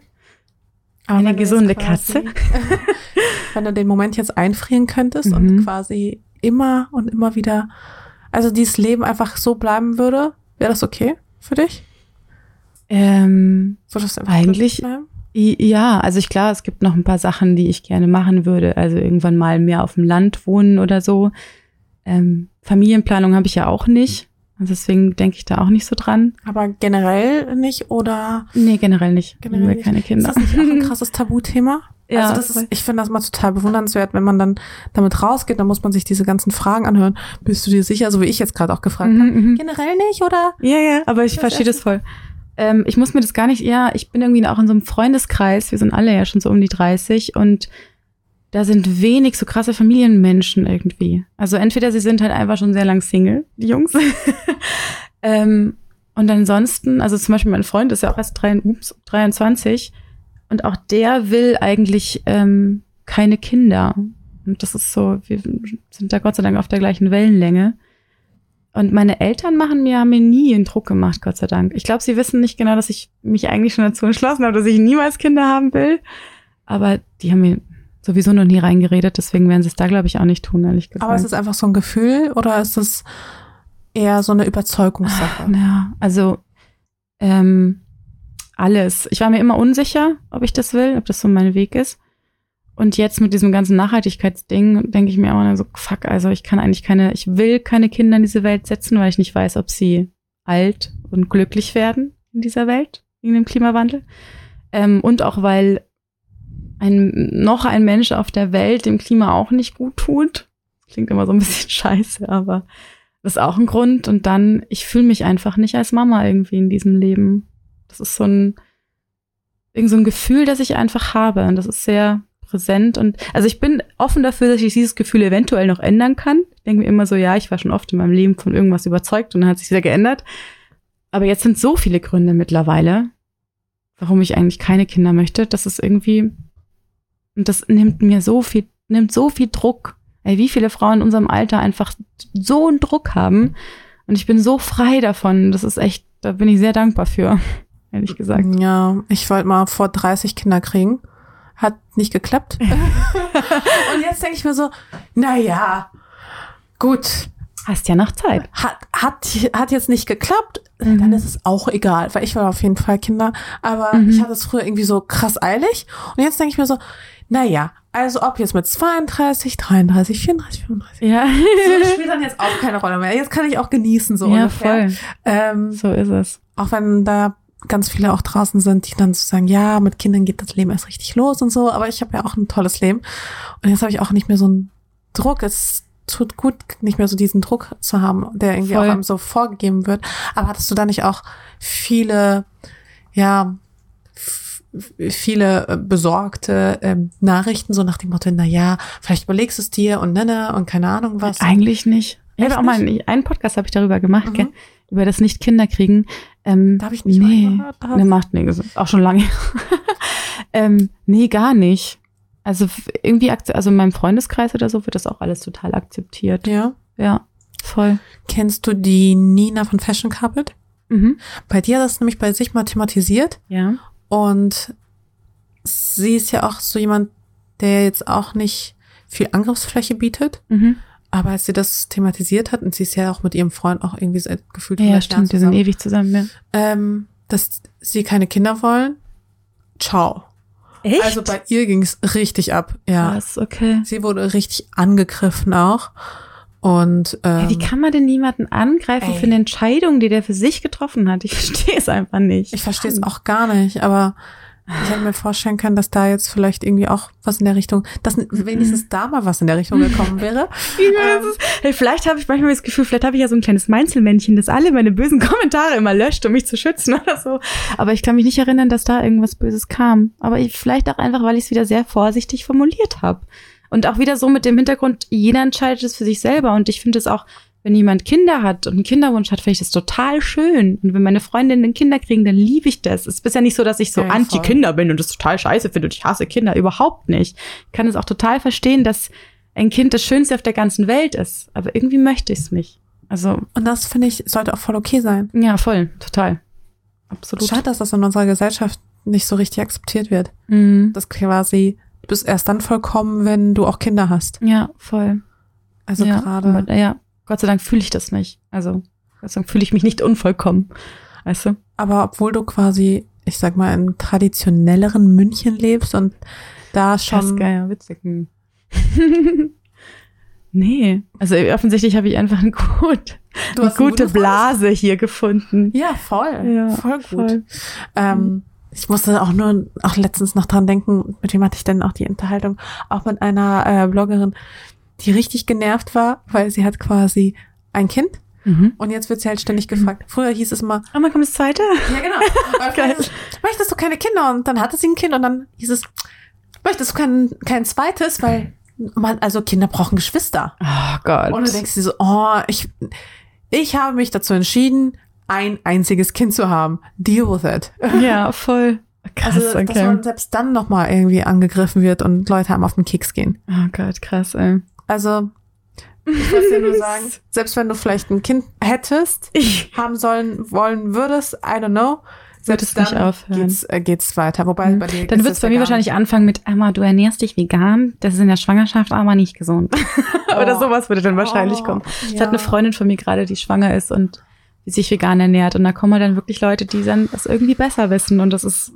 A: Aber
B: Eine gesunde
A: quasi-
B: Katze.
A: wenn du den Moment jetzt einfrieren könntest
B: Mhm.
A: und quasi immer und immer wieder, also dieses Leben einfach so bleiben würde, wäre das okay für dich?
B: Ähm,
A: Würdest du
B: Eigentlich- Ja, also ich klar, es gibt noch ein paar Sachen, die ich gerne machen würde. Also irgendwann mal mehr auf dem Land wohnen oder so. Ähm, Familienplanung habe ich ja auch nicht. Also deswegen denke ich da auch nicht so dran.
A: Aber generell nicht oder
B: Nee, generell nicht.
A: generell
B: wir
A: nicht?
B: keine Kinder.
A: Ist das nicht auch ein krasses Tabuthema?
B: Ja,
A: also das ist, ich finde das mal total bewundernswert, wenn man dann damit rausgeht, dann muss man sich diese ganzen Fragen anhören. Bist du dir sicher, so wie ich jetzt gerade auch gefragt habe?
B: Mhm, mhm.
A: Generell nicht, oder?
B: Ja, ja, aber ich
A: Das
B: verstehe das voll. Ähm, ich muss mir das gar nicht, ja, ich bin irgendwie auch in so einem Freundeskreis, wir sind alle ja schon so um die 30 und da sind wenig so krasse Familienmenschen irgendwie. Also entweder sie sind halt einfach schon sehr lang Single, die Jungs. ähm, und ansonsten, also zum Beispiel mein Freund ist ja auch erst drei, ups, 23 und auch der will eigentlich ähm, keine Kinder. Und das ist so, wir sind da Gott sei Dank auf der gleichen Wellenlänge. Und meine Eltern machen mir, haben mir nie einen Druck gemacht, Gott sei Dank. Ich glaube, sie wissen nicht genau, dass ich mich eigentlich schon dazu entschlossen habe, dass ich niemals Kinder haben will. Aber die haben mir sowieso noch nie reingeredet, deswegen werden sie es da, glaube ich, auch nicht tun, ehrlich gesagt.
A: Aber ist es einfach so ein Gefühl oder ist es eher so eine Überzeugungssache?
B: Ja, also ähm, alles. Ich war mir immer unsicher, ob ich das will, ob das so mein Weg ist. Und jetzt mit diesem ganzen Nachhaltigkeitsding denke ich mir immer so, fuck, also ich kann eigentlich keine, ich will keine Kinder in diese Welt setzen, weil ich nicht weiß, ob sie alt und glücklich werden in dieser Welt, wegen dem Klimawandel. Ähm, und auch weil ein, noch ein Mensch auf der Welt dem Klima auch nicht gut tut. Klingt immer so ein bisschen scheiße, aber das ist auch ein Grund. Und dann, ich fühle mich einfach nicht als Mama irgendwie in diesem Leben. Das ist so ein, irgend so ein Gefühl, das ich einfach habe. Und das ist sehr präsent. Und also ich bin offen dafür, dass ich dieses Gefühl eventuell noch ändern kann. Ich denke mir immer so, ja, ich war schon oft in meinem Leben von irgendwas überzeugt und dann hat sich sehr geändert. Aber jetzt sind so viele Gründe mittlerweile, warum ich eigentlich keine Kinder möchte. Das ist irgendwie, und das nimmt mir so viel, nimmt so viel Druck. Ey, wie viele Frauen in unserem Alter einfach so einen Druck haben. Und ich bin so frei davon. Das ist echt, da bin ich sehr dankbar für, ehrlich gesagt.
A: Ja, ich wollte mal vor 30 Kinder kriegen. Hat nicht geklappt. Und jetzt denke ich mir so, na ja, gut.
B: Hast ja noch Zeit.
A: hat, hat, hat jetzt nicht geklappt,
B: Mhm.
A: dann ist es auch egal, weil ich war auf jeden Fall Kinder, aber
B: Mhm.
A: ich hatte es früher irgendwie so krass eilig und jetzt denke ich mir so, naja, also ob jetzt mit 32, 33, 34, 35,
B: Ja.
A: so spielt dann jetzt auch keine Rolle mehr. Jetzt kann ich auch genießen, so
B: ja,
A: ungefähr.
B: voll.
A: Ähm,
B: So ist es.
A: auch wenn da ganz viele auch draußen sind, die dann so sagen, ja, mit Kindern geht das Leben erst richtig los und so, aber ich habe ja auch ein tolles Leben und jetzt habe ich auch nicht mehr so einen Druck. Es tut gut, nicht mehr so diesen Druck zu haben, der irgendwie
B: Voll.
A: auch einem so vorgegeben wird. Aber hattest du da nicht auch viele, ja, viele äh, besorgte ähm, Nachrichten, so nach dem Motto, na ja, vielleicht überlegst du es dir und nenne und keine Ahnung was.
B: Eigentlich nicht. Ich habe auch mal einen, einen Podcast habe ich darüber gemacht,
A: Mhm.
B: gell? über das nicht Kinder kriegen. Ähm,
A: Da hab ich nicht
B: nee,
A: reingehört, da-
B: ne, macht nee, auch schon lange. ähm, nee, gar nicht. Also irgendwie, also in meinem Freundeskreis oder so wird das auch alles total akzeptiert.
A: Ja.
B: Ja, voll.
A: Kennst du die Nina von Fashion Carpet?
B: Mhm.
A: Bei dir hat das nämlich bei sich mal thematisiert
B: Ja.
A: Und sie ist ja auch so jemand, der jetzt auch nicht viel Angriffsfläche bietet,
B: Mhm.
A: aber als sie das thematisiert hat und sie ist ja auch mit ihrem Freund auch irgendwie seit gefühlt
B: Ja,
A: 100 Jahren
B: stimmt, die sind ewig zusammen. Ja.
A: ähm, dass sie keine Kinder wollen, ciao.
B: Echt?
A: Also bei ihr ging's richtig ab, ja.
B: Krass, okay.
A: Sie wurde richtig angegriffen auch und ähm,
B: Ja, wie kann man denn niemanden angreifen
A: ey.
B: für eine Entscheidung, die der für sich getroffen hat? Ich verstehe es einfach nicht.
A: Ich verstehe es auch gar nicht, aber ich hätte mir vorstellen können, dass da jetzt vielleicht irgendwie auch was in der Richtung, dass wenigstens da mal was in der Richtung gekommen wäre.
B: Ist, hey, vielleicht habe ich manchmal das Gefühl, vielleicht habe ich ja so ein kleines Meinzelmännchen, das alle meine bösen Kommentare immer löscht, um mich zu schützen oder so. Aber ich kann mich nicht erinnern, dass da irgendwas Böses kam. Aber ich, vielleicht auch einfach, weil ich es wieder sehr vorsichtig formuliert habe. Und auch wieder so mit dem Hintergrund, jeder entscheidet es für sich selber. Und ich finde es auch, wenn jemand Kinder hat und einen Kinderwunsch hat, finde ich das total schön. Und wenn meine Freundinnen Kinder kriegen, dann liebe ich das. Es ist ja nicht so, dass ich so
A: Ja,
B: anti-Kinder bin und das total scheiße finde und ich hasse Kinder. Überhaupt nicht. Ich kann es auch total verstehen, dass ein Kind das Schönste auf der ganzen Welt ist. Aber irgendwie möchte ich es nicht. Also,
A: Und das finde ich sollte auch voll okay sein.
B: ja, voll, total. Absolut.
A: Schade, dass das in unserer Gesellschaft nicht so richtig akzeptiert wird.
B: Mhm.
A: Das quasi bist erst dann vollkommen, wenn du auch Kinder hast.
B: Ja, voll.
A: Also
B: ja,
A: gerade.
B: Ja, Gott sei Dank fühle ich das nicht. Also, Gott sei Dank fühle ich mich nicht unvollkommen. Weißt du?
A: Aber obwohl du quasi, ich sag mal, in traditionelleren München lebst und da schon.
B: ja, witzig. Hm. nee, also offensichtlich habe ich einfach eine, gut, eine
A: einen
B: gute Blase hier gefunden.
A: Ja, voll.
B: Ja,
A: voll gut.
B: voll.
A: Ähm, ich musste auch nur auch letztens noch dran denken, mit wem hatte ich denn auch die Unterhaltung? Auch mit einer äh, Bloggerin, die richtig genervt war, weil sie hat quasi ein Kind
B: Mhm.
A: und jetzt wird sie halt ständig gefragt. Früher hieß es immer,
B: Oh, man kommt das zweite?
A: ja genau,
B: Geil.
A: es, möchtest du keine Kinder? Und dann hatte sie ein Kind und dann hieß es, möchtest du kein, kein zweites, weil man, also Kinder brauchen Geschwister.
B: Oh Gott.
A: Und du denkst dir so, oh, ich, ich habe mich dazu entschieden, ein einziges Kind zu haben. Deal with it.
B: ja, voll. Krass,
A: Also, dass
B: okay.
A: man selbst dann nochmal irgendwie angegriffen wird und Leute haben auf den Keks gehen.
B: Oh Gott, krass, ey.
A: Also, ich wollte dir nur sagen, selbst wenn du vielleicht ein Kind hättest,
B: Ich
A: haben sollen, wollen würdest, I don't know,
B: Wird es nicht aufhören.
A: geht's, äh, geht's weiter. Wobei bei dir
B: Dann wird es bei mir wahrscheinlich anfangen mit, Emma, du ernährst dich vegan. Das ist in der Schwangerschaft aber nicht gesund. Oder
A: Oh.
B: sowas würde dann wahrscheinlich
A: Oh,
B: kommen. Es
A: ja.
B: hat eine Freundin von mir gerade, die schwanger ist und die sich vegan ernährt. Und da kommen dann wirklich Leute, die dann das irgendwie besser wissen. Und das ist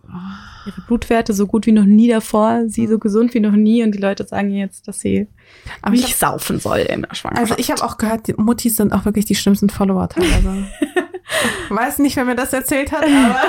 B: ihre Blutwerte so gut wie noch nie davor, sie so gesund wie noch nie. Und die Leute sagen jetzt, dass sie
A: Aber ich
B: nicht saufen soll in der Schwangerschaft.
A: Also ich habe auch gehört, die Muttis sind auch wirklich die schlimmsten Follower teilweise. Weiß nicht, wer mir das erzählt hat, aber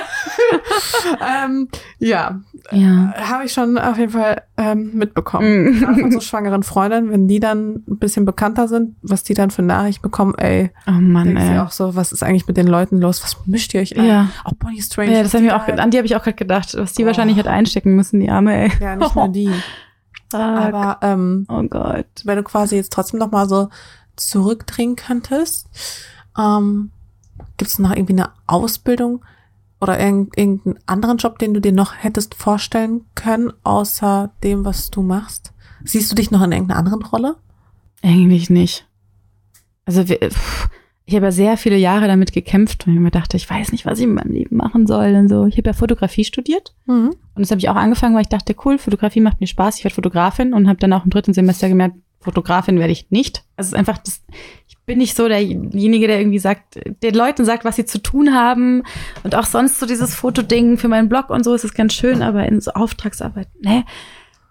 A: ähm, ja,
B: ja.
A: habe ich schon auf jeden Fall ähm, mitbekommen.
B: Mm.
A: Gerade von so schwangeren Freundinnen, wenn die dann ein bisschen bekannter sind, was die dann für Nachrichten bekommen, ey,
B: Oh Mann, ey.
A: auch so, was ist eigentlich mit den Leuten los? Was mischt ihr euch ein?
B: Ja.
A: Auch Bonnie Strange.
B: Ja, das haben wir auch, an die habe ich auch gerade gedacht, was die
A: Oh.
B: wahrscheinlich hat einstecken müssen, die Arme, ey.
A: Ja, nicht nur die. Aber ähm,
B: oh Gott.
A: wenn du quasi jetzt trotzdem noch mal so zurückdrehen könntest, ähm, gibt es noch irgendwie eine Ausbildung oder irgend- irgendeinen anderen Job, den du dir noch hättest vorstellen können, außer dem, was du machst? Siehst du dich noch in irgendeiner anderen Rolle?
B: Eigentlich nicht. Also wir, pff, ich habe ja sehr viele Jahre damit gekämpft, weil ich mir dachte, ich weiß nicht, was ich in meinem Leben machen soll und so. Ich habe ja Fotografie studiert
A: Mhm.
B: und das habe ich auch angefangen, weil ich dachte, cool, Fotografie macht mir Spaß, ich werde Fotografin und habe dann auch im dritten Semester gemerkt, Fotografin werde ich nicht. Also es ist einfach das, bin ich so derjenige, der irgendwie sagt, den Leuten sagt, was sie zu tun haben. Und auch sonst so dieses Fotoding für meinen Blog und so ist es ganz schön, aber in so Auftragsarbeit, ne?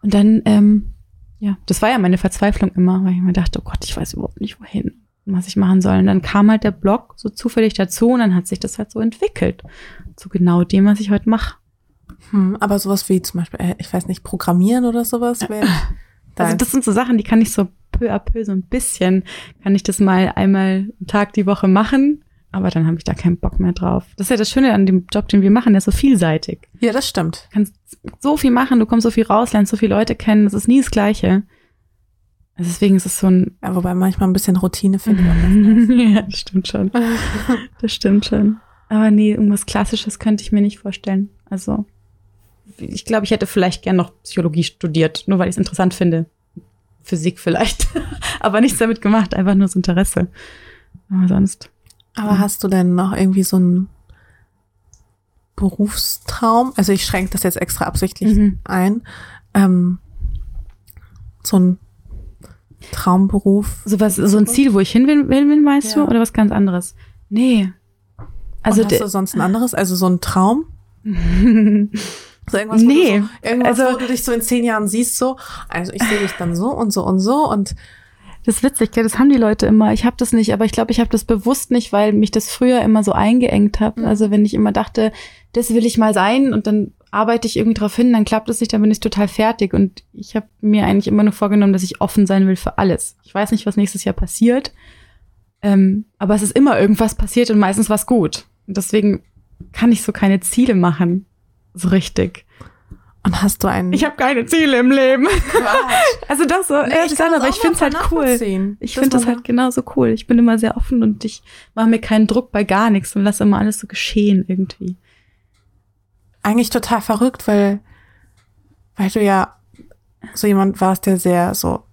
B: Und dann, ähm, ja, das war ja meine Verzweiflung immer, weil ich mir dachte, oh Gott, ich weiß überhaupt nicht wohin, was ich machen soll. Und dann kam halt der Blog so zufällig dazu und dann hat sich das halt so entwickelt. Zu genau dem, was ich heute mache.
A: Hm, aber sowas wie zum Beispiel, äh, ich weiß nicht, Programmieren oder sowas wäre.
B: Also das sind so Sachen, die kann ich so peu à peu so ein bisschen, kann ich das mal einmal einen Tag die Woche machen. Aber dann habe ich da keinen Bock mehr drauf. Das ist ja das Schöne an dem Job, den wir machen, der ist so vielseitig.
A: Ja, das stimmt.
B: Du kannst so viel machen, du kommst so viel raus, lernst so viele Leute kennen, das ist nie das Gleiche. Also deswegen ist es so ein.
A: Ja, wobei manchmal ein bisschen Routine finde ich.
B: ja, das stimmt schon. Das stimmt schon. Aber nee, irgendwas Klassisches könnte ich mir nicht vorstellen. Also ich glaube, ich hätte vielleicht gern noch Psychologie studiert, nur weil ich es interessant finde. Physik vielleicht. Aber nichts damit gemacht, einfach nur das Interesse. Aber sonst.
A: Aber hast du denn noch irgendwie so einen Berufstraum? Also ich schränke das jetzt extra absichtlich
B: Mhm.
A: ein. Ähm, so ein Traumberuf.
B: So was, so ein Ziel, wo ich hin will, will meinst
A: Ja.
B: du? Oder was ganz anderes? Nee. Also
A: Also Und hast du sonst ein anderes? Also so ein Traum? So irgendwas, wo
B: Nee,
A: du so, irgendwas,
B: also-
A: wo du dich so in zehn Jahren siehst, so, also ich sehe dich dann so und so und so und
B: Das ist witzig, gell? das haben die Leute immer. Ich habe das nicht, aber ich glaube, ich habe das bewusst nicht, weil mich das früher immer so eingeengt hat.
A: Mhm.
B: Also wenn ich immer dachte, das will ich mal sein und dann arbeite ich irgendwie drauf hin, dann klappt es nicht, dann bin ich total fertig. Und ich habe mir eigentlich immer nur vorgenommen, dass ich offen sein will für alles. Ich weiß nicht, was nächstes Jahr passiert, ähm, aber es ist immer irgendwas passiert und meistens was gut. Und deswegen kann ich so keine Ziele machen, so richtig.
A: und hast du einen
B: Ich habe keine Ziele im Leben. Also doch so,
A: Nee,
B: ehrlich
A: ich
B: gesagt, aber
A: das
B: ich find's
A: mal
B: halt cool. Ich finde das halt genauso cool. Ich bin immer sehr offen und ich mache mir keinen Druck bei gar nichts und lasse immer alles so geschehen irgendwie.
A: eigentlich total verrückt, weil, weil du ja so jemand warst, der sehr so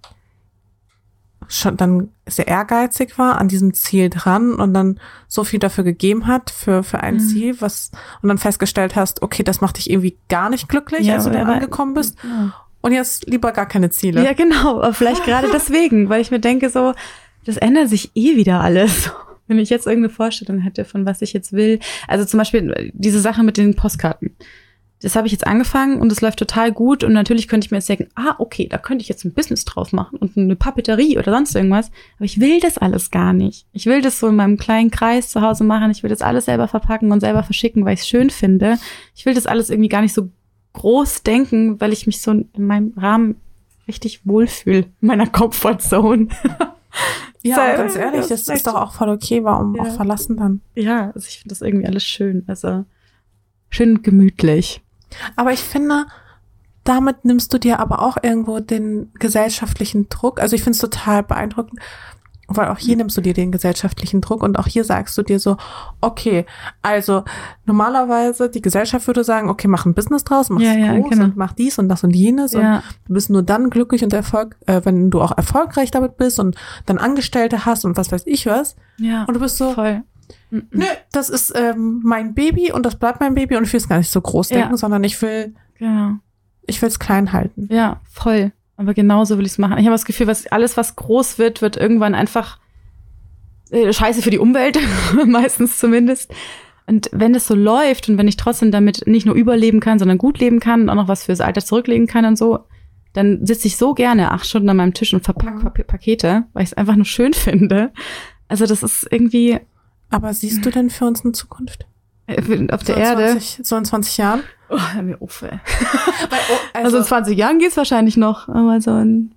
A: schon dann sehr ehrgeizig war, an diesem Ziel dran und dann so viel dafür gegeben hat für, für ein
B: Mhm.
A: Ziel, was, und dann festgestellt hast, okay, das macht dich irgendwie gar nicht glücklich,
B: Ja,
A: als du
B: aber-
A: angekommen bist.
B: Ja,
A: Und jetzt lieber gar keine Ziele.
B: ja genau, aber vielleicht gerade deswegen, weil ich mir denke so, das ändert sich eh wieder alles. Wenn ich jetzt irgendeine Vorstellung hätte, von was ich jetzt will. Also zum Beispiel diese Sache mit den Postkarten. Das habe ich jetzt angefangen und es läuft total gut. Und natürlich könnte ich mir jetzt denken, ah, okay, da könnte ich jetzt ein Business drauf machen und eine Papeterie oder sonst irgendwas. Aber ich will das alles gar nicht. Ich will das so in meinem kleinen Kreis zu Hause machen. Ich will das alles selber verpacken und selber verschicken, weil ich es schön finde. Ich will das alles irgendwie gar nicht so groß denken, weil ich mich so in meinem Rahmen richtig wohlfühle, in meiner Comfortzone.
A: Ja,
B: Sei-
A: ganz ehrlich,
B: das
A: das
B: ist
A: doch auch voll okay, warum
B: Ja.
A: auch verlassen dann.
B: ja, also ich finde das irgendwie alles schön. Also schön und gemütlich.
A: Aber ich finde, damit nimmst du dir aber auch irgendwo den gesellschaftlichen Druck. Also ich finde es total beeindruckend, weil auch hier nimmst du dir den gesellschaftlichen Druck und auch hier sagst du dir so, okay, also normalerweise die Gesellschaft würde sagen, okay, mach ein Business draus, mach
B: Ja, ja,
A: groß
B: genau.
A: und mach dies und das und jenes und
B: Ja,
A: du bist nur dann glücklich und Erfolg, äh, wenn du auch erfolgreich damit bist und dann Angestellte hast und was weiß ich was.
B: ja,
A: Und du bist so,
B: voll.
A: Nö, das ist ähm, mein Baby und das bleibt mein Baby und ich will es gar nicht so groß
B: Ja.
A: denken, sondern ich will,
B: Genau.
A: ich will es klein halten.
B: Ja, voll. Aber genauso will ich es machen. Ich habe das Gefühl, was alles, was groß wird, wird irgendwann einfach äh, scheiße für die Umwelt, meistens zumindest. Und wenn das so läuft und wenn ich trotzdem damit nicht nur überleben kann, sondern gut leben kann und auch noch was fürs Alter zurücklegen kann und so, dann sitze ich so gerne acht Stunden an meinem Tisch und verpacke
A: Mhm.
B: Pak- Pakete, weil ich es einfach nur schön finde. Also das ist irgendwie
A: Aber siehst du denn für uns eine Zukunft?
B: äh, auf
A: So
B: der
A: in
B: Erde.
A: 20, so in 20 Jahren?
B: Oh, hör mir auf, ey.
A: Oh,
B: Also, in 20 Jahren geht's wahrscheinlich noch, aber so in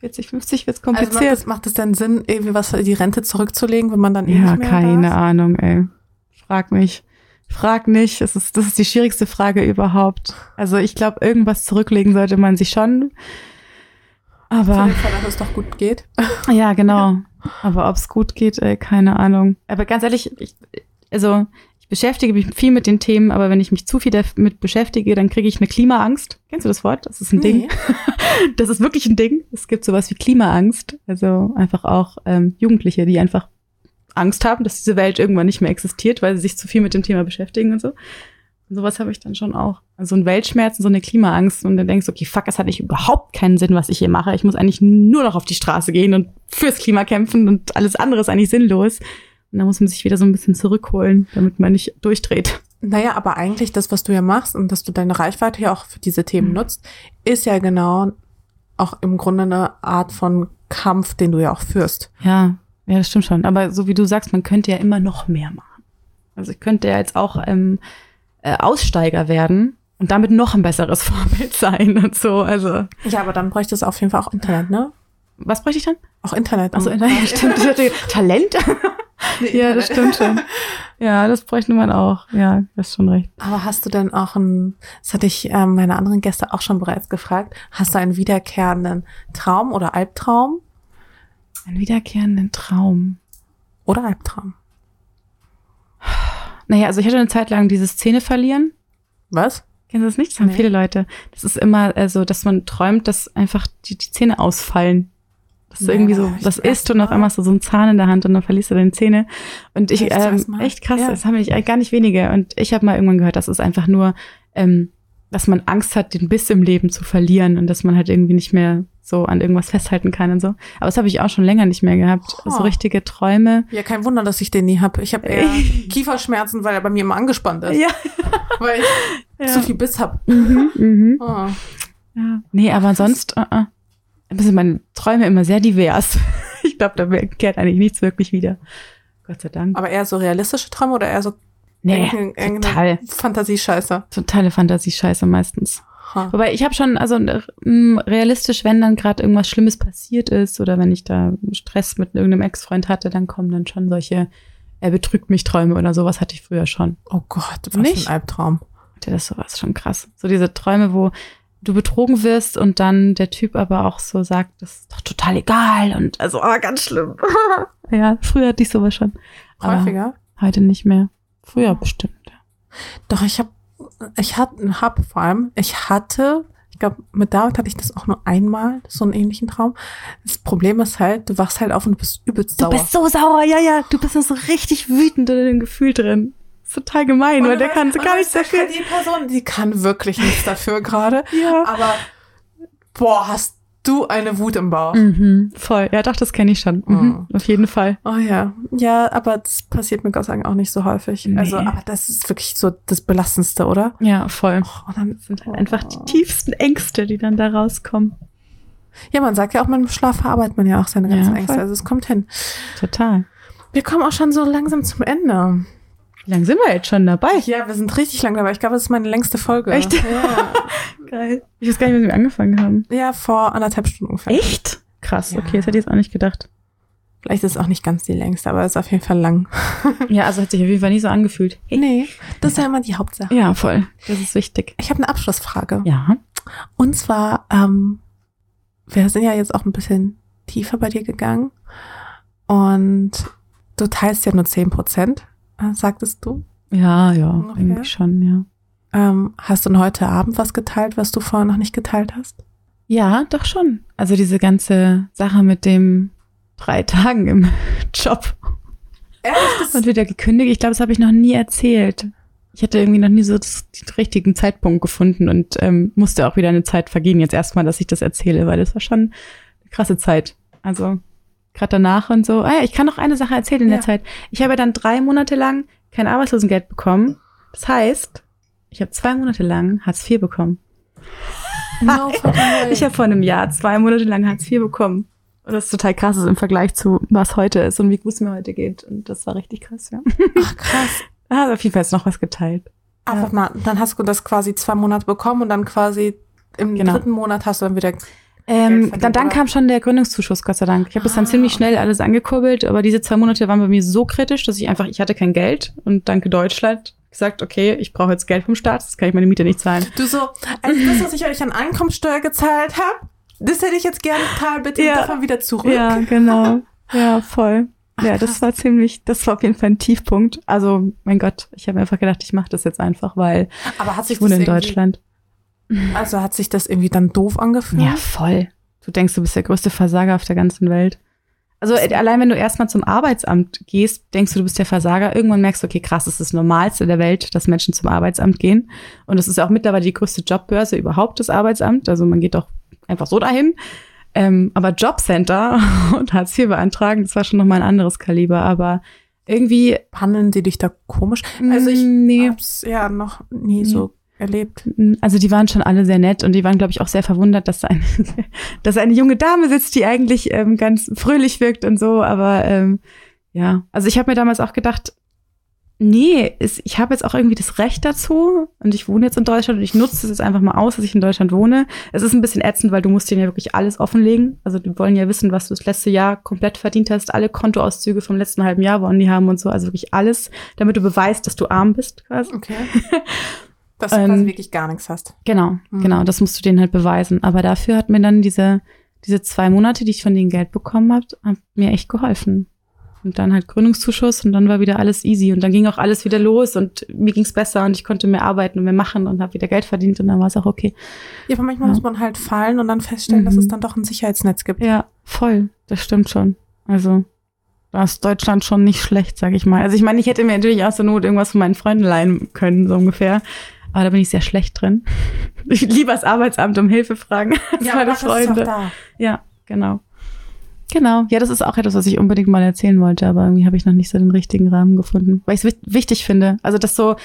B: 40, 50 wird's
A: also macht,
B: kompliziert.
A: es, macht es denn Sinn, irgendwie was für die Rente zurückzulegen, wenn man dann eh
B: Ja, keine? Ahnung, ey. Frag mich. Frag nicht. Es ist, das ist die schwierigste Frage überhaupt. Also ich glaube, irgendwas zurücklegen sollte man sich schon. Aber
A: Fall, dass es doch gut geht.
B: ja, genau. Aber ob's gut geht, ey, keine Ahnung. Aber ganz ehrlich, ich, also ich beschäftige mich viel mit den Themen, aber wenn ich mich zu viel damit beschäftige, dann kriege ich eine Klimaangst. Kennst du das Wort? Das ist ein Ding.
A: Nee.
B: Das ist wirklich ein Ding. Es gibt sowas wie Klimaangst. Also einfach auch ähm, Jugendliche, die einfach Angst haben, dass diese Welt irgendwann nicht mehr existiert, weil sie sich zu viel mit dem Thema beschäftigen und so. Und sowas habe ich dann schon auch. Also ein Weltschmerz und so eine Klimaangst. Und dann denkst du, okay, fuck, es hat nicht überhaupt keinen Sinn, was ich hier mache. Ich muss eigentlich nur noch auf die Straße gehen und fürs Klima kämpfen und alles andere ist eigentlich sinnlos. Und da muss man sich wieder so ein bisschen zurückholen, damit man nicht durchdreht.
A: Naja, aber eigentlich das, was du ja machst und dass du deine Reichweite ja auch für diese Themen
B: Mhm.
A: nutzt, ist ja genau auch im Grunde eine Art von Kampf, den du ja auch führst.
B: Ja, ja, das stimmt schon. Aber so wie du sagst, man könnte ja immer noch mehr machen. Also ich könnte ja jetzt auch ähm, äh, Aussteiger werden und damit noch ein besseres Vorbild sein und so. Also
A: Ja, aber dann bräuchte es auf jeden Fall auch Internet, ne?
B: was bräuchte ich dann?
A: Auch Internet.
B: Achso,
A: um-
B: ja, stimmt. Talent? ja, das stimmt schon. Ja, das bräuchte man auch. Ja, du hast schon recht.
A: Aber hast du denn auch ein, das hatte ich ähm, meine anderen Gäste auch schon bereits gefragt, hast du einen wiederkehrenden Traum oder Albtraum?
B: Einen wiederkehrenden Traum.
A: Oder Albtraum?
B: Naja, also ich hatte eine Zeit lang dieses Zähne verlieren.
A: Was?
B: Kennst du das nicht? Das haben
A: Nee.
B: viele Leute. Das ist immer also, dass man träumt, dass einfach die, die Zähne ausfallen. Das ist
A: Ja,
B: irgendwie so,
A: ich
B: das
A: zum
B: ist und auf einmal hast du so einen Zahn in der Hand und dann verlierst du deine Zähne. Und ich, ähm, echt krass,
A: Ja.
B: das haben nämlich gar nicht wenige. Und ich habe mal irgendwann gehört, das ist einfach nur, ähm, dass man Angst hat, den Biss im Leben zu verlieren und dass man halt irgendwie nicht mehr so an irgendwas festhalten kann und so. Aber das habe ich auch schon länger nicht mehr gehabt.
A: Oh.
B: So richtige Träume.
A: Ja, kein Wunder, dass ich den nie habe. Ich habe eher Kieferschmerzen, weil er bei mir immer angespannt ist.
B: Ja.
A: Weil ich
B: Ja.
A: zu viel Biss hab.
B: Mhm, mhm.
A: Oh.
B: Ja. Nee, aber sonst uh -uh. sind meine Träume immer sehr divers. Ich glaube, da kehrt eigentlich nichts wirklich wieder. Gott sei Dank.
A: Aber eher so realistische Träume oder eher so
B: Nee,
A: irgendeine-
B: total.
A: Fantasiescheiße?
B: Totale Fantasiescheiße meistens.
A: Ha.
B: Wobei ich habe schon, also ähm, realistisch, wenn dann gerade irgendwas Schlimmes passiert ist oder wenn ich da Stress mit irgendeinem Ex-Freund hatte, dann kommen dann schon solche, er betrügt mich Träume oder sowas hatte ich früher schon.
A: Oh Gott, was
B: Nicht?
A: für ein Albtraum.
B: Das sowas schon krass. So diese Träume, wo du betrogen wirst und dann der Typ aber auch so sagt, das ist doch total egal und also oh, ganz schlimm. ja, früher hatte ich sowas schon.
A: Häufiger?
B: Heute nicht mehr. Früher bestimmt.
A: Doch, ich habe, ich hatte, hab vor allem, ich hatte, ich glaube, mit David hatte ich das auch nur einmal, so einen ähnlichen Traum. Das Problem ist halt, du wachst halt auf und du bist übelst
B: Du
A: sauer.
B: bist so sauer, ja, ja. Du bist so richtig wütend in dem Gefühl drin. Ist total gemein, weil der kann so
A: Und
B: gar nichts dafür.
A: Die Person, die kann wirklich nichts dafür gerade.
B: Ja.
A: Aber, boah, hast du eine Wut im Bauch.
B: Mhm, voll. Ja, doch, das kenne ich schon. Mhm, Auf jeden Fall.
A: Oh ja. Ja, aber das passiert mir Gott sei Dank auch nicht so häufig.
B: Nee.
A: Also, aber das ist wirklich so das Belastendste, oder?
B: Ja, voll.
A: Oh, dann,
B: Das sind halt einfach die tiefsten Ängste, die dann da rauskommen.
A: ja, man sagt ja auch, mit dem Schlaf verarbeitet man ja auch seine
B: Ja,
A: ganzen
B: voll.
A: Ängste. Also es kommt hin.
B: Total.
A: Wir kommen auch schon so langsam zum Ende.
B: Wie lange sind wir jetzt schon dabei?
A: Ja, wir sind richtig lang dabei. Ich glaube, das ist meine längste Folge.
B: Echt?
A: Ja,
B: Geil. Ich weiß gar nicht, wie wir angefangen haben.
A: ja vor anderthalb Stunden ungefähr.
B: Echt? Krass,
A: Ja.
B: okay, das hätte ich jetzt auch nicht gedacht.
A: Vielleicht ist es auch nicht ganz die längste, aber es ist auf jeden Fall lang.
B: Ja, also hat sich auf jeden Fall nicht so angefühlt.
A: Nee, das ist ja immer die Hauptsache.
B: Ja, voll. Das ist wichtig.
A: Ich habe eine Abschlussfrage.
B: Ja.
A: Und zwar, ähm, wir sind ja jetzt auch ein bisschen tiefer bei dir gegangen. Und du teilst ja nur 10 Prozent, sagtest du.
B: Ja, ja,
A: Ungefähr?
B: irgendwie schon, ja.
A: Ähm, hast du denn heute Abend was geteilt, was du vorher noch nicht geteilt hast?
B: Ja, doch schon. Also diese ganze Sache mit dem drei Tagen im Job
A: Ehrlich?
B: und wieder gekündigt, ich glaube, das habe ich noch nie erzählt. Ich hatte irgendwie noch nie so den richtigen Zeitpunkt gefunden und ähm, musste auch wieder eine Zeit vergehen jetzt erstmal, dass ich das erzähle, weil das war schon eine krasse Zeit. Also gerade danach und so. Ah ja, ich kann noch eine Sache erzählen in
A: Ja.
B: der Zeit. Ich habe dann drei Monate lang kein Arbeitslosengeld bekommen. Das heißt, ich habe zwei Monate lang Hartz IV bekommen.
A: No.
B: Ich habe vor einem Jahr zwei Monate lang Hartz IV bekommen. Und das ist total krass ist im Vergleich zu was heute ist und wie gut es mir heute geht. Und das war richtig krass, ja.
A: Ach, krass.
B: Da hat auf jeden Fall jetzt noch was geteilt.
A: Ach, warte mal, dann hast du das quasi zwei Monate bekommen und dann quasi im
B: Genau.
A: dritten Monat hast du dann wieder.
B: Ähm, dann, dann kam schon der Gründungszuschuss, Gott sei Dank. Ich habe das dann
A: Ah,
B: ziemlich schnell alles angekurbelt, aber diese zwei Monate waren bei mir so kritisch, dass ich einfach, ich hatte kein Geld und danke Deutschland gesagt, okay, ich brauche jetzt Geld vom Staat, das kann ich meine Miete nicht zahlen.
A: Du so, also das, was ich euch an Einkommensteuer gezahlt habe, das hätte ich jetzt gerne Tal bitte
B: Ja.
A: davon wieder zurück.
B: Ja, genau. Ja, voll.
A: Ach,
B: ja,
A: krass.
B: das war ziemlich, das war auf jeden Fall ein Tiefpunkt. Also, mein Gott, ich habe einfach gedacht, ich mache das jetzt einfach, weil
A: Aber hat sich
B: ich wohne in Deutschland.
A: Also hat sich das irgendwie dann doof angefühlt?
B: Ja, voll. Du denkst, du bist der größte Versager auf der ganzen Welt. Also äh, allein wenn du erstmal zum Arbeitsamt gehst, denkst du, du bist der Versager. Irgendwann merkst du, okay, krass, das ist das Normalste der Welt, dass Menschen zum Arbeitsamt gehen. Und es ist ja auch mittlerweile die größte Jobbörse überhaupt, das Arbeitsamt. Also man geht doch einfach so dahin. Ähm, aber Jobcenter und Hartz IV beantragen, das war schon nochmal ein anderes Kaliber. Aber irgendwie.
A: Handeln die dich da komisch?
B: Also ich nee.
A: hab's ja noch nie nee. so erlebt.
B: Also die waren schon alle sehr nett und die waren, glaube ich, auch sehr verwundert, dass da eine, dass eine junge Dame sitzt, die eigentlich ähm, ganz fröhlich wirkt und so. Aber ähm, ja, also ich habe mir damals auch gedacht, nee, ist, ich habe jetzt auch irgendwie das Recht dazu und ich wohne jetzt in Deutschland und ich nutze es jetzt einfach mal aus, dass ich in Deutschland wohne. Es ist ein bisschen ätzend, weil du musst denen ja wirklich alles offenlegen. Also die wollen ja wissen, was du das letzte Jahr komplett verdient hast. Alle Kontoauszüge vom letzten halben Jahr wollen die haben und so. Also wirklich alles, damit du beweist, dass du arm bist quasi.
A: Okay. Dass du ähm, quasi wirklich gar nichts hast.
B: Genau, mhm. genau. Das musst du denen halt beweisen. Aber dafür hat mir dann diese, diese zwei Monate, die ich von denen Geld bekommen habe, mir echt geholfen. Und dann halt Gründungszuschuss und dann war wieder alles easy und dann ging auch alles wieder los und mir ging's besser und ich konnte mehr arbeiten und mehr machen und habe wieder Geld verdient und dann war es auch okay.
A: Ja, aber manchmal ja. muss man halt fallen und dann feststellen, mhm. dass es dann doch ein Sicherheitsnetz gibt.
B: Ja, voll. Das stimmt schon. Also da ist Deutschland schon nicht schlecht, sag ich mal. Also ich meine, ich hätte mir natürlich aus der Not irgendwas von meinen Freunden leihen können, so ungefähr. Aber da bin ich sehr schlecht drin. Ich liebe das Arbeitsamt um Hilfe fragen.
A: Ja, meine Freunde.
B: Ja, genau. Genau. Ja, das ist auch etwas, was ich unbedingt mal erzählen wollte, aber irgendwie habe ich noch nicht so den richtigen Rahmen gefunden. Weil ich es wichtig finde. Also das so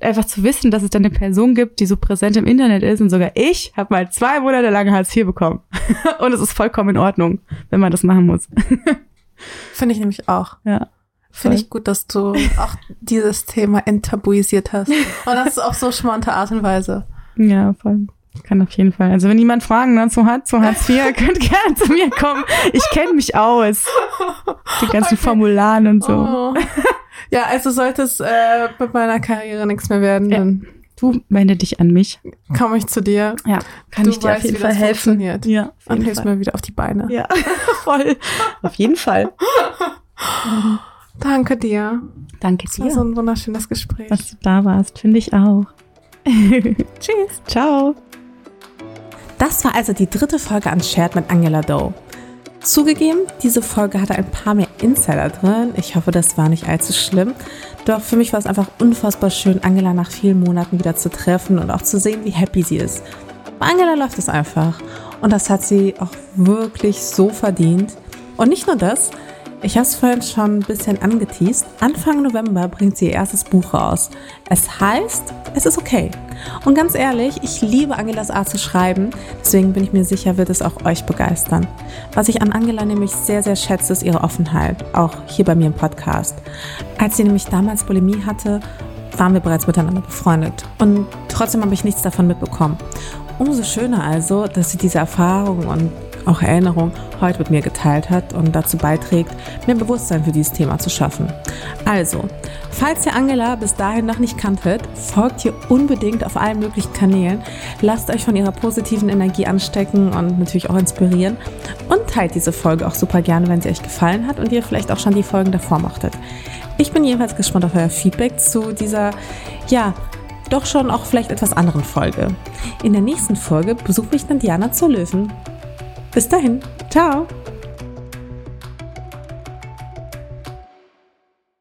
B: einfach zu wissen, dass es dann eine Person gibt, die so präsent im Internet ist und sogar ich habe mal zwei Monate lang Hartz IV bekommen. und es ist vollkommen in Ordnung, wenn man das machen muss.
A: Finde ich nämlich auch.
B: Ja.
A: Finde ich gut, dass du auch dieses Thema enttabuisiert hast. Und das ist auf so charmante Art und Weise.
B: Ja, voll. Kann auf jeden Fall. Also wenn jemand Fragen dazu hat, zu Hartz IV, könnt gerne zu mir kommen. Ich kenne mich aus. Die ganzen okay. Formularen und so. Oh.
A: Ja, also sollte es äh, mit meiner Karriere nichts mehr werden, ja. dann
B: du wende dich an mich.
A: Komme ich zu dir.
B: Ja, kann du ich dir weißt, auf jeden Fall helfen.
A: Ja, und hilfst mir wieder auf die Beine.
B: Ja, voll. auf jeden Fall.
A: Danke dir.
B: Danke dir. Das
A: war so ein wunderschönes Gespräch.
B: Dass du da warst, finde ich auch.
A: Tschüss.
B: Ciao.
A: Das war also die dritte Folge an Shared mit Angela Doe. Zugegeben, diese Folge hatte ein paar mehr Insider drin. Ich hoffe, das war nicht allzu schlimm. Doch für mich war es einfach unfassbar schön, Angela nach vielen Monaten wieder zu treffen und auch zu sehen, wie happy sie ist. Bei Angela läuft es einfach. Und das hat sie auch wirklich so verdient. Und nicht nur das, ich habe es vorhin schon ein bisschen angeteased. Anfang November bringt sie ihr erstes Buch raus. Es heißt, es ist okay. Und ganz ehrlich, ich liebe Angelas Art zu schreiben, deswegen bin ich mir sicher, wird es auch euch begeistern. Was ich an Angela nämlich sehr, sehr schätze, ist ihre Offenheit, auch hier bei mir im Podcast. Als sie nämlich damals Bulimie hatte, waren wir bereits miteinander befreundet. Und trotzdem habe ich nichts davon mitbekommen. Umso schöner also, dass sie diese Erfahrung und auch Erinnerung heute mit mir geteilt hat und dazu beiträgt, mehr Bewusstsein für dieses Thema zu schaffen. Also, falls ihr Angela bis dahin noch nicht kanntet, folgt ihr unbedingt auf allen möglichen Kanälen, lasst euch von ihrer positiven Energie anstecken und natürlich auch inspirieren und teilt diese Folge auch super gerne, wenn sie euch gefallen hat und ihr vielleicht auch schon die Folgen davor mochtet. Ich bin jedenfalls gespannt auf euer Feedback zu dieser, ja, doch schon auch vielleicht etwas anderen Folge. In der nächsten Folge besuche ich dann Diana zur Löwen. Bis dahin, ciao!